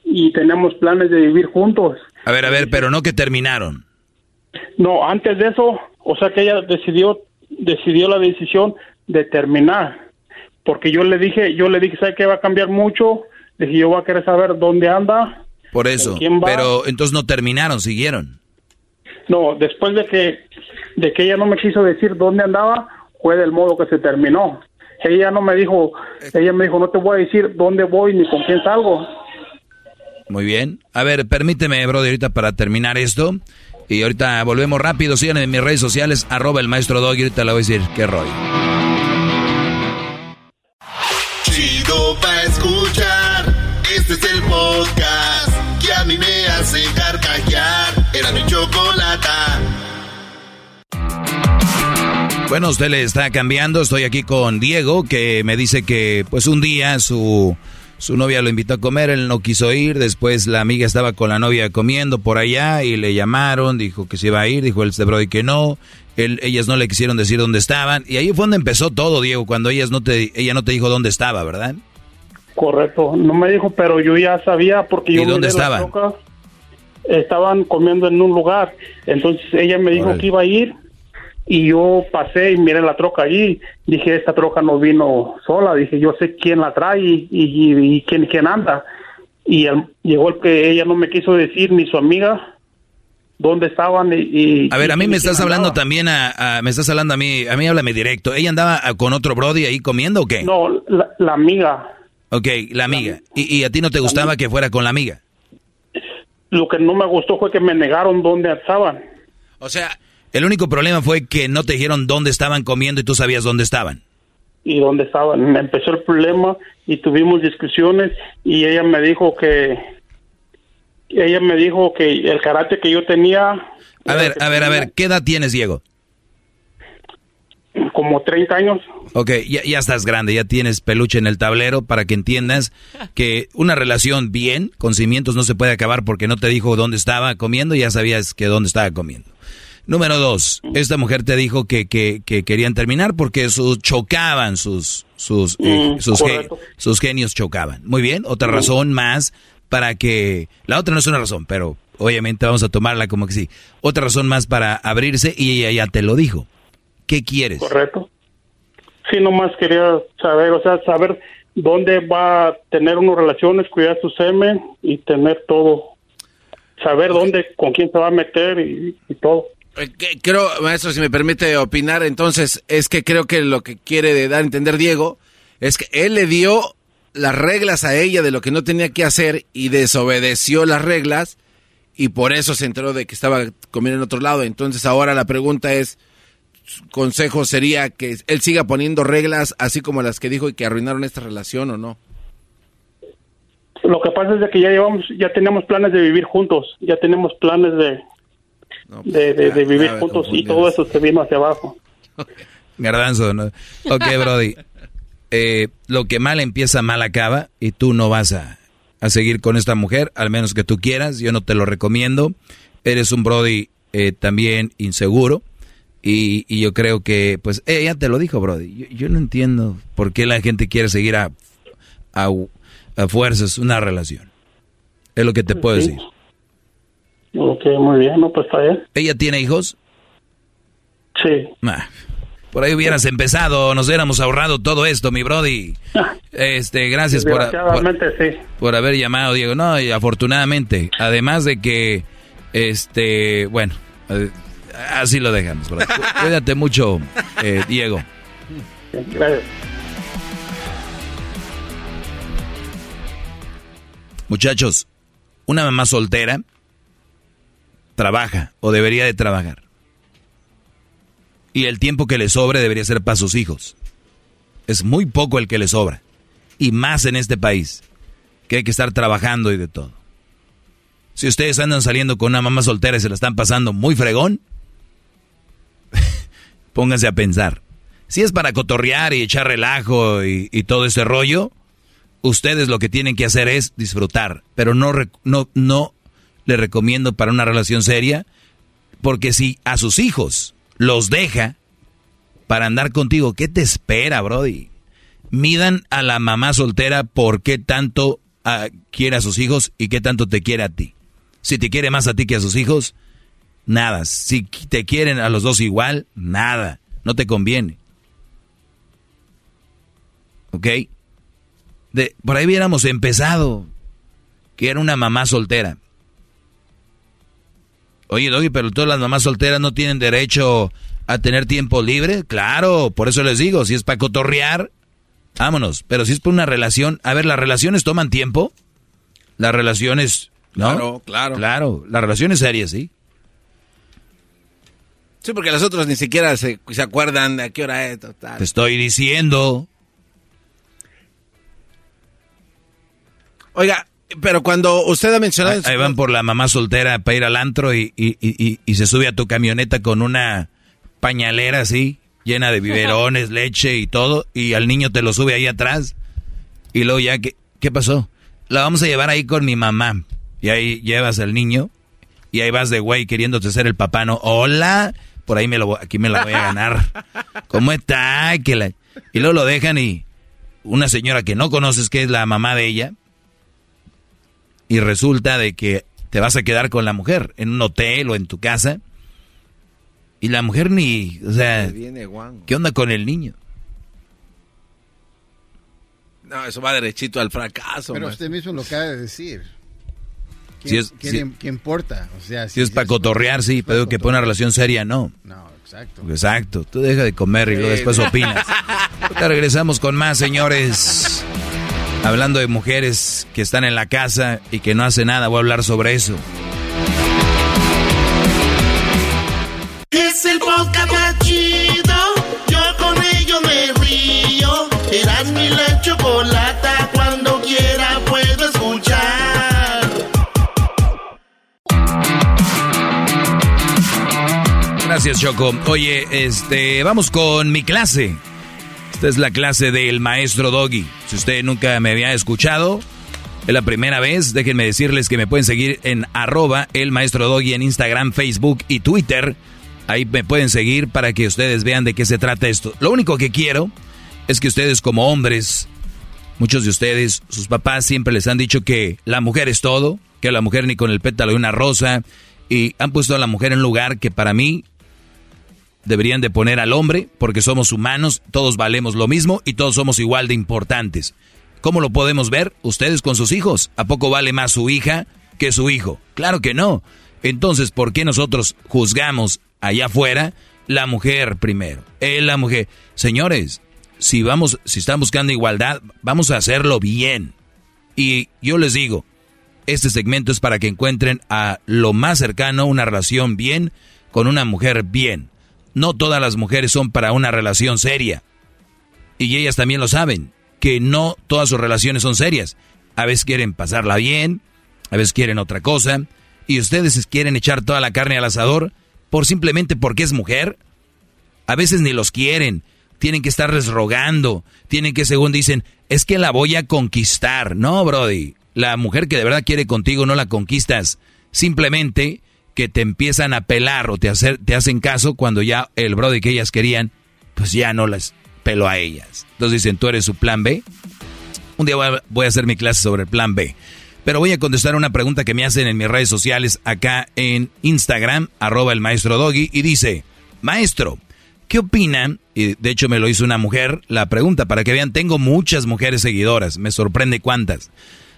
y tenemos planes de vivir juntos. A ver, a ver, pero no que terminaron. No, antes de eso, o sea que ella decidió decidió la decisión de terminar, porque yo le dije, yo le dije, ¿sabes que va a cambiar mucho? Le dije, yo voy a querer saber dónde anda por eso. Pero entonces no terminaron, siguieron. No, después de que de que ella no me quiso decir dónde andaba, fue del modo que se terminó. Ella no me dijo, ella me dijo, no te voy a decir dónde voy ni con quién salgo. Muy bien. A ver, permíteme, brother, ahorita para terminar esto. Y ahorita volvemos rápido. Sigan en mis redes sociales, arroba el maestro Dog. Y ahorita le voy a decir qué rollo. Chido pa' escuchar. Este es el podcast Bueno, usted le está cambiando. Estoy aquí con Diego, que me dice que pues un día su, su novia lo invitó a comer, él no quiso ir. Después la amiga estaba con la novia comiendo por allá y le llamaron, dijo que se iba a ir, dijo el y que no. ellas no le quisieron decir dónde estaban. Y ahí fue donde empezó todo, Diego, cuando ellas no te, ella no te dijo dónde estaba, ¿verdad? Correcto, no me dijo, pero yo ya sabía porque yo... ¿Y dónde estaban? Estaban comiendo en un lugar, entonces ella me dijo que iba a ir Y yo pasé y miré la troca allí. Dije, esta troca no vino sola. Dije, yo sé quién la trae y, y, y quién, quién anda. Y el- llegó el que ella no me quiso decir, ni su amiga, dónde estaban. Y, y- A ver, a mí me estás hablando andaba. también a, a- me estás hablando a mí, a mí háblame directo. ¿Ella andaba con otro brody ahí comiendo o qué? No, la, la amiga. Ok, la amiga. ¿Y, y a ti no te gustaba que fuera con la amiga? Lo que no me gustó fue que me negaron dónde estaban. O sea, el único problema fue que no te dijeron dónde estaban comiendo y tú sabías dónde estaban. y dónde estaban. Empezó el problema y tuvimos discusiones y ella me dijo que ella me dijo que el carácter que yo tenía A ver, a ver, a ver, ¿qué edad tienes, Diego? como 30 años Ok, ya, ya estás grande, ya tienes peluche en el tablero para que entiendas que una relación bien, con cimientos, no se puede acabar porque no te dijo dónde estaba comiendo y ya sabías que dónde estaba comiendo. Número dos, esta mujer te dijo que, que, que querían terminar porque sus chocaban sus sus eh, sus, ge- correcto. sus genios chocaban. Muy bien, otra razón más para que la otra no es una razón, pero obviamente vamos a tomarla como que sí. Otra razón más para abrirse y ella ya te lo dijo. ¿Qué quieres? correcto sí nomás quería saber o sea saber dónde va a tener unas relaciones cuidar su semen y tener todo saber dónde con quién se va a meter y, y todo Creo, maestro, si me permite opinar, entonces es que creo que lo que quiere dar a entender Diego es que él le dio las reglas a ella de lo que no tenía que hacer y desobedeció las reglas y por eso se enteró de que estaba comiendo en otro lado. Entonces ahora la pregunta es, su consejo sería que él siga poniendo reglas así como las que dijo y que arruinaron esta relación o no. lo que pasa es que ya llevamos ya tenemos planes de vivir juntos ya tenemos planes de de, de- de vivir juntos y todo eso se vino hacia abajo Garbanzo, ¿no? Ok, Brody. Eh, lo que mal empieza, mal acaba. Y tú no vas a, a seguir con esta mujer, al menos que tú quieras. Yo no te lo recomiendo. Eres un Brody eh, también inseguro. Y, y yo creo que, pues, ella te lo dijo, Brody. Yo, yo no entiendo por qué la gente quiere seguir a, a, a fuerzas una relación. Es lo que te puedo Sí. decir. Ok, muy bien, no, pues está bien. ¿Ella tiene hijos? Sí. Ah, por ahí hubieras empezado, nos hubiéramos ahorrado todo esto, mi Brody. Este, gracias por, por, Desgraciadamente sí. por haber llamado, Diego. No, y afortunadamente, además de que, este, bueno, eh, así lo dejamos. Brody. Cuídate mucho, eh, Diego. Gracias. Muchachos, una mamá soltera trabaja o debería de trabajar. Y el tiempo que le sobre debería ser para sus hijos. Es muy poco el que le sobra. Y más en este país, que hay que estar trabajando y de todo. Si ustedes andan saliendo con una mamá soltera y se la están pasando muy fregón, pónganse a pensar. Si es para cotorrear y echar relajo y, todo ese rollo, ustedes lo que tienen que hacer es disfrutar, pero no, no, no le recomiendo para una relación seria, porque si a sus hijos los deja para andar contigo, ¿qué te espera, Brody? Midan a la mamá soltera por qué tanto ah, quiere a sus hijos y qué tanto te quiere a ti. Si te quiere más a ti que a sus hijos, nada. Si te quieren a los dos igual, nada. No te conviene. ¿Ok? De, por ahí hubiéramos empezado, que era una mamá soltera. Oye, Doggy, pero todas las mamás solteras no tienen derecho a tener tiempo libre. Claro, por eso les digo, si es para cotorrear, vámonos. Pero si es por una relación, a ver, las relaciones toman tiempo. Las relaciones, ¿no? Claro, claro. Claro, las relaciones serias, sí. Sí, porque las otras ni siquiera se, se acuerdan de a qué hora es. Total. Te estoy diciendo. Oiga, pero cuando usted ha mencionado... Ahí, ahí van por la mamá soltera para ir al antro y, y- y- y- se sube a tu camioneta con una pañalera así, llena de biberones, leche y todo, y al niño te lo sube ahí atrás. Y luego ya, ¿qué, qué pasó? La vamos a llevar ahí con mi mamá. Y ahí llevas al niño y ahí vas de güey queriéndote ser el papá, ¿no? Hola, por ahí me lo, voy- aquí me la voy a ganar. ¿Cómo está? Que la- Y luego lo dejan y una señora que no conoces que es la mamá de ella, y resulta de que te vas a quedar con la mujer en un hotel o en tu casa Y la mujer ni, o sea, viene. ¿qué onda con el niño? No, eso va derechito al fracaso. Pero maestro. usted mismo lo acaba de decir. Si ¿Quién, es- quién si- quién importa? O sea, Si es para cotorrear, sí, pero que para una relación seria, no. No, exacto. Exacto. Tú deja de comer y luego después opinas. Ahorita regresamos con más, señores. Hablando de mujeres que están en la casa y que no hacen nada, voy a hablar sobre eso. Es el podcast más chido. Yo con ello me río. Eras mi la chocolata. Cuando quiera puedo escuchar. Gracias, Choco. Oye, este, vamos con mi clase. Esta es la clase del maestro Doggy. Si usted nunca me había escuchado, es la primera vez. Déjenme decirles que me pueden seguir en arroba el maestro Doggy en Instagram, Facebook y Twitter. Ahí me pueden seguir para que ustedes vean de qué se trata esto. Lo único que quiero es que ustedes como hombres, muchos de ustedes, sus papás siempre les han dicho que la mujer es todo, que la mujer ni con el pétalo de una rosa, y han puesto a la mujer en un lugar que para mí deberían de poner al hombre, porque somos humanos, todos valemos lo mismo y todos somos igual de importantes. ¿Cómo lo podemos ver? Ustedes con sus hijos. ¿A poco vale más su hija que su hijo? Claro que no. Entonces, ¿por qué nosotros juzgamos allá afuera la mujer primero? Él, la mujer. Señores, si vamos, si están buscando igualdad, vamos a hacerlo bien. Y yo les digo, este segmento es para que encuentren a lo más cercano una relación bien con una mujer bien. No todas las mujeres son para una relación seria. Y ellas también lo saben, que no todas sus relaciones son serias. A veces quieren pasarla bien, a veces quieren otra cosa, y ustedes quieren echar toda la carne al asador por simplemente porque es mujer. A veces ni los quieren, tienen que estarles rogando, tienen que según dicen, es que la voy a conquistar. No, Brody, la mujer que de verdad quiere contigo no la conquistas, simplemente que te empiezan a pelar o te, hacer, te hacen caso cuando ya el Brody que ellas querían, pues ya no las pelo a ellas. Entonces dicen, ¿tú eres su plan B? Un día voy a, hacer mi clase sobre el plan B. Pero voy a contestar una pregunta que me hacen en mis redes sociales acá en Instagram, arroba el maestro Doggy, y dice, maestro, ¿qué opinan? Y de hecho me lo hizo una mujer, la pregunta, para que vean, tengo muchas mujeres seguidoras, me sorprende cuántas.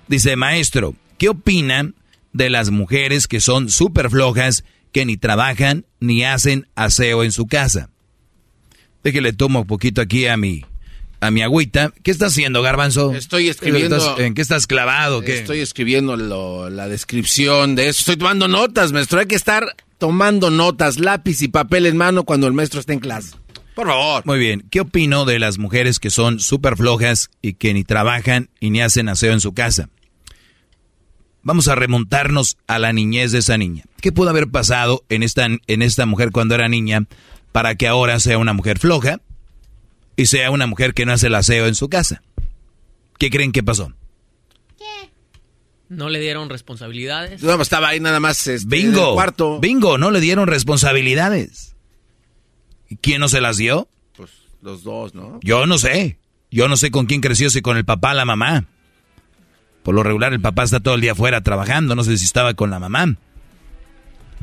Dice, maestro, ¿qué opinan de las mujeres que son súper flojas, que ni trabajan ni hacen aseo en su casa? Déjale tomo un poquito aquí a mi, a mi agüita. ¿Qué estás haciendo, Garbanzo? Estoy escribiendo- ¿Estás- ¿En qué estás clavado? ¿Qué? Estoy escribiendo lo- la descripción de eso. Estoy tomando notas, maestro. Hay que estar tomando notas, lápiz y papel en mano cuando el maestro esté en clase. Por favor. Muy bien. ¿Qué opino de las mujeres que son súper flojas y que ni trabajan y ni hacen aseo en su casa? Vamos a remontarnos a la niñez de esa niña. ¿Qué pudo haber pasado en esta, en esta mujer cuando era niña para que ahora sea una mujer floja y sea una mujer que no hace el aseo en su casa? ¿Qué creen que pasó? No le dieron responsabilidades. No, estaba ahí nada más este, en el Bingo. cuarto. Bingo, no le dieron responsabilidades. ¿Y quién no se las dio? Pues los dos, ¿no? Yo no sé. Yo no sé con quién creció, si con el papá o la mamá. Por lo regular, el papá está todo el día afuera trabajando. No sé si estaba con la mamá.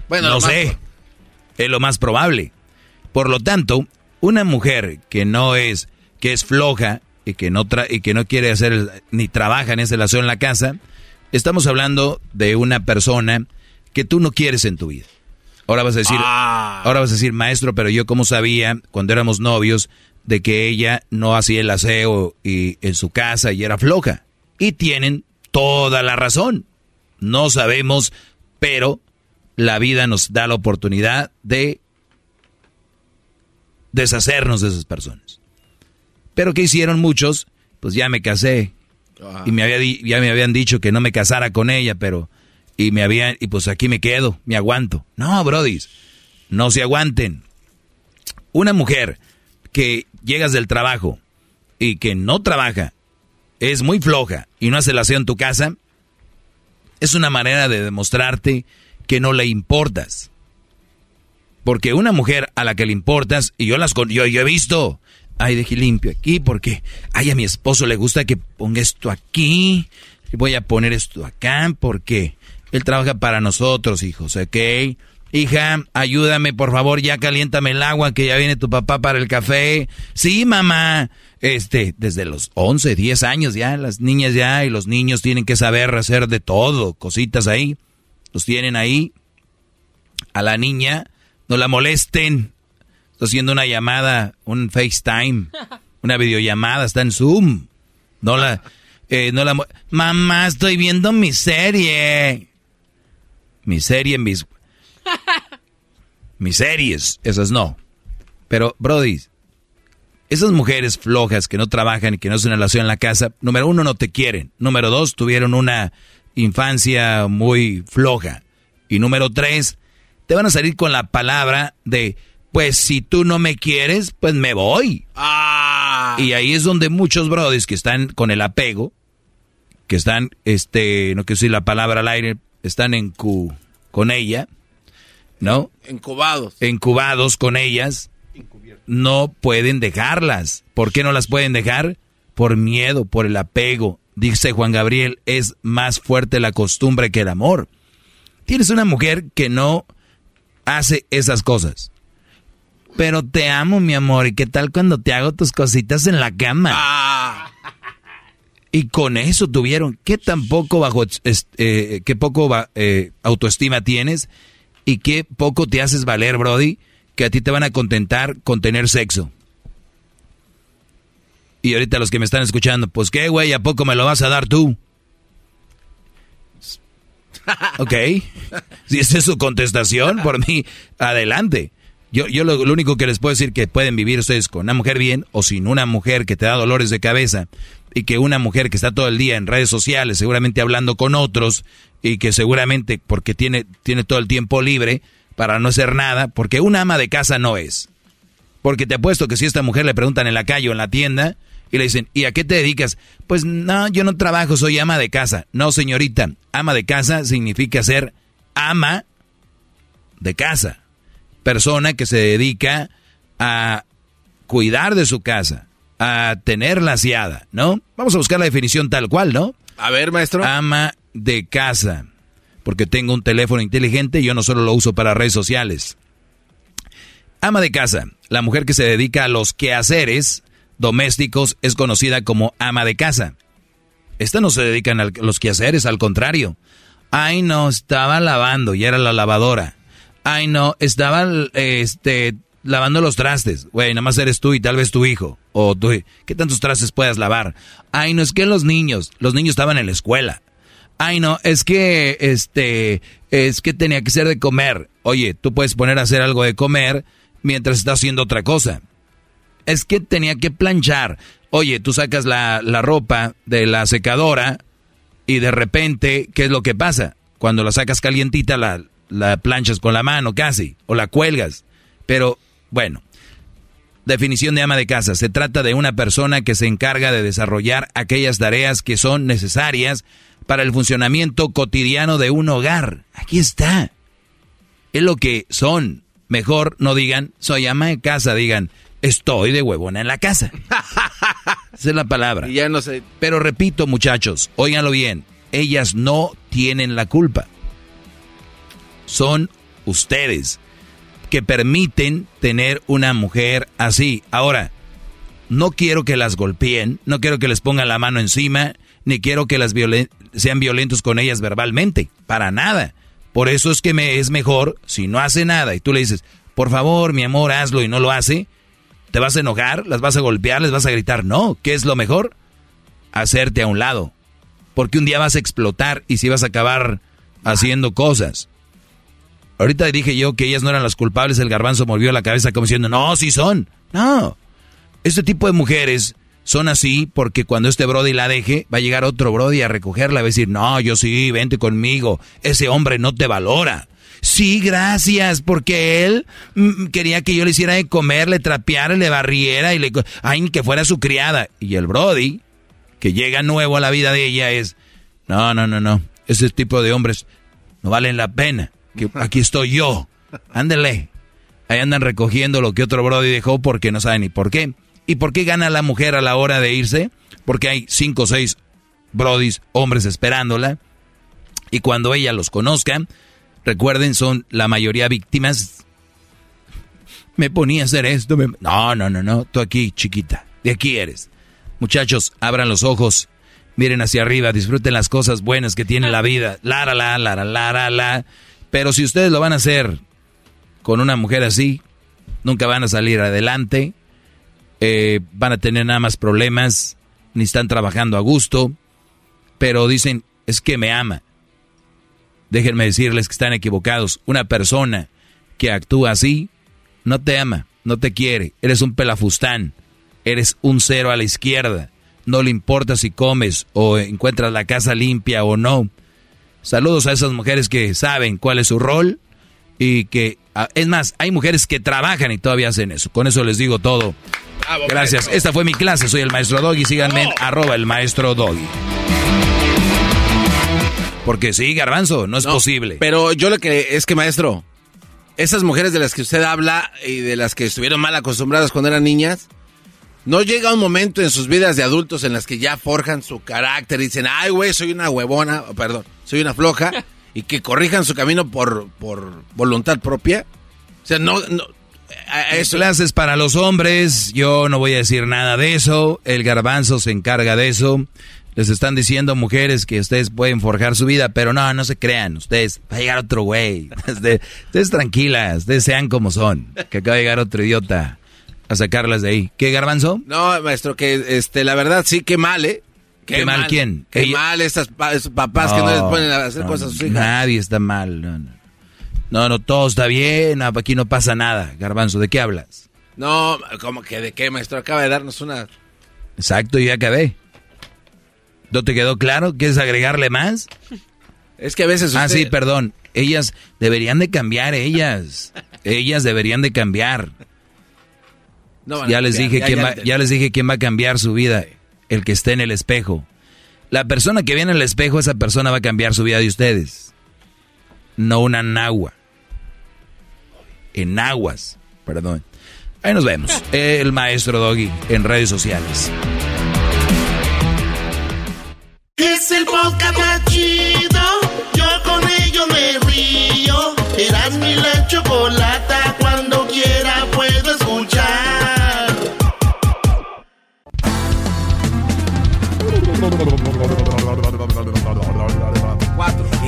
Bueno, no más- sé. Es lo más probable. Por lo tanto, una mujer que no es, que es floja y que no, tra- y que no quiere hacer el- ni trabaja ni hace el aseo en la casa, estamos hablando de una persona que tú no quieres en tu vida. Ahora vas a decir, Ah. ahora vas a decir, maestro, pero yo cómo sabía cuando éramos novios de que ella no hacía el aseo y en su casa y era floja. Y tienen toda la razón. No sabemos, pero la vida nos da la oportunidad de deshacernos de esas personas. Pero ¿qué hicieron muchos? Pues ya me casé. Ah. Y me había ya me habían dicho que no me casara con ella, pero y me habían y pues aquí me quedo, me aguanto. No, brodis. No se aguanten. Una mujer que llegas del trabajo y que no trabaja, es muy floja y no hace el aseo en tu casa, es una manera de demostrarte que no le importas. Porque una mujer a la que le importas, y yo las yo, yo he visto, ay, dejé limpio aquí porque, ay, a mi esposo le gusta que ponga esto aquí, voy a poner esto acá porque él trabaja para nosotros, hijos, ¿ok? Hija, ayúdame, por favor, ya caliéntame el agua, que ya viene tu papá para el café. Sí, mamá. Este, desde los 11, 10 años ya, las niñas ya y los niños tienen que saber hacer de todo, cositas ahí. Los tienen ahí. A la niña, no la molesten. Está haciendo una llamada, un FaceTime, una videollamada, está en Zoom. No la, eh, no la, mamá, estoy viendo mi serie. Mi serie, mis, mis series, esas no. Pero, Brody, esas mujeres flojas que no trabajan y que no hacen relación en la casa, número uno, no te quieren. Número dos, tuvieron una infancia muy floja. Y número tres, te van a salir con la palabra de, pues si tú no me quieres, pues me voy. Ah. Y ahí es donde muchos brodis que están con el apego, que están, este, no quiero decir la palabra al aire, están en cu, con ella, ¿no? Encubados. Encubados con ellas, no pueden dejarlas. ¿Por qué no las pueden dejar? Por miedo, por el apego. Dice Juan Gabriel, es más fuerte la costumbre que el amor. Tienes una mujer que no hace esas cosas. Pero te amo, mi amor. ¿Y qué tal cuando te hago tus cositas en la cama? Ah. Y con eso tuvieron. ¿Qué tan poco bajo, eh, qué poco eh, autoestima tienes? Y qué poco te haces valer, Brody, que a ti te van a contentar con tener sexo. Y ahorita los que me están escuchando, pues qué, güey, ¿a poco me lo vas a dar tú? Ok. Si esa es su contestación, por mí, adelante. Yo, yo lo, lo, único que les puedo decir que pueden vivir ustedes con una mujer bien o sin una mujer que te da dolores de cabeza y que una mujer que está todo el día en redes sociales, seguramente hablando con otros y que seguramente porque tiene, tiene todo el tiempo libre para no hacer nada, porque una ama de casa no es. Porque te apuesto que si a esta mujer le preguntan en la calle o en la tienda y le dicen, ¿y a qué te dedicas? Pues no, yo no trabajo, soy ama de casa. No, señorita, ama de casa significa ser ama de casa persona que se dedica a cuidar de su casa, a tenerla aseada, ¿no? Vamos a buscar la definición tal cual, ¿no? A ver, maestro. Ama de casa. Porque tengo un teléfono inteligente y yo no solo lo uso para redes sociales. Ama de casa, la mujer que se dedica a los quehaceres domésticos es conocida como ama de casa. Esta no se dedican a los quehaceres, al contrario. Ay, no, estaba lavando y era la lavadora. Ay, no, estaba este, lavando los trastes. Güey, nada más eres tú y tal vez tu hijo. O tú, ¿qué tantos trastes puedas lavar? Ay, no, es que los niños, los niños estaban en la escuela. Ay, no, es que, este, es que tenía que ser de comer. Oye, tú puedes poner a hacer algo de comer mientras estás haciendo otra cosa. Es que tenía que planchar. Oye, tú sacas la, la ropa de la secadora y de repente, ¿qué es lo que pasa? Cuando la sacas calientita, la, la planchas con la mano casi, o la cuelgas. Pero, bueno, definición de ama de casa. Se trata de una persona que se encarga de desarrollar aquellas tareas que son necesarias para el funcionamiento cotidiano de un hogar. Aquí está. Es lo que son. Mejor no digan, soy ama de casa, digan, estoy de huevona en la casa. Esa es la palabra. Y ya no sé. Pero repito, muchachos, óiganlo bien, ellas no tienen la culpa son ustedes que permiten tener una mujer así. Ahora, no quiero que las golpeen, no quiero que les pongan la mano encima, ni quiero que las sean violentos con ellas verbalmente, para nada. Por eso es que me es mejor, si no hace nada y tú le dices, por favor, mi amor, hazlo y no lo hace, ¿te vas a enojar? ¿Las vas a golpear? ¿Les vas a gritar? No, ¿qué es lo mejor? Hacerte a un lado. Porque un día vas a explotar y si vas a acabar haciendo cosas. Ahorita dije yo que ellas no eran las culpables, el garbanzo movió la cabeza como diciendo, no, sí son. No. Este tipo de mujeres son así porque cuando este Brody la deje, va a llegar otro Brody a recogerla va a decir, no, yo sí, vente conmigo. Ese hombre no te valora. Sí, gracias, porque él mm, quería que yo le hiciera de comer, le trapeara, le barriera y le... Ay, que fuera su criada. Y el Brody, que llega nuevo a la vida de ella, es... No, no, no, no. Ese tipo de hombres no valen la pena que aquí estoy yo. Ándele. Ahí andan recogiendo lo que otro Brody dejó porque no saben ni por qué. ¿Y por qué gana la mujer a la hora de irse? Porque hay cinco o seis Brodis, hombres esperándola. Y cuando ella los conozca, recuerden, son la mayoría víctimas. Me ponía a hacer esto. No, no, no, no. Tú aquí, chiquita. De aquí eres. Muchachos, abran los ojos. Miren hacia arriba, disfruten las cosas buenas que tiene la vida. La, la, la, la, la, la, la. Pero si ustedes lo van a hacer con una mujer así, nunca van a salir adelante. Eh, van a tener nada más problemas. Ni están trabajando a gusto. Pero dicen, es que me ama. Déjenme decirles que están equivocados. Una persona que actúa así no te ama, no te quiere. Eres un pelafustán. Eres un cero a la izquierda. No le importa si comes o encuentras la casa limpia o no. Saludos a esas mujeres que saben cuál es su rol y que, ah, es más, hay mujeres que trabajan y todavía hacen eso. Con eso les digo todo. Gracias. Esta fue mi clase. Soy el maestro Doggy. Síganme en arroba el maestro Doggy. Porque sí, garbanzo, no es posible. Pero yo lo que es que, maestro, esas mujeres de las que usted habla y de las que estuvieron mal acostumbradas cuando eran niñas, no llega un momento en sus vidas de adultos en las que ya forjan su carácter y dicen, ay, güey, soy una huevona, perdón, soy una floja, y que corrijan su camino por, por voluntad propia. O sea, no... no eso. Clases para los hombres, yo no voy a decir nada de eso, el garbanzo se encarga de eso. Les están diciendo mujeres que ustedes pueden forjar su vida, pero no, no se crean, ustedes, va a llegar otro güey. Ustedes, ustedes tranquilas, ustedes sean como son, que acaba de llegar otro idiota a sacarlas de ahí. ¿Qué garbanzo? No, maestro, que este, la verdad sí, qué mal, ¿eh? ¿Qué, mal, quién? Qué mal estas papás que no les ponen a hacer cosas a sus hijas. Nadie está mal, no, no. No, no, todo está bien, aquí no pasa nada. Garbanzo, ¿de qué hablas? No, como que de qué, maestro? Acaba de darnos una... Exacto, yo ya acabé. ¿No te quedó claro? ¿Quieres agregarle más? Es que a veces... Ah, sí, perdón. Ellas deberían de cambiar, ellas. ellas deberían de cambiar ya, les dije quién va, ya les dije quién va a cambiar su vida, el que esté en el espejo. La persona que viene en el espejo, esa persona va a cambiar su vida de ustedes. No una nagua. En aguas, perdón. Ahí nos vemos. El maestro Doggy en redes sociales. Es el podcast más chido. Yo con ello me río. Eras mi la chocolata.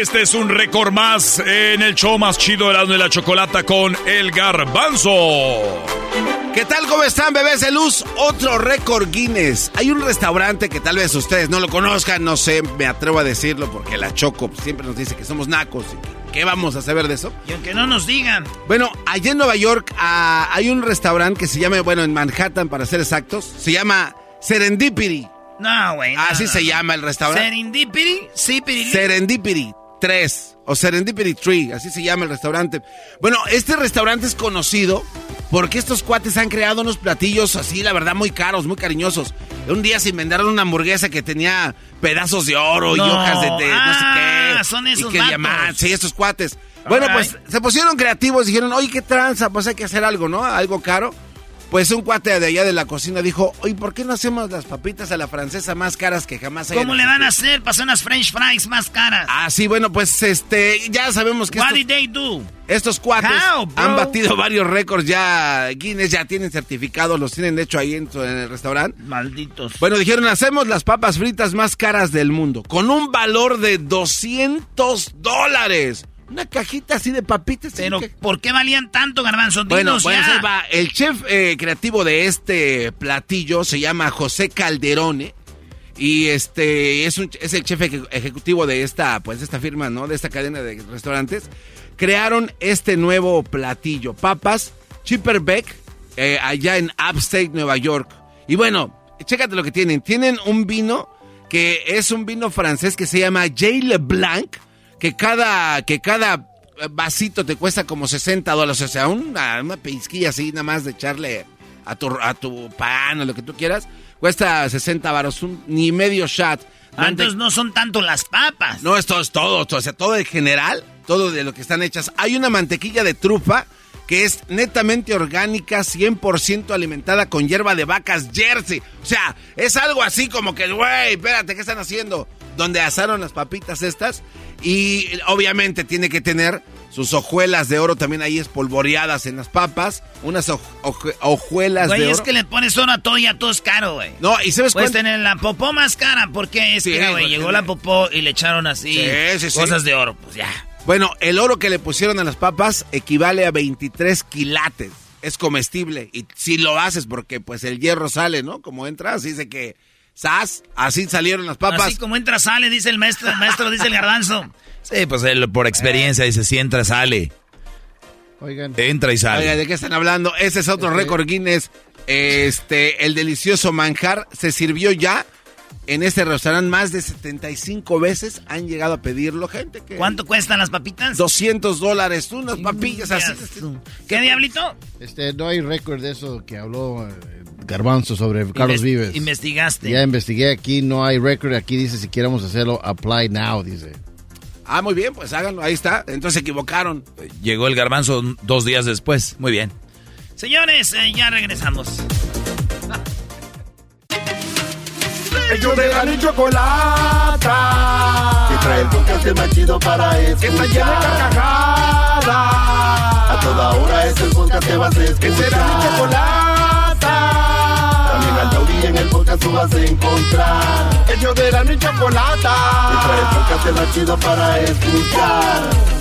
Este es un récord más en el show más chido de la, de la chocolata con el garbanzo. ¿Qué tal? ¿Cómo están, bebés de luz? Otro récord Guinness. Hay un restaurante que tal vez ustedes no lo conozcan, no sé, me atrevo a decirlo porque la Choco siempre nos dice que somos nacos. ¿Qué vamos a saber de eso? Y aunque no nos digan. Bueno, allá en Nueva York ah, hay un restaurante que se llama, bueno, en Manhattan para ser exactos, se llama Serendipity. No, güey. Así se llama el restaurante. Serendipity, sí, Serendipity. 3 o Serendipity Tree, así se llama el restaurante. Bueno, este restaurante es conocido porque estos cuates han creado unos platillos así, la verdad, muy caros, muy cariñosos. Un día se inventaron una hamburguesa que tenía pedazos de oro y hojas de, no sé qué. Ah, son esos y que sí, estos cuates. Bueno, pues se pusieron creativos, dijeron, oye, qué tranza, pues hay que hacer algo, ¿no? Algo caro. Pues un cuate de allá de la cocina dijo, oye, ¿por qué no hacemos las papitas a la francesa más caras que jamás hay? ¿Cómo le van a hacer para hacer unas french fries más caras? Ah, sí, bueno, pues este, ya sabemos que... What estos, did they do? Estos cuates han batido varios récords ya, Guinness ya tienen certificados, los tienen hecho ahí en, en el restaurante. Malditos. Bueno, dijeron, hacemos las papas fritas más caras del mundo, con un valor de 200 dólares. Una cajita así de papitas. Pero, ¿por qué valían tanto, garbanzo? bueno, pues va. El chef eh, creativo de este platillo se llama José Calderone. Y este es, es el chef ejecutivo de esta, pues, esta firma, ¿no? De esta cadena de restaurantes. Crearon este nuevo platillo. Papas, Chipperbeck, eh, allá en Upstate, Nueva York. Y bueno, chécate lo que tienen. Tienen un vino que es un vino francés que se llama J. Leblanc, que cada, que cada vasito te cuesta como 60 dólares, o sea, una, una pizquilla así nada más de echarle a tu, a tu pan o lo que tú quieras, cuesta 60 baros, un, ni medio shot. Ah, entonces no son tanto las papas. No, esto es todo, o sea, todo en general, todo de lo que están hechas. Hay una mantequilla de trufa que es netamente orgánica, 100% alimentada con hierba de vacas Jersey. O sea, es algo así como que, güey, espérate, ¿qué están haciendo? Donde asaron las papitas estas. Y obviamente tiene que tener sus hojuelas de oro también ahí espolvoreadas en las papas. Unas hojuelas de oro. Güey, es que le pones oro a todo y a todo es caro, güey. No, y sabes Puedes tener la popó más cara porque es que, güey, llegó la popó y le echaron así cosas de oro. Pues ya. Bueno, el oro que le pusieron a las papas equivale a 23 quilates. Es comestible. Y si lo haces porque pues el hierro sale, ¿no? Como entras, dice que... ¡Sas! Así salieron las papas. Así como entra, sale, dice el maestro. El maestro dice el garbanzo. Sí, pues él por experiencia dice, si entra, sale. Oigan. Entra y sale. Oigan, ¿de qué están hablando? Ese es otro Este- récord Guinness. Este, el delicioso manjar se sirvió ya en este restaurante más de 75 veces. Han llegado a pedirlo, gente. Que ¿Cuánto cuestan las papitas? 200 dólares, unas papillas así. ¿Qué diablito? Este, no hay récord de eso que habló eh, Garbanzo sobre Carlos Inves- Vives. Investigaste. Ya investigué aquí, no hay récord. Aquí dice si queremos hacerlo, apply now, dice. Ah, muy bien, pues háganlo, ahí está. Entonces se equivocaron. Llegó el garbanzo dos días después. Muy bien. Señores, eh, ya regresamos. Ellos de la ni chocolata. Que trae el podcast más chido para escuchar. Que está llena de carcajadas. A toda hora es el podcast que vas a escuchar. Que será mi chocolata. También al taurí en el podcast tú vas a encontrar. Ellos de la ni chocolata. Que trae el podcast más chido para escuchar.